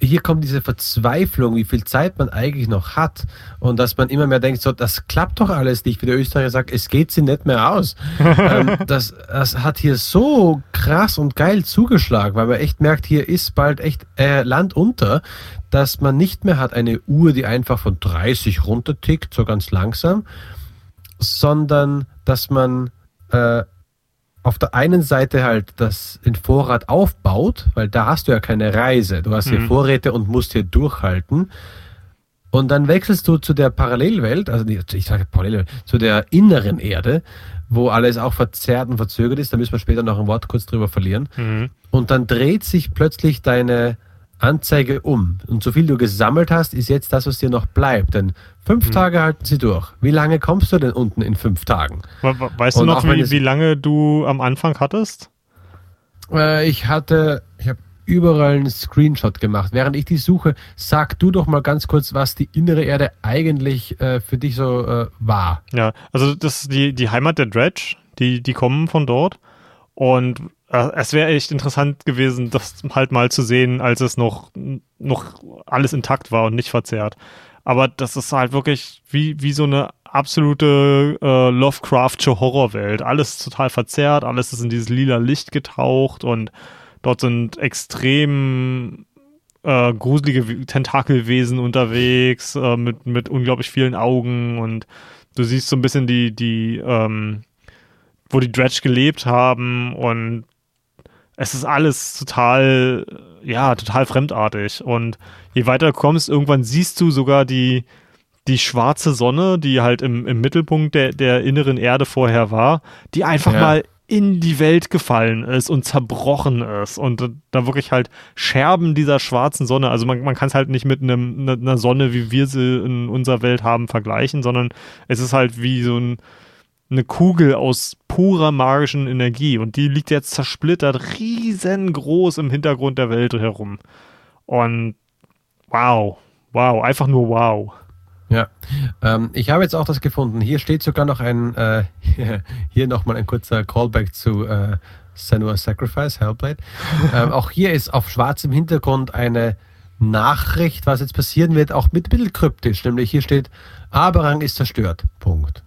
S2: hier kommt diese Verzweiflung, wie viel Zeit man eigentlich noch hat und dass man immer mehr denkt, so, das klappt doch alles nicht, wie der Österreicher sagt, es geht sie nicht mehr aus. ähm, das, das hat hier so krass und geil zugeschlagen, weil man echt merkt, hier ist bald echt äh, Land unter, dass man nicht mehr hat eine Uhr, die einfach von 30 runtertickt, so ganz langsam, sondern dass man äh, auf der einen Seite halt das in Vorrat aufbaut, weil da hast du ja keine Reise. Du hast hier mhm. Vorräte und musst hier durchhalten. Und dann wechselst du zu der Parallelwelt, also ich sage Parallelwelt, zu der inneren Erde, wo alles auch verzerrt und verzögert ist. Da müssen wir später noch ein Wort kurz drüber verlieren. Mhm. Und dann dreht sich plötzlich deine Anzeige um. Und so viel du gesammelt hast, ist jetzt das, was dir noch bleibt. Denn fünf hm. Tage halten sie durch. Wie lange kommst du denn unten in fünf Tagen?
S1: Weißt Und du noch, wie, wie, lange du am Anfang hattest?
S2: Äh, ich hatte, ich habe überall einen Screenshot gemacht. Während ich die suche, sag du doch mal ganz kurz, was die innere Erde eigentlich äh, für dich so äh, war.
S1: Ja, also das ist die, die Heimat der Dredge. Die, die kommen von dort. Und es wäre echt interessant gewesen, das halt mal zu sehen, als es noch, noch alles intakt war und nicht verzerrt. Aber das ist halt wirklich wie, wie so eine absolute äh, Lovecraftsche Horrorwelt. Alles total verzerrt, alles ist in dieses lila Licht getaucht und dort sind extrem äh, gruselige Tentakelwesen unterwegs äh, mit, mit unglaublich vielen Augen und du siehst so ein bisschen die, die, ähm, wo die Dredge gelebt haben und es ist alles total ja, total fremdartig. Und je weiter du kommst, irgendwann siehst du sogar die, die schwarze Sonne, die halt im, im Mittelpunkt der, der inneren Erde vorher war, die einfach
S2: Ja.
S1: mal in die Welt gefallen ist und zerbrochen ist und da wirklich halt Scherben dieser schwarzen Sonne, also man, man kann es halt nicht mit einem, ne- einer Sonne, wie wir sie in unserer Welt haben, vergleichen, sondern es ist halt wie so ein, eine Kugel aus purer magischen Energie und die liegt jetzt zersplittert riesengroß im Hintergrund der Welt herum. Und wow, wow, einfach nur wow.
S2: Ja, ähm, ich habe jetzt auch das gefunden. Hier steht sogar noch ein, äh, hier nochmal ein kurzer Callback zu äh, Senua's Sacrifice, Hellblade. ähm, auch hier ist auf schwarzem Hintergrund eine Nachricht, was jetzt passieren wird, auch mit ein. Nämlich hier steht, Aberang ist zerstört. Punkt.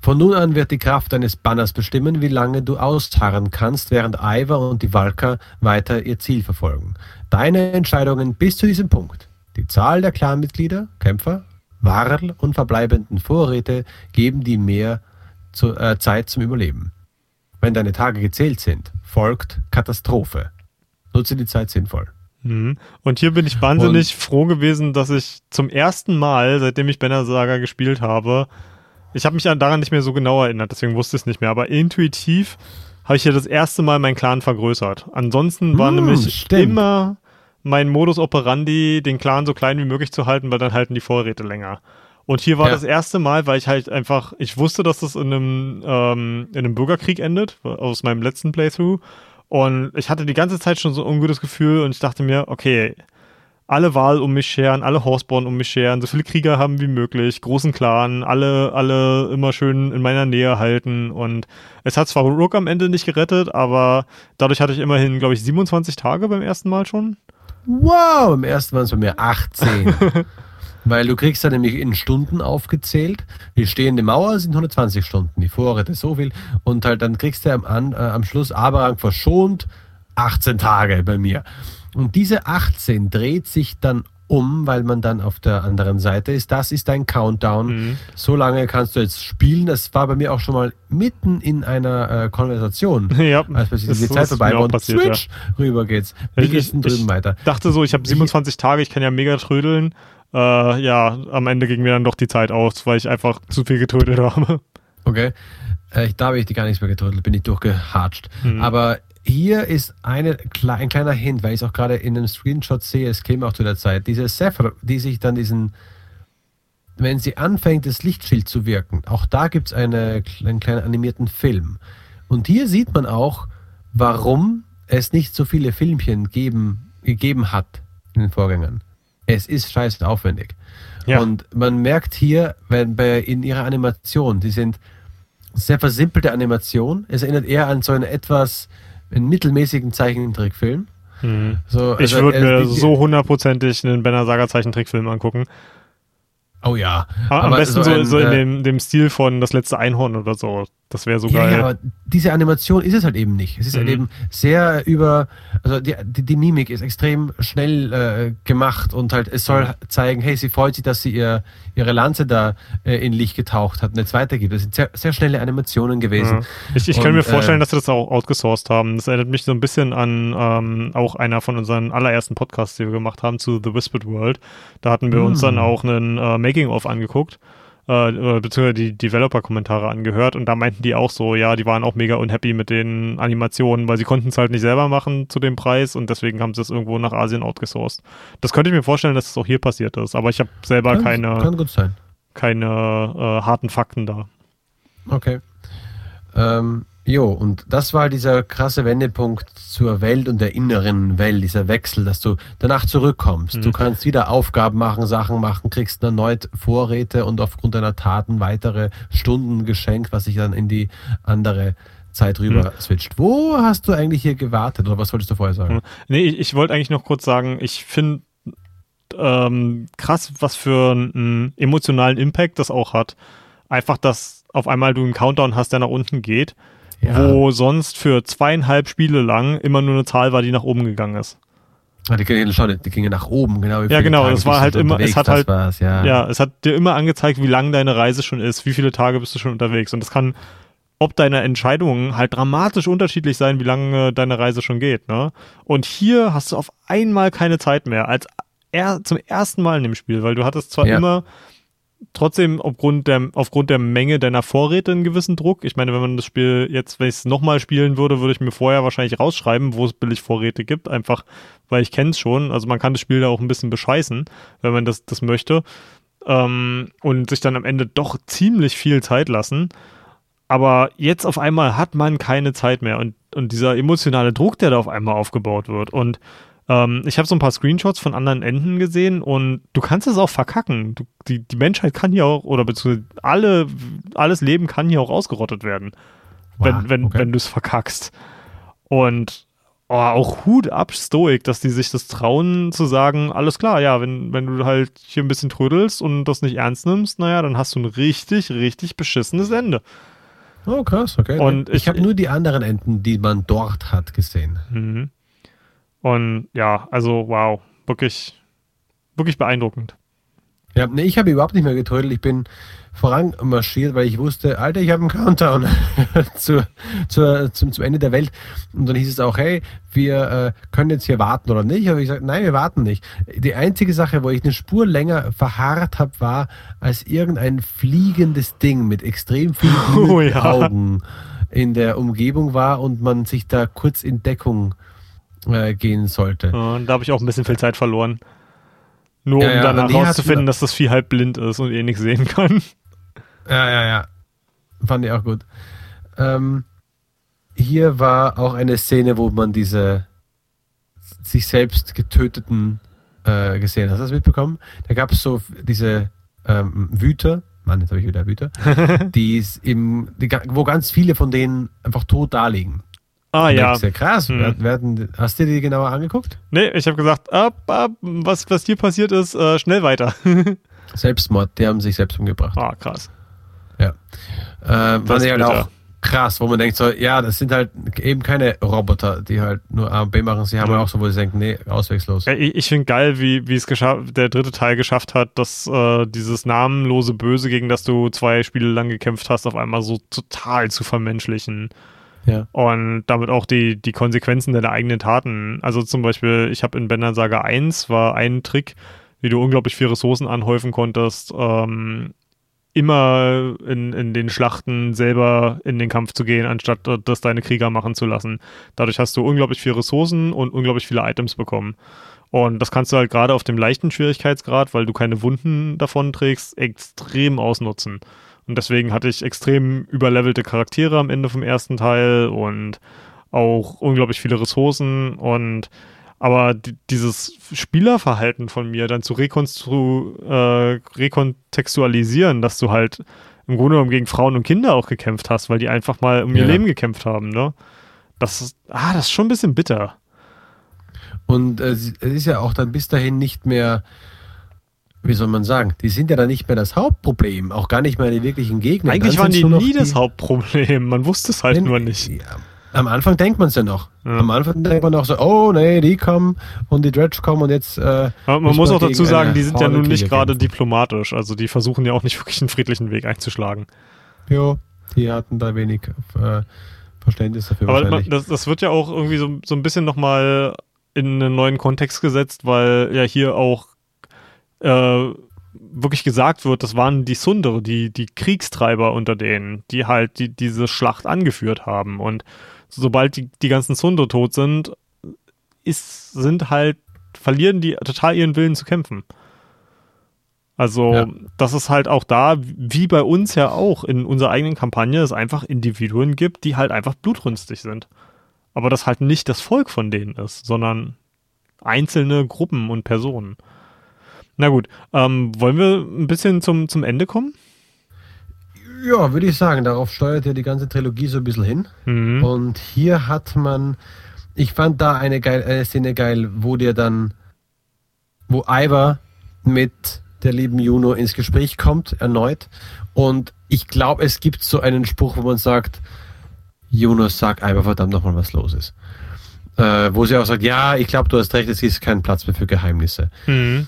S2: Von nun an wird die Kraft deines Banners bestimmen, wie lange du ausharren kannst, während Ivar und die Valka weiter ihr Ziel verfolgen. Deine Entscheidungen bis zu diesem Punkt. Die Zahl der Clanmitglieder, Kämpfer, Warl und verbleibenden Vorräte geben dir mehr zu, äh, Zeit zum Überleben. Wenn deine Tage gezählt sind, folgt Katastrophe. Nutze die Zeit sinnvoll.
S1: Mhm. Und hier bin ich wahnsinnig froh gewesen, dass ich zum ersten Mal, seitdem ich Banner Saga gespielt habe, ich habe mich an- daran nicht mehr so genau erinnert, deswegen wusste ich es nicht mehr, aber intuitiv habe ich hier das erste Mal meinen Clan vergrößert. Ansonsten war
S2: Hm,
S1: nämlich
S2: stimmt.
S1: immer mein Modus operandi, den Clan so klein wie möglich zu halten, weil dann halten die Vorräte länger. Und hier war
S2: Ja.
S1: das erste Mal, weil ich halt einfach, ich wusste, dass das in einem, ähm, in einem Bürgerkrieg endet, aus meinem letzten Playthrough. Und ich hatte die ganze Zeit schon so ein ungutes Gefühl und ich dachte mir, okay, alle Wahl um mich scheren, alle Horseborn um mich scheren, so viele Krieger haben wie möglich, großen Clan, alle, alle immer schön in meiner Nähe halten. Und es hat zwar Rook am Ende nicht gerettet, aber dadurch hatte ich immerhin, glaube ich, 27 Tage beim ersten Mal schon.
S2: Wow, im ersten waren es bei mir 18. Weil du kriegst dann nämlich in Stunden aufgezählt. Die stehende Mauer sind 120 Stunden, die Vorräte so viel. Und halt dann kriegst du am, an, äh, am Schluss Aberang verschont 18 Tage bei mir. Und diese 18 dreht sich dann um, weil man dann auf der anderen Seite ist. Das ist dein Countdown.
S1: Mhm.
S2: So lange kannst du jetzt spielen. Das war bei mir auch schon mal mitten in einer äh, Konversation.
S1: Ja,
S2: Als plötzlich die Zeit vorbei war und
S1: passiert, ja.
S2: switch, rüber geht's. Wie
S1: Ich-
S2: geht's denn
S1: ich-
S2: drüben weiter?
S1: dachte so, ich habe 27 Tage, ich kann ja mega trödeln. Äh, ja, am Ende ging mir dann doch die Zeit aus, weil ich einfach zu viel getrödelt habe.
S2: Okay. Äh, ich, da habe ich die gar nichts mehr getrödelt, bin ich durchgehatscht.
S1: Mhm.
S2: Aber hier ist eine, ein kleiner Hint, weil ich es auch gerade in einem Screenshot sehe, es käme auch zu der Zeit. Diese Zephyr, die sich dann diesen, wenn sie anfängt, das Lichtschild zu wirken, auch da gibt es eine, einen kleinen animierten Film. Und hier sieht man auch, warum es nicht so viele Filmchen geben, gegeben hat in den Vorgängern. Es ist scheiße aufwendig.
S1: Ja.
S2: Und man merkt hier, wenn bei, in ihrer Animation, die sind sehr versimpelt Animation. Es erinnert eher an so einen etwas einen mittelmäßigen Zeichentrickfilm. So,
S1: Ich
S2: also,
S1: würde
S2: äh,
S1: mir so hundertprozentig einen Banner Saga Zeichentrickfilm angucken.
S2: Oh ja.
S1: Aber am besten so,
S2: ein,
S1: so in
S2: äh,
S1: dem, dem Stil von Das letzte Einhorn oder so. Das wäre so
S2: Ja,
S1: geil.
S2: ja, aber diese Animation ist es halt eben nicht. Es ist halt
S1: Mhm.
S2: eben sehr über, also die, die, die Mimik ist extrem schnell äh, gemacht und halt es soll zeigen, hey, sie freut sich, dass sie ihr, ihre Lanze da äh, in Licht getaucht hat und jetzt weitergibt. Das sind sehr, sehr schnelle Animationen gewesen.
S1: Ja. Ich, ich kann
S2: Und,
S1: mir vorstellen,
S2: äh,
S1: dass sie das auch outgesourced haben. Das erinnert mich so ein bisschen an ähm, auch einer von unseren allerersten Podcasts, die wir gemacht haben, zu The Whispered World. Da hatten wir uns
S2: Mm.
S1: dann auch einen äh, Making-of angeguckt, äh, beziehungsweise die Developer-Kommentare angehört und da meinten die auch so, ja, die waren auch mega unhappy mit den Animationen, weil sie konnten es halt nicht selber machen zu dem Preis und deswegen haben sie es irgendwo nach Asien outgesourced. Das könnte ich mir vorstellen, dass es auch hier passiert ist, aber ich habe selber
S2: Kann-
S1: keine,
S2: Kann
S1: keine äh, harten Fakten da.
S2: Okay. Ähm, jo, und das war dieser krasse Wendepunkt zur Welt und der inneren Welt, dieser Wechsel, dass du danach zurückkommst.
S1: Mhm.
S2: Du kannst wieder Aufgaben machen, Sachen machen, kriegst erneut Vorräte und aufgrund deiner Taten weitere Stunden geschenkt, was sich dann in die andere Zeit rüber switcht. Wo hast du eigentlich hier gewartet oder was wolltest du vorher sagen?
S1: Mhm. Nee, ich, ich wollte eigentlich noch kurz sagen, ich finde ähm, krass, was für einen emotionalen Impact das auch hat. Einfach, dass auf einmal du einen Countdown hast, der nach unten geht, wo sonst für zweieinhalb Spiele lang immer nur eine Zahl war, die nach oben gegangen ist.
S2: Ah, die gingen, schau, die gingen nach oben, genau. wie
S1: Ja, genau,
S2: Tage
S1: das war halt immer- es hat halt-
S2: ja.
S1: Ja, es hat dir immer angezeigt, wie lang deine Reise schon ist, wie viele Tage bist du schon unterwegs. Und das kann ob deine Entscheidungen halt dramatisch unterschiedlich sein, wie lange deine Reise schon geht. Ne? Und hier hast du auf einmal keine Zeit mehr, als er, zum ersten Mal in dem Spiel, weil du hattest zwar
S2: Ja.
S1: immer trotzdem aufgrund der, aufgrund der Menge deiner Vorräte einen gewissen Druck. Ich meine, wenn man das Spiel jetzt, wenn ich es nochmal spielen würde, würde ich mir vorher wahrscheinlich rausschreiben, wo es billig Vorräte gibt, einfach weil ich kenne es schon. Also man kann das Spiel da auch ein bisschen bescheißen, wenn man das, das möchte. Ähm, und sich dann am Ende doch ziemlich viel Zeit lassen. Aber jetzt auf einmal hat man keine Zeit mehr und, und dieser emotionale Druck, der da auf einmal aufgebaut wird. Und ähm, ich habe so ein paar Screenshots von anderen Enden gesehen und du kannst es auch verkacken. Du, die, die Menschheit kann hier auch, oder beziehungsweise alle, alles Leben kann hier auch ausgerottet werden, wenn,
S2: Wow,
S1: wenn,
S2: okay.
S1: wenn du es verkackst. Und oh, auch Hut ab, Stoik, dass die sich das trauen zu sagen, alles klar, ja, wenn, wenn du halt hier ein bisschen trödelst und das nicht ernst nimmst, naja, dann hast du ein richtig, richtig beschissenes Ende.
S2: Oh, krass, okay.
S1: Und
S2: ich
S1: ich-
S2: habe nur die anderen Enten, die man dort hat, gesehen.
S1: Mhm. Und ja, also wow, wirklich, wirklich beeindruckend.
S2: Ja, nee, ich habe überhaupt nicht mehr getrödelt. Ich bin voranmarschiert, weil ich wusste, Alter, ich habe einen Countdown zu, zur, zum, zum Ende der Welt. Und dann hieß es auch, hey, wir äh, können jetzt hier warten oder nicht. Aber ich gesagt, nein, wir warten nicht. Die einzige Sache, wo ich eine Spur länger verharrt habe, war, als irgendein fliegendes Ding mit extrem vielen
S1: Oh, ja.
S2: Augen in der Umgebung war und man sich da kurz in Deckung äh, gehen sollte.
S1: Und da habe ich auch ein bisschen viel Zeit verloren. Nur
S2: Ja,
S1: um
S2: ja,
S1: dann herauszufinden, dass das Vieh halb blind ist und eh nichts sehen kann.
S2: Ja, ja, ja. Fand ich auch gut. Ähm, hier war auch eine Szene, wo man diese sich selbst getöteten äh, gesehen hat. Hast du das mitbekommen? Da gab es so diese ähm, Wüter, Mann, jetzt habe ich wieder Wüter, die im, die, wo ganz viele von denen einfach tot da liegen.
S1: Ah ja.
S2: denkst dir, krass,
S1: Hm.
S2: werden, hast du dir die genauer angeguckt?
S1: Nee, ich habe gesagt, ab, ab, was, was hier passiert ist, äh, schnell weiter.
S2: Selbstmord, die haben sich selbst umgebracht.
S1: ah, krass.
S2: Ja.
S1: Das
S2: fand
S1: ist
S2: ich halt auch krass, wo man denkt so, ja, das sind halt eben keine Roboter, die halt nur A und B machen. Sie haben ja
S1: Ja.
S2: auch so, wo sie denken, nee, ausweglos.
S1: Ja, ich ich finde geil, wie, wie es der dritte Teil geschafft hat, dass äh, dieses namenlose Böse, gegen das du zwei Spiele lang gekämpft hast, auf einmal so total zu vermenschlichen.
S2: Ja.
S1: Und damit auch die, die Konsequenzen deiner eigenen Taten. Also zum Beispiel, ich habe in Bender Saga 1 war ein Trick, wie du unglaublich viel Ressourcen anhäufen konntest, ähm, immer in, in den Schlachten selber in den Kampf zu gehen, anstatt äh, das deine Krieger machen zu lassen. Dadurch hast du unglaublich viel Ressourcen und unglaublich viele Items bekommen. Und das kannst du halt gerade auf dem leichten Schwierigkeitsgrad, weil du keine Wunden davon trägst, extrem ausnutzen. Und deswegen hatte ich extrem überlevelte Charaktere am Ende vom ersten Teil und auch unglaublich viele Ressourcen und aber die, dieses Spielerverhalten von mir dann zu rekonstru äh, rekontextualisieren, dass du halt im Grunde genommen gegen Frauen und Kinder auch gekämpft hast, weil die einfach mal um ihr
S2: Ja.
S1: Leben gekämpft haben, ne? Das ist, ah, das ist schon ein bisschen bitter.
S2: Und äh, es ist ja auch dann bis dahin nicht mehr, wie soll man sagen, die sind ja dann nicht mehr das Hauptproblem, auch gar nicht mehr die wirklichen Gegner.
S1: Eigentlich
S2: Dann
S1: waren die nie das Hauptproblem. Man wusste es halt
S2: Wenn-
S1: nur nicht.
S2: Ja, am Anfang denkt man es ja noch.
S1: Ja.
S2: Am Anfang denkt man noch so, oh nee, die kommen und die Dredge kommen und jetzt. Äh,
S1: man muss auch dazu sagen, die sind ja nun nicht gerade diplomatisch. Also die versuchen ja auch nicht wirklich einen friedlichen Weg einzuschlagen.
S2: Jo, die hatten da wenig äh, Verständnis dafür
S1: Aber man, das, das wird ja auch irgendwie so, so ein bisschen nochmal in einen neuen Kontext gesetzt, weil ja hier auch äh, wirklich gesagt wird, das waren die Sundere, die, die Kriegstreiber unter denen, die halt die, diese Schlacht angeführt haben. Und sobald die, die ganzen Sundere tot sind, ist, sind halt, verlieren die total ihren Willen zu kämpfen. Also,
S2: Ja.
S1: das ist halt auch da, wie bei uns ja auch in unserer eigenen Kampagne, es einfach Individuen gibt, die halt einfach blutrünstig sind. Aber das halt nicht das Volk von denen ist, sondern einzelne Gruppen und Personen. Na gut, ähm, wollen wir ein bisschen zum, zum Ende kommen?
S2: Ja, würde ich sagen, darauf steuert ja die ganze Trilogie so ein bisschen hin.
S1: Mhm.
S2: Und hier hat man, ich fand da eine, geil, eine Szene geil, wo dir dann, wo Ivar mit der lieben Juno ins Gespräch kommt, erneut. Und ich glaube, es gibt so einen Spruch, wo man sagt, Juno, sag Ivar verdammt nochmal, was los ist. Äh, wo sie auch sagt, ja, ich glaube, du hast recht, es ist kein Platz mehr für Geheimnisse.
S1: Mhm.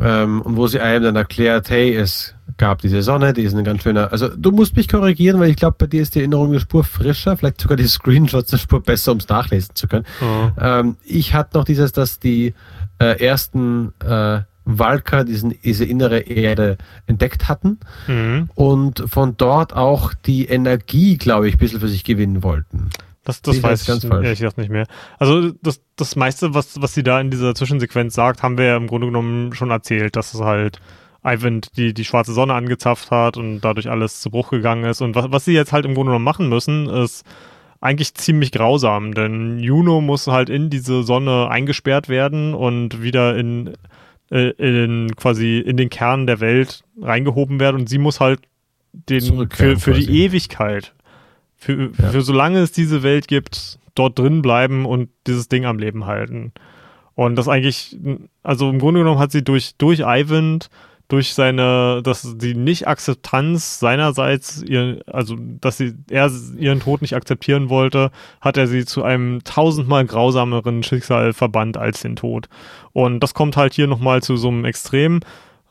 S2: Ähm, und wo sie einem dann erklärt, hey, es gab diese Sonne, die ist ein ganz schöner. Also du musst mich korrigieren, weil ich glaube, bei dir ist die Erinnerung eine Spur frischer, vielleicht sogar die Screenshots eine Spur besser, um es nachlesen zu können. Mhm. Ähm, ich hatte noch dieses, dass die äh, ersten äh, Walker diesen, diese innere Erde entdeckt hatten mhm. und von dort auch die Energie, glaube ich, ein bisschen für sich gewinnen wollten.
S1: Das, das ich weiß ich ehrlich gesagt nicht mehr. Also das, das meiste, was, was sie da in dieser Zwischensequenz sagt, haben wir ja im Grunde genommen schon erzählt, dass es halt Ivan die, die schwarze Sonne angezapft hat und dadurch alles zu Bruch gegangen ist. Und was, was sie jetzt halt im Grunde genommen machen müssen, ist eigentlich ziemlich grausam, denn Juno muss halt in diese Sonne eingesperrt werden und wieder in, äh, in quasi in den Kern der Welt reingehoben werden und sie muss halt den für, für die Ewigkeit für, ja. für solange es diese Welt gibt, dort drin bleiben und dieses Ding am Leben halten. Und das eigentlich, also im Grunde genommen hat sie durch, durch Ivan, durch seine, dass die Nicht-Akzeptanz seinerseits, ihr, also dass sie, er ihren Tod nicht akzeptieren wollte, hat er sie zu einem tausendmal grausameren Schicksal verbannt als den Tod. Und das kommt halt hier nochmal zu so einem Extrem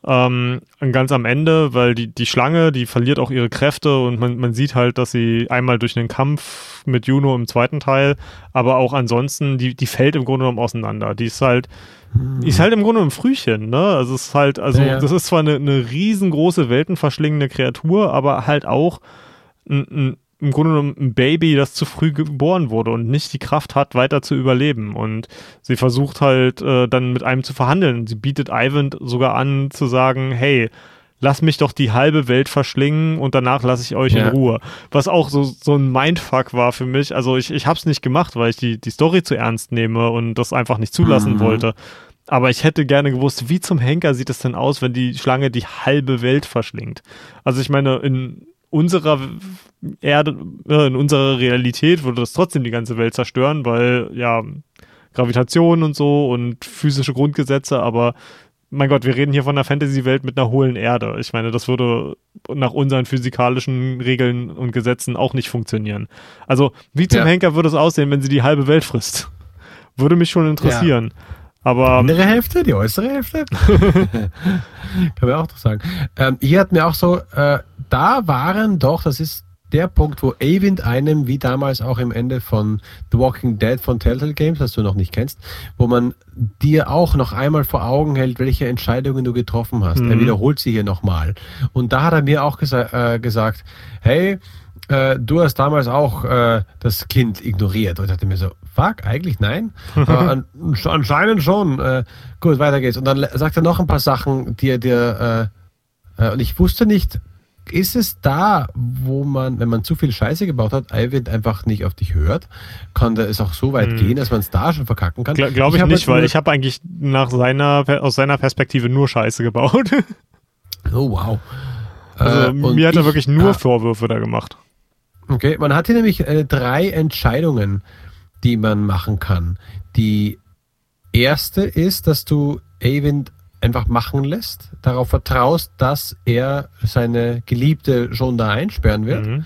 S1: ähm, ganz am Ende, weil die, die Schlange, die verliert auch ihre Kräfte und man, man sieht halt, dass sie einmal durch einen Kampf mit Juno im zweiten Teil, aber auch ansonsten, die, die fällt im Grunde genommen auseinander. Die ist halt, die ist halt im Grunde genommen Frühchen, ne? Also es ist halt, also ja, ja. das ist zwar eine, eine riesengroße, weltenverschlingende Kreatur, aber halt auch ein, ein im Grunde genommen ein Baby, das zu früh geboren wurde und nicht die Kraft hat, weiter zu überleben. Und sie versucht halt äh, dann mit einem zu verhandeln. Sie bietet Ivan sogar an zu sagen, hey, lass mich doch die halbe Welt verschlingen und danach lasse ich euch ja. in Ruhe. Was auch so, so ein Mindfuck war für mich. Also ich, ich habe es nicht gemacht, weil ich die, die Story zu ernst nehme und das einfach nicht zulassen mhm. wollte. Aber ich hätte gerne gewusst, wie zum Henker sieht es denn aus, wenn die Schlange die halbe Welt verschlingt. Also ich meine, in unserer Erde, äh, in unserer Realität würde das trotzdem die ganze Welt zerstören, weil ja Gravitation und so und physische Grundgesetze, aber mein Gott, wir reden hier von einer Fantasy-Welt mit einer hohlen Erde. Ich meine, das würde nach unseren physikalischen Regeln und Gesetzen auch nicht funktionieren. Also, wie zum ja. Henker würde es aussehen, wenn sie die halbe Welt frisst? Würde mich schon interessieren. Ja. Aber.
S2: Die innere Hälfte, die äußere Hälfte. Kann man auch doch sagen. Ähm, hier hat mir auch so, äh, da waren doch, das ist der Punkt, wo Avind einem, wie damals auch im Ende von The Walking Dead von Telltale Games, das du noch nicht kennst, wo man dir auch noch einmal vor Augen hält, welche Entscheidungen du getroffen hast. Mhm. Er wiederholt sie hier nochmal. Und da hat er mir auch gesa äh, gesagt, hey, äh, du hast damals auch äh, das Kind ignoriert. Und ich dachte mir so, fuck, eigentlich nein. an, anscheinend schon. Äh, gut, weiter geht's. Und dann sagt er noch ein paar Sachen, die er dir, äh, äh, und ich wusste nicht, ist es da, wo man, wenn man zu viel Scheiße gebaut hat, Eivind einfach nicht auf dich hört? Kann da es auch so weit hm. gehen, dass man es da schon verkacken kann?
S1: Gla Glaube ich, ich nicht, weil ich habe eigentlich nach seiner, aus seiner Perspektive nur Scheiße gebaut.
S2: oh, wow.
S1: Also äh, mir hat er wirklich nur ah, Vorwürfe da gemacht.
S2: Okay, man hat hier nämlich äh, drei Entscheidungen, die man machen kann. Die erste ist, dass du Eivind einfach machen lässt, darauf vertraust, dass er seine Geliebte schon da einsperren wird. Mhm.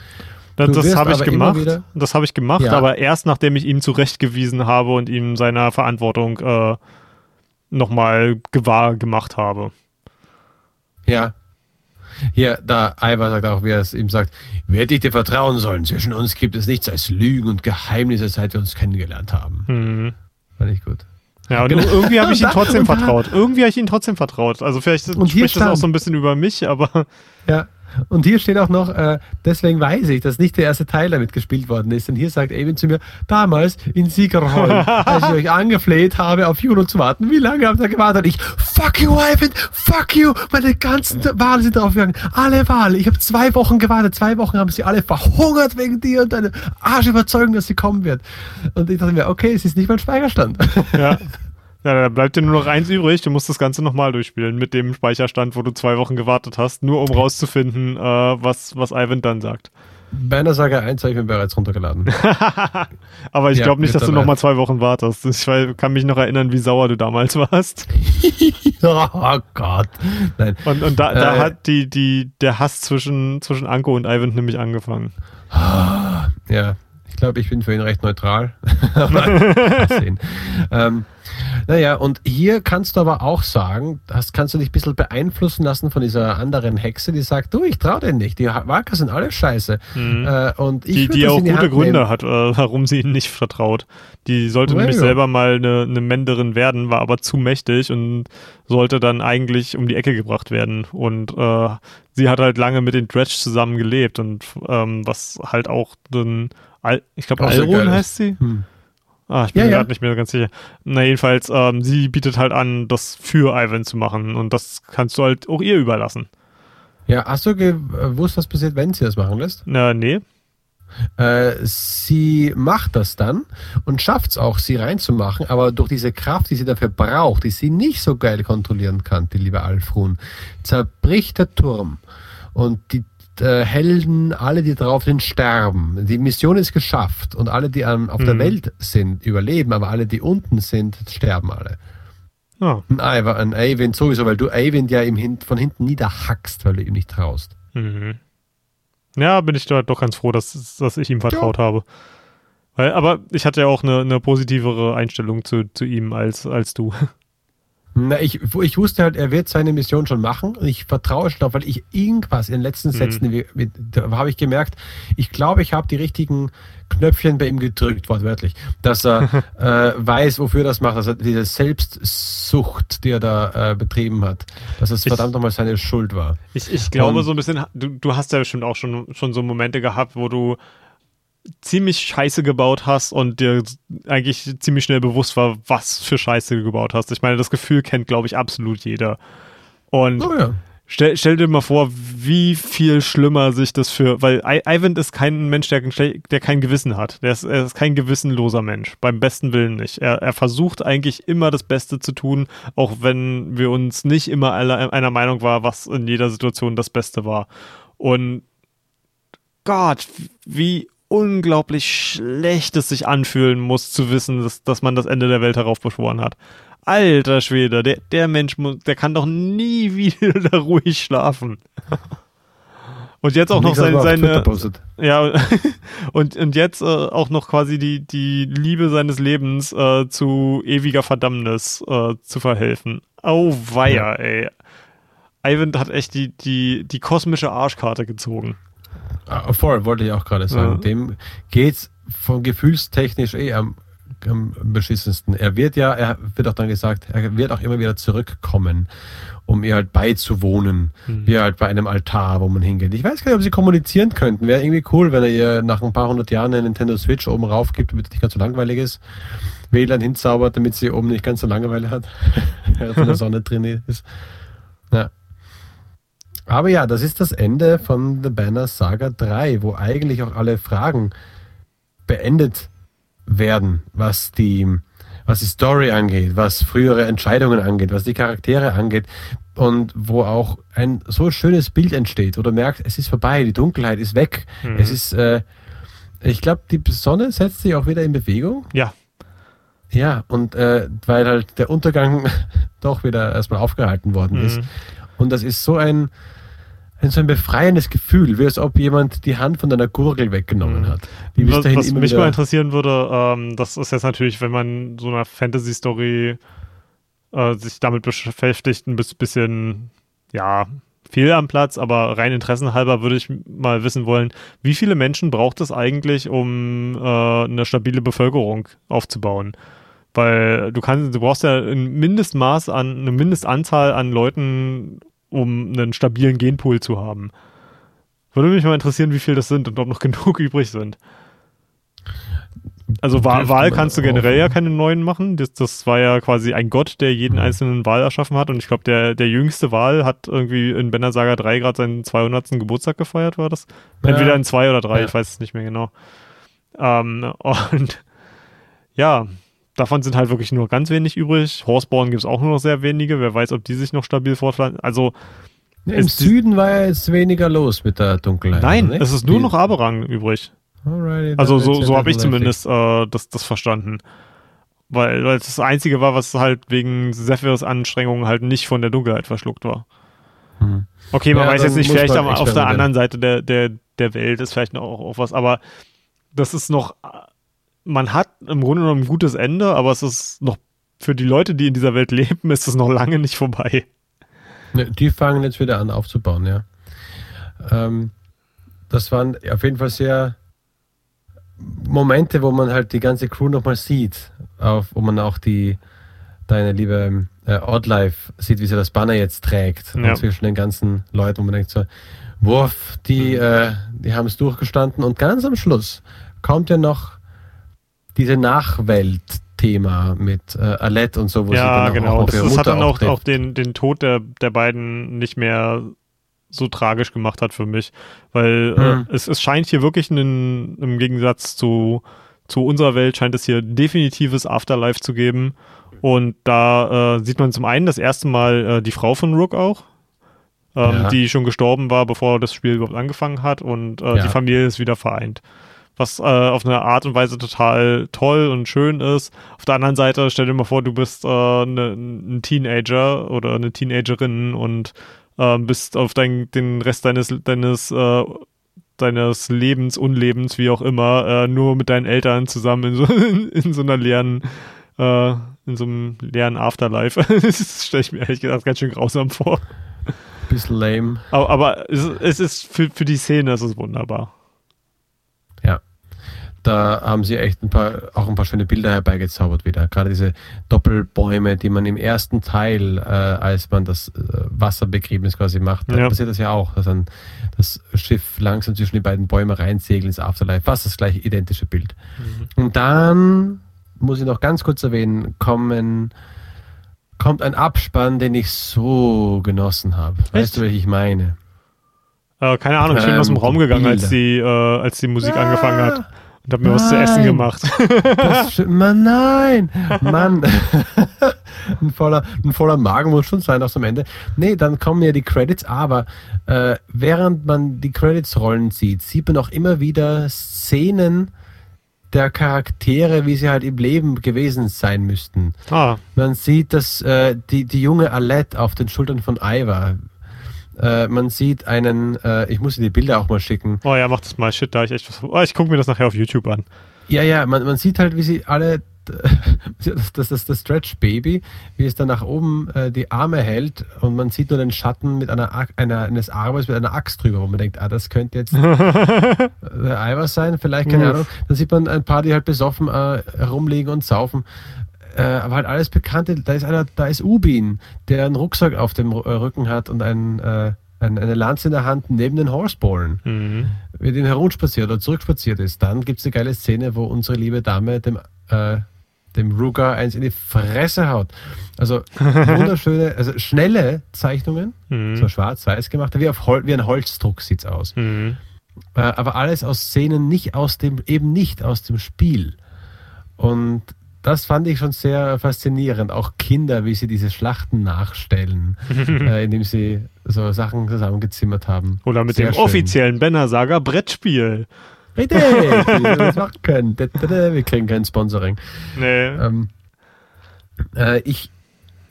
S1: Das, das habe ich gemacht. Das habe ich gemacht, ja. aber erst nachdem ich ihm zurechtgewiesen habe und ihm seiner Verantwortung äh, nochmal gewahr gemacht habe.
S2: Ja. Hier, da Ivar sagt auch, wie er es ihm sagt, werde ich dir vertrauen sollen. Zwischen uns gibt es nichts als Lügen und Geheimnisse, seit wir uns kennengelernt haben. Mhm. Fand ich gut.
S1: Ja, und genau. irgendwie habe ich ihm trotzdem vertraut. Irgendwie habe ich ihm trotzdem vertraut. Also vielleicht spricht das auch so ein bisschen über mich, aber.
S2: Ja, und hier steht auch noch, äh, deswegen weiß ich, dass nicht der erste Teil damit gespielt worden ist. Und hier sagt Evan zu mir, damals in Siegerholm, als ich euch angefleht habe, auf Juno zu warten. Wie lange habt ihr gewartet? Ich, fuck you, Evan, fuck you. Meine ganzen Wale sind draufgegangen. Alle Wale. Ich habe zwei Wochen gewartet. Zwei Wochen haben sie alle verhungert wegen dir und deine Arschüberzeugung, dass sie kommen wird. Und ich dachte mir, okay, es ist nicht mein Speicherstand.
S1: Ja. Ja, da bleibt dir nur noch eins übrig. Du musst das Ganze nochmal durchspielen mit dem Speicherstand, wo du zwei Wochen gewartet hast, nur um rauszufinden, äh, was, was Ivan dann sagt.
S2: Banner Saga 1 habe ich mir bereits runtergeladen.
S1: Aber ich ja, glaube nicht, dass du nochmal zwei Wochen wartest. Ich kann mich noch erinnern, wie sauer du damals warst.
S2: oh Gott.
S1: Nein. Und, und da, da äh, hat die, die, der Hass zwischen, zwischen Anko und Ivan nämlich angefangen.
S2: Ja, ich glaube, ich bin für ihn recht neutral. ähm, Naja, und hier kannst du aber auch sagen, das kannst du dich ein bisschen beeinflussen lassen von dieser anderen Hexe, die sagt, du, ich trau dir nicht, die Walker sind alle scheiße.
S1: Mhm.
S2: Äh, und ich
S1: die, die auch
S2: die
S1: gute
S2: Hand
S1: Gründe
S2: nehmen.
S1: hat, äh, warum sie ihnen nicht vertraut. Die sollte
S2: Ja,
S1: nämlich
S2: ja.
S1: selber mal eine, eine Menderin werden, war aber zu mächtig und sollte dann eigentlich um die Ecke gebracht werden. Und äh, sie hat halt lange mit den Dredge zusammen gelebt und ähm, was halt auch den, Al ich glaube
S2: ist.
S1: heißt sie.
S2: Hm.
S1: Ah, ich bin
S2: Ja,
S1: mir
S2: ja.
S1: gerade nicht mehr ganz sicher. Na, jedenfalls, ähm, sie bietet halt an, das für Ivan zu machen und das kannst du halt auch ihr überlassen.
S2: Ja, hast du gewusst, was passiert, wenn sie das machen lässt?
S1: Na, nee.
S2: Äh, sie macht das dann und schafft es auch, sie reinzumachen, aber durch diese Kraft, die sie dafür braucht, die sie nicht so geil kontrollieren kann, die liebe Alfrun, zerbricht der Turm und die äh, Helden, alle, die drauf sind, sterben. Die Mission ist geschafft und alle, die an, auf der
S1: Mhm.
S2: Welt sind, überleben, aber alle, die unten sind, sterben alle.
S1: Ah,
S2: Ein ein Eivin sowieso, weil du Eivin ja Hin von hinten niederhackst, weil du ihm nicht traust.
S1: Mhm. Ja, bin ich da doch ganz froh, dass, dass ich ihm vertraut habe. Weil, aber ich hatte ja auch eine, eine positivere Einstellung zu, zu ihm als, als du.
S2: Na, ich, ich wusste halt, er wird seine Mission schon machen und ich vertraue schon darauf, weil ich irgendwas in den letzten Sätzen, wie- mit, da habe ich gemerkt, ich glaube, ich habe die richtigen Knöpfchen bei ihm gedrückt, wortwörtlich, dass er äh, weiß, wofür das macht, dass er diese Selbstsucht, die er da äh, betrieben hat, dass es
S1: Ich-
S2: verdammt nochmal seine Schuld war.
S1: Ich, ich glaube
S2: Und-
S1: so ein bisschen, du, du hast ja bestimmt auch schon, schon so Momente gehabt, wo du ziemlich Scheiße gebaut hast und dir eigentlich ziemlich schnell bewusst war, was für Scheiße du gebaut hast. Ich meine, das Gefühl kennt, glaube ich, absolut jeder. Und
S2: Oh ja.
S1: Stell, stell dir mal vor, wie viel schlimmer sich das für, weil I Ivan ist kein Mensch, der, der kein Gewissen hat. Ist, er ist kein gewissenloser Mensch. Beim besten Willen nicht. Er, er versucht eigentlich immer das Beste zu tun, auch wenn wir uns nicht immer alle einer Meinung war, was in jeder Situation das Beste war. Und Gott, wie unglaublich schlecht es sich anfühlen muss, zu wissen, dass, dass man das Ende der Welt heraufbeschworen hat. Alter Schwede, der, der Mensch, muss, der kann doch nie wieder ruhig schlafen. Und jetzt auch noch seine, seine ja, und, und jetzt äh, auch noch quasi die, die Liebe seines Lebens äh, zu ewiger Verdammnis äh, zu verhelfen. Oh weia, ey. Ivan hat echt die, die, die kosmische Arschkarte gezogen.
S2: Ah, voll, wollte ich auch gerade sagen.
S1: Ja.
S2: Dem geht's von gefühlstechnisch eh am, am beschissensten. Er wird ja, er wird auch dann gesagt, er wird auch immer wieder zurückkommen, um ihr halt beizuwohnen,
S1: Mhm.
S2: wie halt bei einem Altar, wo man hingeht. Ich weiß gar nicht, ob sie kommunizieren könnten. Wäre irgendwie cool, wenn er ihr nach ein paar hundert Jahren eine Nintendo Switch oben rauf gibt, damit es nicht ganz so langweilig ist. WLAN hinzaubert, damit sie oben nicht ganz so Langeweile hat, in der Sonne drin ist. Ja. Aber ja, das ist das Ende von The Banner Saga 3, wo eigentlich auch alle Fragen beendet werden, was die, was die Story angeht, was frühere Entscheidungen angeht, was die Charaktere angeht und wo auch ein so schönes Bild entsteht oder merkt, es ist vorbei, die Dunkelheit ist weg.
S1: Mhm.
S2: Es ist, äh, ich glaube, die Sonne setzt sich auch wieder in Bewegung.
S1: Ja,
S2: Ja, und äh, weil halt der Untergang doch wieder erstmal aufgehalten worden ist.
S1: Mhm.
S2: Und das ist so ein, ein, so ein befreiendes Gefühl, wie als ob jemand die Hand von deiner Gurgel weggenommen
S1: Mhm.
S2: hat.
S1: Was, was mich mal interessieren würde, ähm, das ist jetzt natürlich, wenn man so einer Fantasy-Story äh, sich damit beschäftigt, ein bis- bisschen, ja, viel am Platz, aber rein interessenhalber würde ich mal wissen wollen, wie viele Menschen braucht es eigentlich, um äh, eine stabile Bevölkerung aufzubauen? Weil du kannst, du brauchst ja ein Mindestmaß an, eine Mindestanzahl an Leuten, um einen stabilen Genpool zu haben. Würde mich mal interessieren, wie viel das sind und ob noch genug übrig sind. Also Wahl, Wahl kannst du generell ja keine neuen machen. Das, das war ja quasi ein Gott, der jeden einzelnen Wahl erschaffen hat. Und ich glaube, der, der jüngste Wahl hat irgendwie in Banner Saga 3 gerade seinen 200. Geburtstag gefeiert, war das? Entweder in zwei oder drei,
S2: Ja.
S1: ich weiß es nicht mehr genau. Ähm, und ja, davon sind halt wirklich nur ganz wenig übrig. Horseborn gibt es auch nur noch sehr wenige. Wer weiß, ob die sich noch stabil fortpflanzen. Also,
S2: Im Süden war ja jetzt weniger los mit der Dunkelheit.
S1: nein,
S2: oder
S1: es ist nur noch Aberang übrig.
S2: Alrighty,
S1: Also so, so habe ich zumindest äh, das, das verstanden. Weil, weil es das Einzige war, was halt wegen Sephirs Anstrengungen halt nicht von der Dunkelheit verschluckt war.
S2: Hm.
S1: Okay, man
S2: Ja,
S1: weiß jetzt nicht, vielleicht auf der anderen Seite der, der, der Welt ist vielleicht noch auch, auch was, aber das ist noch, man hat im Grunde genommen ein gutes Ende, aber es ist noch für die Leute, die in dieser Welt leben, ist es noch lange nicht vorbei.
S2: Ne, die fangen jetzt wieder an aufzubauen, ja. Ähm, das waren auf jeden Fall sehr Momente, wo man halt die ganze Crew nochmal sieht, auf, wo man auch die deine liebe äh, Oddlife sieht, wie sie das Banner jetzt trägt
S1: Ja.
S2: zwischen den ganzen Leuten, wo man denkt so, Wurf, die, äh, die haben es durchgestanden und ganz am Schluss kommt ja noch diese Nachwelt-Thema mit äh, Alette und so, wo
S1: ja,
S2: sie dann
S1: genau.
S2: auch
S1: Das,
S2: ihre
S1: das hat dann auch,
S2: trifft.
S1: auch den, den Tod der, der beiden nicht mehr so tragisch gemacht hat für mich. Weil äh,
S2: Mhm.
S1: es, es scheint hier wirklich einen, im Gegensatz zu, zu unserer Welt, scheint es hier definitives Afterlife zu geben. Und da äh, sieht man zum einen das erste Mal äh, die Frau von Rook auch, ähm,
S2: Ja.
S1: die schon gestorben war, bevor das Spiel überhaupt angefangen hat. Und äh,
S2: Ja.
S1: die Familie ist wieder vereint was äh, auf eine Art und Weise total toll und schön ist. Auf der anderen Seite, stell dir mal vor, du bist äh, ne, ein Teenager oder eine Teenagerin und äh, bist auf dein, den Rest deines, deines, äh, deines Lebens, Unlebens, wie auch immer, äh, nur mit deinen Eltern zusammen in so, in, so einer leeren, äh, in so einem leeren Afterlife. das stelle ich mir ehrlich gesagt ganz schön grausam vor.
S2: Bisschen lame.
S1: Aber, aber es, es ist für, für die Szene ist es wunderbar.
S2: Da haben sie echt ein paar, auch ein paar schöne Bilder herbeigezaubert wieder. Gerade diese Doppelbäume, die man im ersten Teil, äh, als man das äh, Wasserbegräbnis quasi macht, da
S1: Ja.
S2: passiert das ja auch, dass dann das Schiff langsam zwischen die beiden Bäume reinsegelt ins Afterlife. Fast das gleiche identische Bild. Und dann muss ich noch ganz kurz erwähnen, kommen, kommt ein Abspann, den ich so genossen habe. Weißt du, welchen ich meine?
S1: Äh, keine Ahnung, ich bin
S2: Ähm,
S1: aus dem Raum gegangen, als die, äh, als die Musik
S2: Ah.
S1: angefangen hat und habe mir was zu essen
S2: Nein.
S1: gemacht.
S2: Das Mann, nein, Mann. ein, voller, ein voller Magen muss schon sein aus am Ende. Nee, dann kommen ja die Credits, aber äh, während man die Credits rollen sieht, sieht man auch immer wieder Szenen der Charaktere, wie sie halt im Leben gewesen sein müssten.
S1: ah,
S2: Man sieht, dass äh, die, die junge Alette auf den Schultern von Iva. Äh, man sieht einen, äh, ich muss dir die Bilder auch mal schicken.
S1: oh ja, mach das mal. Shit, da ich echt was. Oh, ich gucke mir das nachher auf YouTube an.
S2: Ja, ja, man, man sieht halt, wie sie alle, das, das ist das Stretch Baby, wie es dann nach oben äh, die Arme hält und man sieht nur den Schatten mit einer, einer eines Armes mit einer Axt drüber, wo man denkt, ah, das könnte jetzt der Eiweiß sein, vielleicht, keine
S1: Uff.
S2: Ahnung. Dann sieht man ein paar, die halt besoffen äh, herumliegen und saufen. Äh, aber halt alles Bekannte, da ist einer, da ist Ubin, der einen Rucksack auf dem äh, Rücken hat und ein, äh, ein, eine Lanze in der Hand neben den Horseballen
S1: Mhm.
S2: mit ihm herumspaziert oder zurückspaziert ist, dann gibt es eine geile Szene, wo unsere liebe Dame dem, äh, dem Ruger eins in die Fresse haut. Also wunderschöne, also schnelle Zeichnungen,
S1: Mhm.
S2: so schwarz-weiß gemacht, wie, auf Hol wie ein Holzdruck sieht's aus.
S1: Mhm.
S2: Äh, aber alles aus Szenen nicht aus dem, eben nicht aus dem Spiel. Und das fand ich schon sehr faszinierend. Auch Kinder, wie sie diese Schlachten nachstellen, äh, indem sie so Sachen zusammengezimmert haben.
S1: Oder mit
S2: Sehr
S1: dem
S2: schön.
S1: offiziellen Banner Saga Brettspiel.
S2: Richtig, wie wir das machen können. Wir kriegen kein Sponsoring.
S1: Nee.
S2: Ähm, äh, ich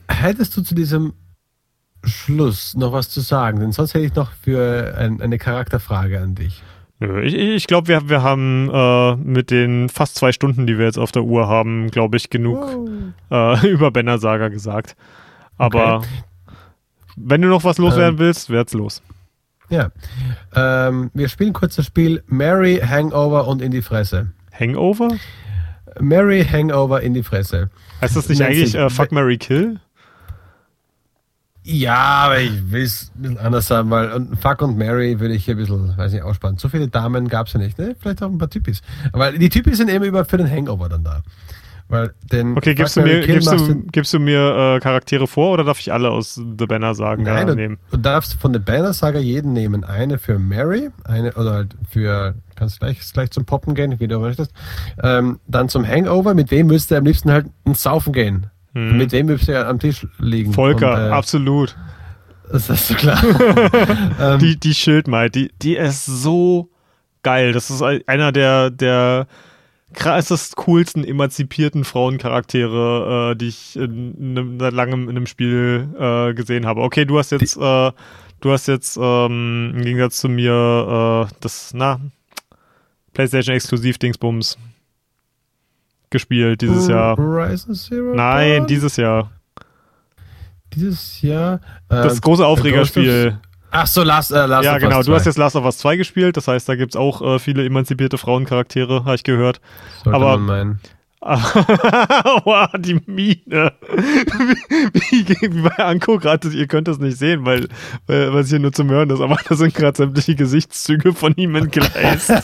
S2: hättest du zu diesem Schluss noch was zu sagen? Denn sonst hätte ich noch für ein, eine Charakterfrage an dich.
S1: Nö, ich ich glaube, wir, wir haben äh, mit den fast zwei Stunden, die wir jetzt auf der Uhr haben, glaube ich, genug äh, über Banner Saga gesagt. Aber wenn du noch was loswerden
S2: Ähm.
S1: willst, wär's los.
S2: Ja. Ähm, wir spielen kurz das Spiel Mary Hangover und in die Fresse.
S1: Hangover?
S2: Mary Hangover in die Fresse.
S1: Heißt das nicht
S2: Nennt
S1: eigentlich äh, Fuck Mary Kill?
S2: Ja, aber ich will es ein bisschen anders sagen, weil und Fuck und Mary würde ich hier ein bisschen, weiß nicht, ausspannen. So viele Damen gab es ja nicht, ne? Vielleicht auch ein paar Typis. Aber die Typis sind eben über für den Hangover dann da. Weil den
S1: Okay, gibst du mir, gibst du, gibst du mir äh, Charaktere vor oder darf ich alle aus The Banner sagen
S2: Nein, du,
S1: nehmen?
S2: du darfst von der Banner-Saga jeden nehmen. Eine für Mary, eine oder halt für, kannst gleich, gleich zum Poppen gehen, wie du möchtest. Ähm, dann zum Hangover, mit wem müsst ihr am liebsten halt ins Saufen gehen?
S1: Hm.
S2: Mit wem müsst ihr am Tisch liegen?
S1: Volker,
S2: Und, äh,
S1: absolut.
S2: Das ist so klar. ähm,
S1: Die, die Schildmaid, die, die ist so geil. Das ist ein- einer der, der krassest, coolsten, emanzipierten Frauencharaktere, äh, die ich in, seit langem in einem Spiel äh, gesehen habe. Okay, du hast jetzt, äh, du hast jetzt ähm, im Gegensatz zu mir äh, das, na, PlayStation exklusiv Dingsbums gespielt dieses Jahr.
S2: Horizon Zero
S1: Nein,
S2: Dawn?
S1: dieses Jahr.
S2: dieses Jahr.
S1: Das
S2: ähm,
S1: große Aufregerspiel.
S2: Ach so, Last, äh, Last
S1: Ja,
S2: of
S1: genau.
S2: Us
S1: Du hast
S2: 2.
S1: jetzt Last of Us 2 gespielt. Das heißt, da gibt's auch äh, viele emanzipierte Frauencharaktere, habe ich gehört.
S2: Sollte
S1: aber-
S2: man meinen.
S1: wow, die Mine. wie, wie, wie bei Anko gerade, ihr könnt das nicht sehen, weil, weil, weil es hier nur zum Hören ist, aber da sind gerade sämtliche Gesichtszüge von ihm entgleist.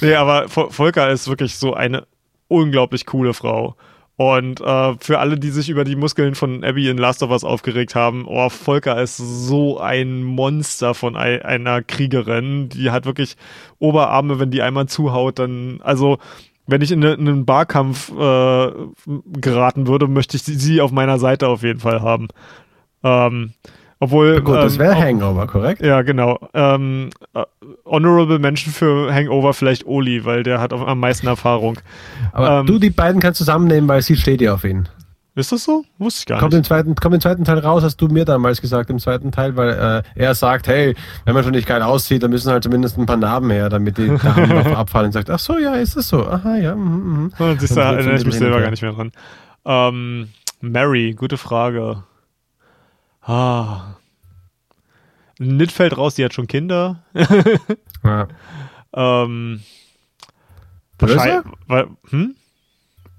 S1: nee, aber Vo- Volker ist wirklich so eine unglaublich coole Frau. Und äh, für alle, die sich über die Muskeln von Abby in Last of Us aufgeregt haben, oh, Volker ist so ein Monster von ei- einer Kriegerin. Die hat wirklich Oberarme, wenn die einmal zuhaut, dann, also, wenn ich in, ne- in einen Barkampf äh, geraten würde, möchte ich sie, auf meiner Seite auf jeden Fall haben. Ähm, obwohl.
S2: Gut, das
S1: ähm,
S2: wäre
S1: auch-
S2: Hangover, korrekt?
S1: ja, genau. Ähm, äh, honorable Menschen für Hangover vielleicht Oli, weil der hat am am meisten Erfahrung.
S2: Aber
S1: ähm,
S2: du die beiden kannst zusammennehmen, weil sie steht ja auf ihn.
S1: Ist das so? Wusste ich gar
S2: Kommt
S1: nicht.
S2: im, zweiten, kommt im zweiten Teil raus, hast du mir damals gesagt, im zweiten Teil, weil äh, er sagt, hey, wenn man schon nicht geil aussieht, dann müssen halt zumindest ein paar Narben her, damit die Narben abfallen. Und sagt, ach so, ja, ist das so? Aha, ja.
S1: Siehst du,
S2: Und so
S1: erinnere ich mich selber gar nicht mehr dran. Ähm, Mary, gute Frage. Ah. Nit fällt raus, die hat schon Kinder.
S2: Ja.
S1: ähm,
S2: Böse?
S1: wahrscheinlich- hm?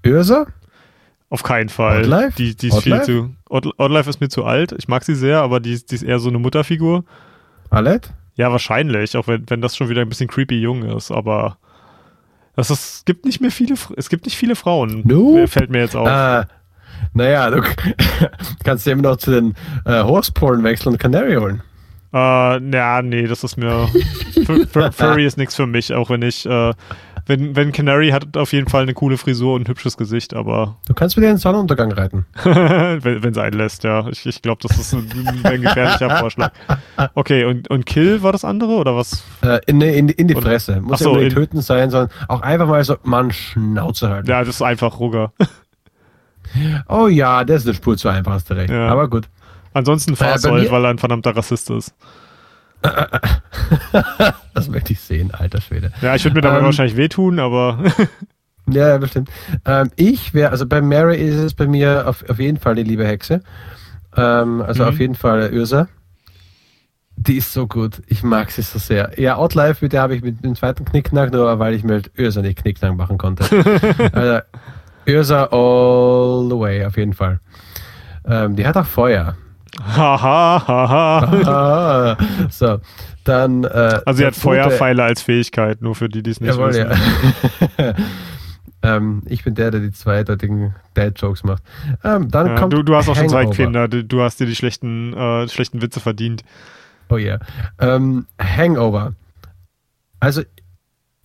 S2: Öser?
S1: Auf keinen Fall.
S2: Oddlife?
S1: Die, die ist viel
S2: Oddlife?
S1: zu. Odd, Oddlife ist mir zu alt. Ich mag sie sehr, aber die, ist- die ist eher so eine Mutterfigur.
S2: Allet?
S1: Ja, wahrscheinlich, auch wenn, wenn das schon wieder ein bisschen creepy jung ist, aber das ist, es gibt nicht mehr viele, es gibt nicht viele Frauen.
S2: No.
S1: Fällt mir jetzt auf.
S2: Äh, naja, du kannst immer noch zu den äh, Horseporn wechseln und Canary holen.
S1: Äh, na, nee, das ist mir. Fur- Fur- Furry ist nichts für mich, auch wenn ich. Äh, wenn, wenn Canary hat auf jeden Fall eine coole Frisur und ein hübsches Gesicht, aber
S2: Du kannst mit ihr in den Sonnenuntergang reiten.
S1: wenn wenn es einlässt, ja. Ich, ich glaube, das ist ein, ein gefährlicher Vorschlag. Okay, und, und Kill war das andere oder was?
S2: Äh, in, in, in die Fresse. Muss
S1: Ach so,
S2: ja nicht töten sein, sondern auch einfach mal so, Mann, Schnauze halten.
S1: Ja, das ist einfach Rugger.
S2: Oh ja, der ist eine Spur zu einfach, hast du recht.
S1: Ja.
S2: Aber gut.
S1: Ansonsten
S2: bei
S1: Fahrzeug,
S2: mir-
S1: weil er ein verdammter Rassist ist.
S2: Das möchte ich sehen, alter Schwede.
S1: Ja, ich würde mir dabei
S2: Ähm,
S1: wahrscheinlich wehtun, aber
S2: Ja, ja, bestimmt. Ähm, ich wäre, also bei Mary ist es bei mir auf, auf jeden Fall die liebe Hexe. Ähm, also
S1: Mhm.
S2: auf jeden Fall Ursa. Die ist so gut. Ich mag sie so sehr. Ja, Outlife, mit der habe ich mit dem zweiten Knickknack, nur weil ich mir halt Ursa nicht Knickknack machen konnte. also, Ursa all the way, auf jeden Fall. Ähm, die hat auch Feuer.
S1: Haha, haha.
S2: ah, so, dann. Äh,
S1: Also sie hat Feuerpfeile als Fähigkeit, nur für die, die es nicht
S2: Jawohl,
S1: wissen.
S2: ja. ähm, ich bin der, der die zweideutigen Dad-Jokes macht. Ähm, dann
S1: Ja,
S2: kommt
S1: du, du hast auch schon zwei. Kinder, du, du hast dir die schlechten, äh, schlechten Witze verdient.
S2: Oh yeah. Ähm, Hangover. Also,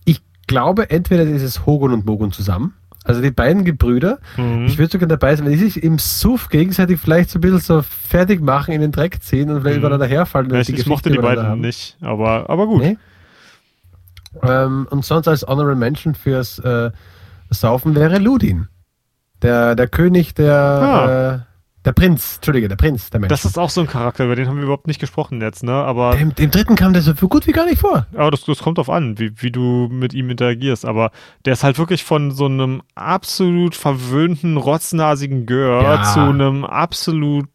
S2: ich glaube, entweder ist es Hogun und Mogun zusammen. Also die beiden Gebrüder.
S1: Mhm.
S2: Ich würde sogar dabei sein, wenn die sich im Suff gegenseitig vielleicht so ein bisschen so fertig machen, in den Dreck ziehen und vielleicht
S1: Mhm.
S2: übereinander herfallen. wenn
S1: Ja,
S2: sie
S1: ich, ich mochte die beiden
S2: haben.
S1: nicht, aber, aber gut.
S2: Nee. Ähm, und sonst als Honorable Mention fürs äh, Saufen wäre Ludin. Der, der König, der,
S1: Ah.
S2: äh, der Prinz, Entschuldige, der Prinz, der Mensch.
S1: Das ist auch so ein Charakter, über den haben wir überhaupt nicht gesprochen jetzt, ne? Aber,
S2: dem, dem dritten kam der so gut wie gar nicht vor.
S1: aber das, das kommt drauf an, wie, wie du mit ihm interagierst. Aber der ist halt wirklich von so einem absolut verwöhnten, rotznasigen Gör
S2: Ja.
S1: zu einem absolut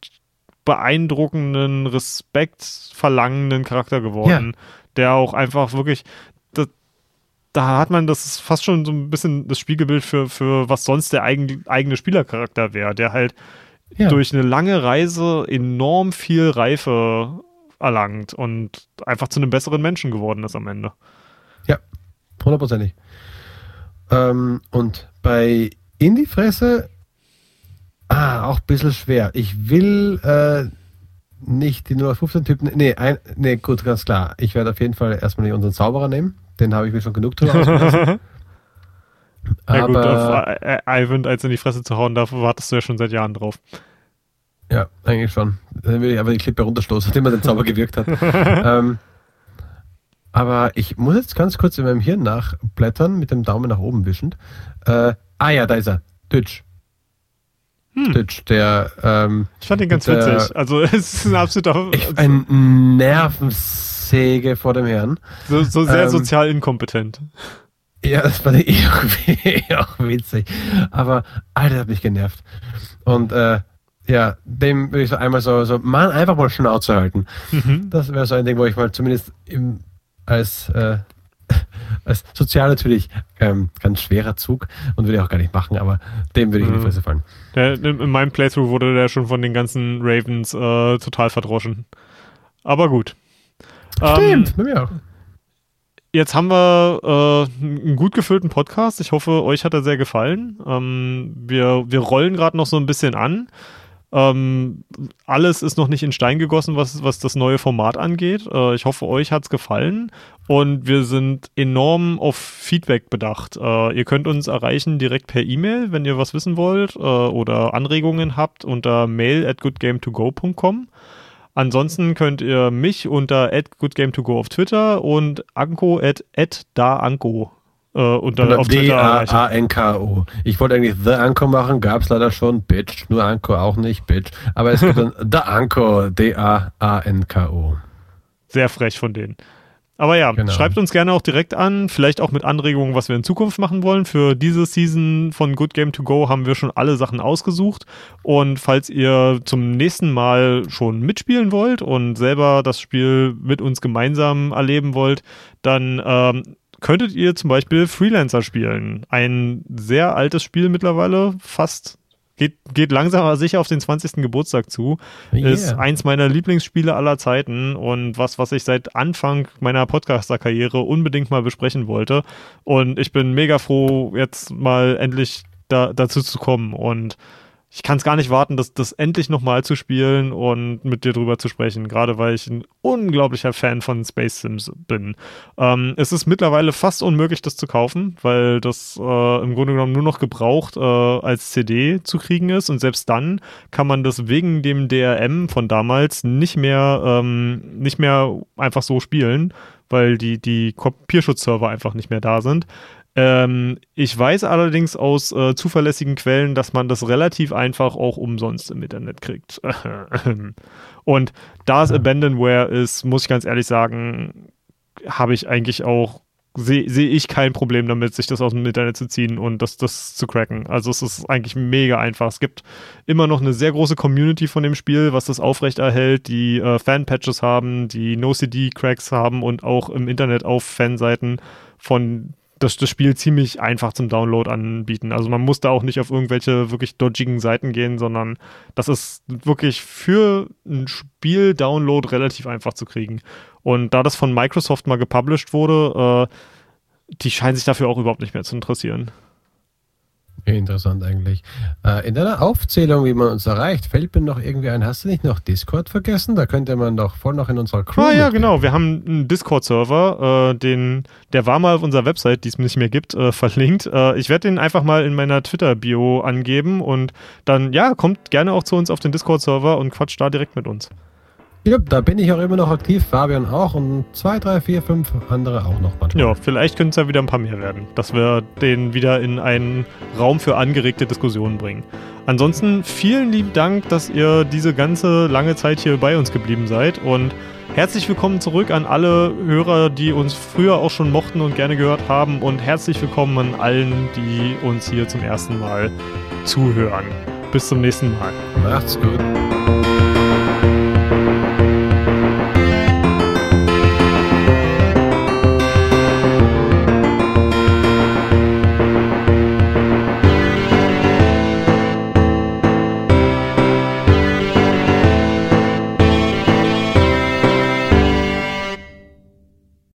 S1: beeindruckenden, respektverlangenden Charakter geworden, der auch einfach wirklich, da, da hat man das ist fast schon so ein bisschen das Spiegelbild für, für was sonst der eigen, eigene Spielercharakter wäre, der halt
S2: Ja.
S1: durch eine lange Reise enorm viel Reife erlangt und einfach zu einem besseren Menschen geworden ist am Ende.
S2: Hundertprozentig. Ähm, und bei In die Fresse, ah, auch ein bisschen schwer. Ich will äh, nicht die 015-Typen, nee, ein, nee, gut, ganz klar. Ich werde auf jeden Fall erstmal unseren Zauberer nehmen. Den habe ich mir schon genug drüber.
S1: ja gut, auf Ivan als in die Fresse zu hauen, da wartest du ja schon seit Jahren drauf.
S2: ja, eigentlich schon. Dann will ich aber die Klippe runterstoßen, nachdem er den Zauber gewirkt hat. ähm, aber ich muss jetzt ganz kurz in meinem Hirn nachblättern, mit dem Daumen nach oben wischend. Äh, ah ja, da ist er. Ditch.
S1: Hm.
S2: Ditch, der ähm,
S1: Ich fand den ganz
S2: Der-
S1: witzig. Also es ist ein absoluter,
S2: echt ein Nervensäge vor dem Herrn.
S1: so, so sehr
S2: ähm,
S1: sozial inkompetent.
S2: Ja, das fand ich eh auch, auch witzig. Aber, Alter, hat mich genervt. Und äh, ja, dem würde ich so einmal so, so, Mann, einfach mal Schnauze halten. Mhm. Das wäre so ein Ding, wo ich mal zumindest im, als, äh, als sozial natürlich ähm, ganz schwerer Zug und würde ich auch gar nicht machen, aber dem würde ich mhm. in die mhm. Fresse fallen.
S1: Der, in meinem Playthrough wurde der schon von den ganzen Ravens äh, total verdroschen. Aber gut.
S2: Stimmt, ähm, bei mir auch.
S1: Jetzt haben wir äh, einen gut gefüllten Podcast. Ich hoffe, euch hat er sehr gefallen. Ähm, wir, wir rollen gerade noch so ein bisschen an. Ähm, alles ist noch nicht in Stein gegossen, was, was das neue Format angeht. Äh, ich hoffe, euch hat es gefallen und wir sind enorm auf Feedback bedacht. Äh, ihr könnt uns erreichen direkt per E-Mail, wenn ihr was wissen wollt äh, oder Anregungen habt unter mail at goodgame2go.com. Ansonsten könnt ihr mich unter goodgame2go auf Twitter und Anko at, at daanko
S2: äh, unter, auf Twitter D-A-A-N-K-O. Ich wollte eigentlich The Anko machen, gab es leider schon, Bitch. Nur Anko auch nicht, Bitch. Aber es gibt dann The Anko, D-A-A-N-K-O.
S1: Sehr frech von denen. Aber ja, genau. schreibt uns gerne auch direkt an, vielleicht auch mit Anregungen, was wir in Zukunft machen wollen. Für diese Season von Good Game to Go haben wir schon alle Sachen ausgesucht. Und falls ihr zum nächsten Mal schon mitspielen wollt und selber das Spiel mit uns gemeinsam erleben wollt, dann ähm, könntet ihr zum Beispiel Freelancer spielen. Ein sehr altes Spiel mittlerweile, fast geht, geht langsam aber sicher auf den 20. Geburtstag zu. Yeah. Ist eins meiner Lieblingsspiele aller Zeiten und was, was ich seit Anfang meiner Podcaster-Karriere unbedingt mal besprechen wollte. Und ich bin mega froh, jetzt mal endlich da, dazu zu kommen. Und ich kann es gar nicht warten, das, das endlich nochmal zu spielen und mit dir drüber zu sprechen, gerade weil ich ein unglaublicher Fan von Space Sims bin. Ähm, es ist mittlerweile fast unmöglich, das zu kaufen, weil das äh, im Grunde genommen nur noch gebraucht äh, als CD zu kriegen ist und selbst dann kann man das wegen dem DRM von damals nicht mehr, ähm, nicht mehr einfach so spielen, weil die, die Kopierschutzserver einfach nicht mehr da sind. Ähm, ich weiß allerdings aus äh, zuverlässigen Quellen, dass man das relativ einfach auch umsonst im Internet kriegt. Und da es Abandonware ist, muss ich ganz ehrlich sagen, habe ich eigentlich auch, sehe seh ich kein Problem damit, sich das aus dem Internet zu ziehen und das, das zu cracken. Also es ist eigentlich mega einfach. Es gibt immer noch eine sehr große Community von dem Spiel, was das aufrechterhält, die äh, Fan-Patches haben, die No-CD-Cracks haben und auch im Internet auf Fanseiten von das, das Spiel ziemlich einfach zum Download anbieten. Also man muss da auch nicht auf irgendwelche wirklich dodgigen Seiten gehen, sondern das ist wirklich für ein Spiel-Download relativ einfach zu kriegen. Und da das von Microsoft mal gepublished wurde, äh, die scheinen sich dafür auch überhaupt nicht mehr zu interessieren.
S2: Interessant eigentlich. Äh, in deiner Aufzählung, wie man uns erreicht, fällt mir noch irgendwie ein, hast du nicht noch Discord vergessen? Da könnte man doch voll noch in unserer
S1: Crew. Ah ja, genau. Wir haben einen Discord-Server, äh, den, der war mal auf unserer Website, die es nicht mehr gibt, äh, verlinkt. Äh, ich werde den einfach mal in meiner Twitter-Bio angeben und dann, ja, kommt gerne auch zu uns auf den Discord-Server und quatscht da direkt mit uns.
S2: Ja, da bin ich auch immer noch aktiv, Fabian auch und zwei, drei, vier, fünf andere auch noch
S1: manchmal. Ja, vielleicht können es ja wieder ein paar mehr werden, dass wir den wieder in einen Raum für angeregte Diskussionen bringen. Ansonsten vielen lieben Dank, dass ihr diese ganze lange Zeit hier bei uns geblieben seid und herzlich willkommen zurück an alle Hörer, die uns früher auch schon mochten und gerne gehört haben und herzlich willkommen an allen, die uns hier zum ersten Mal zuhören. Bis zum nächsten Mal.
S2: Macht's gut.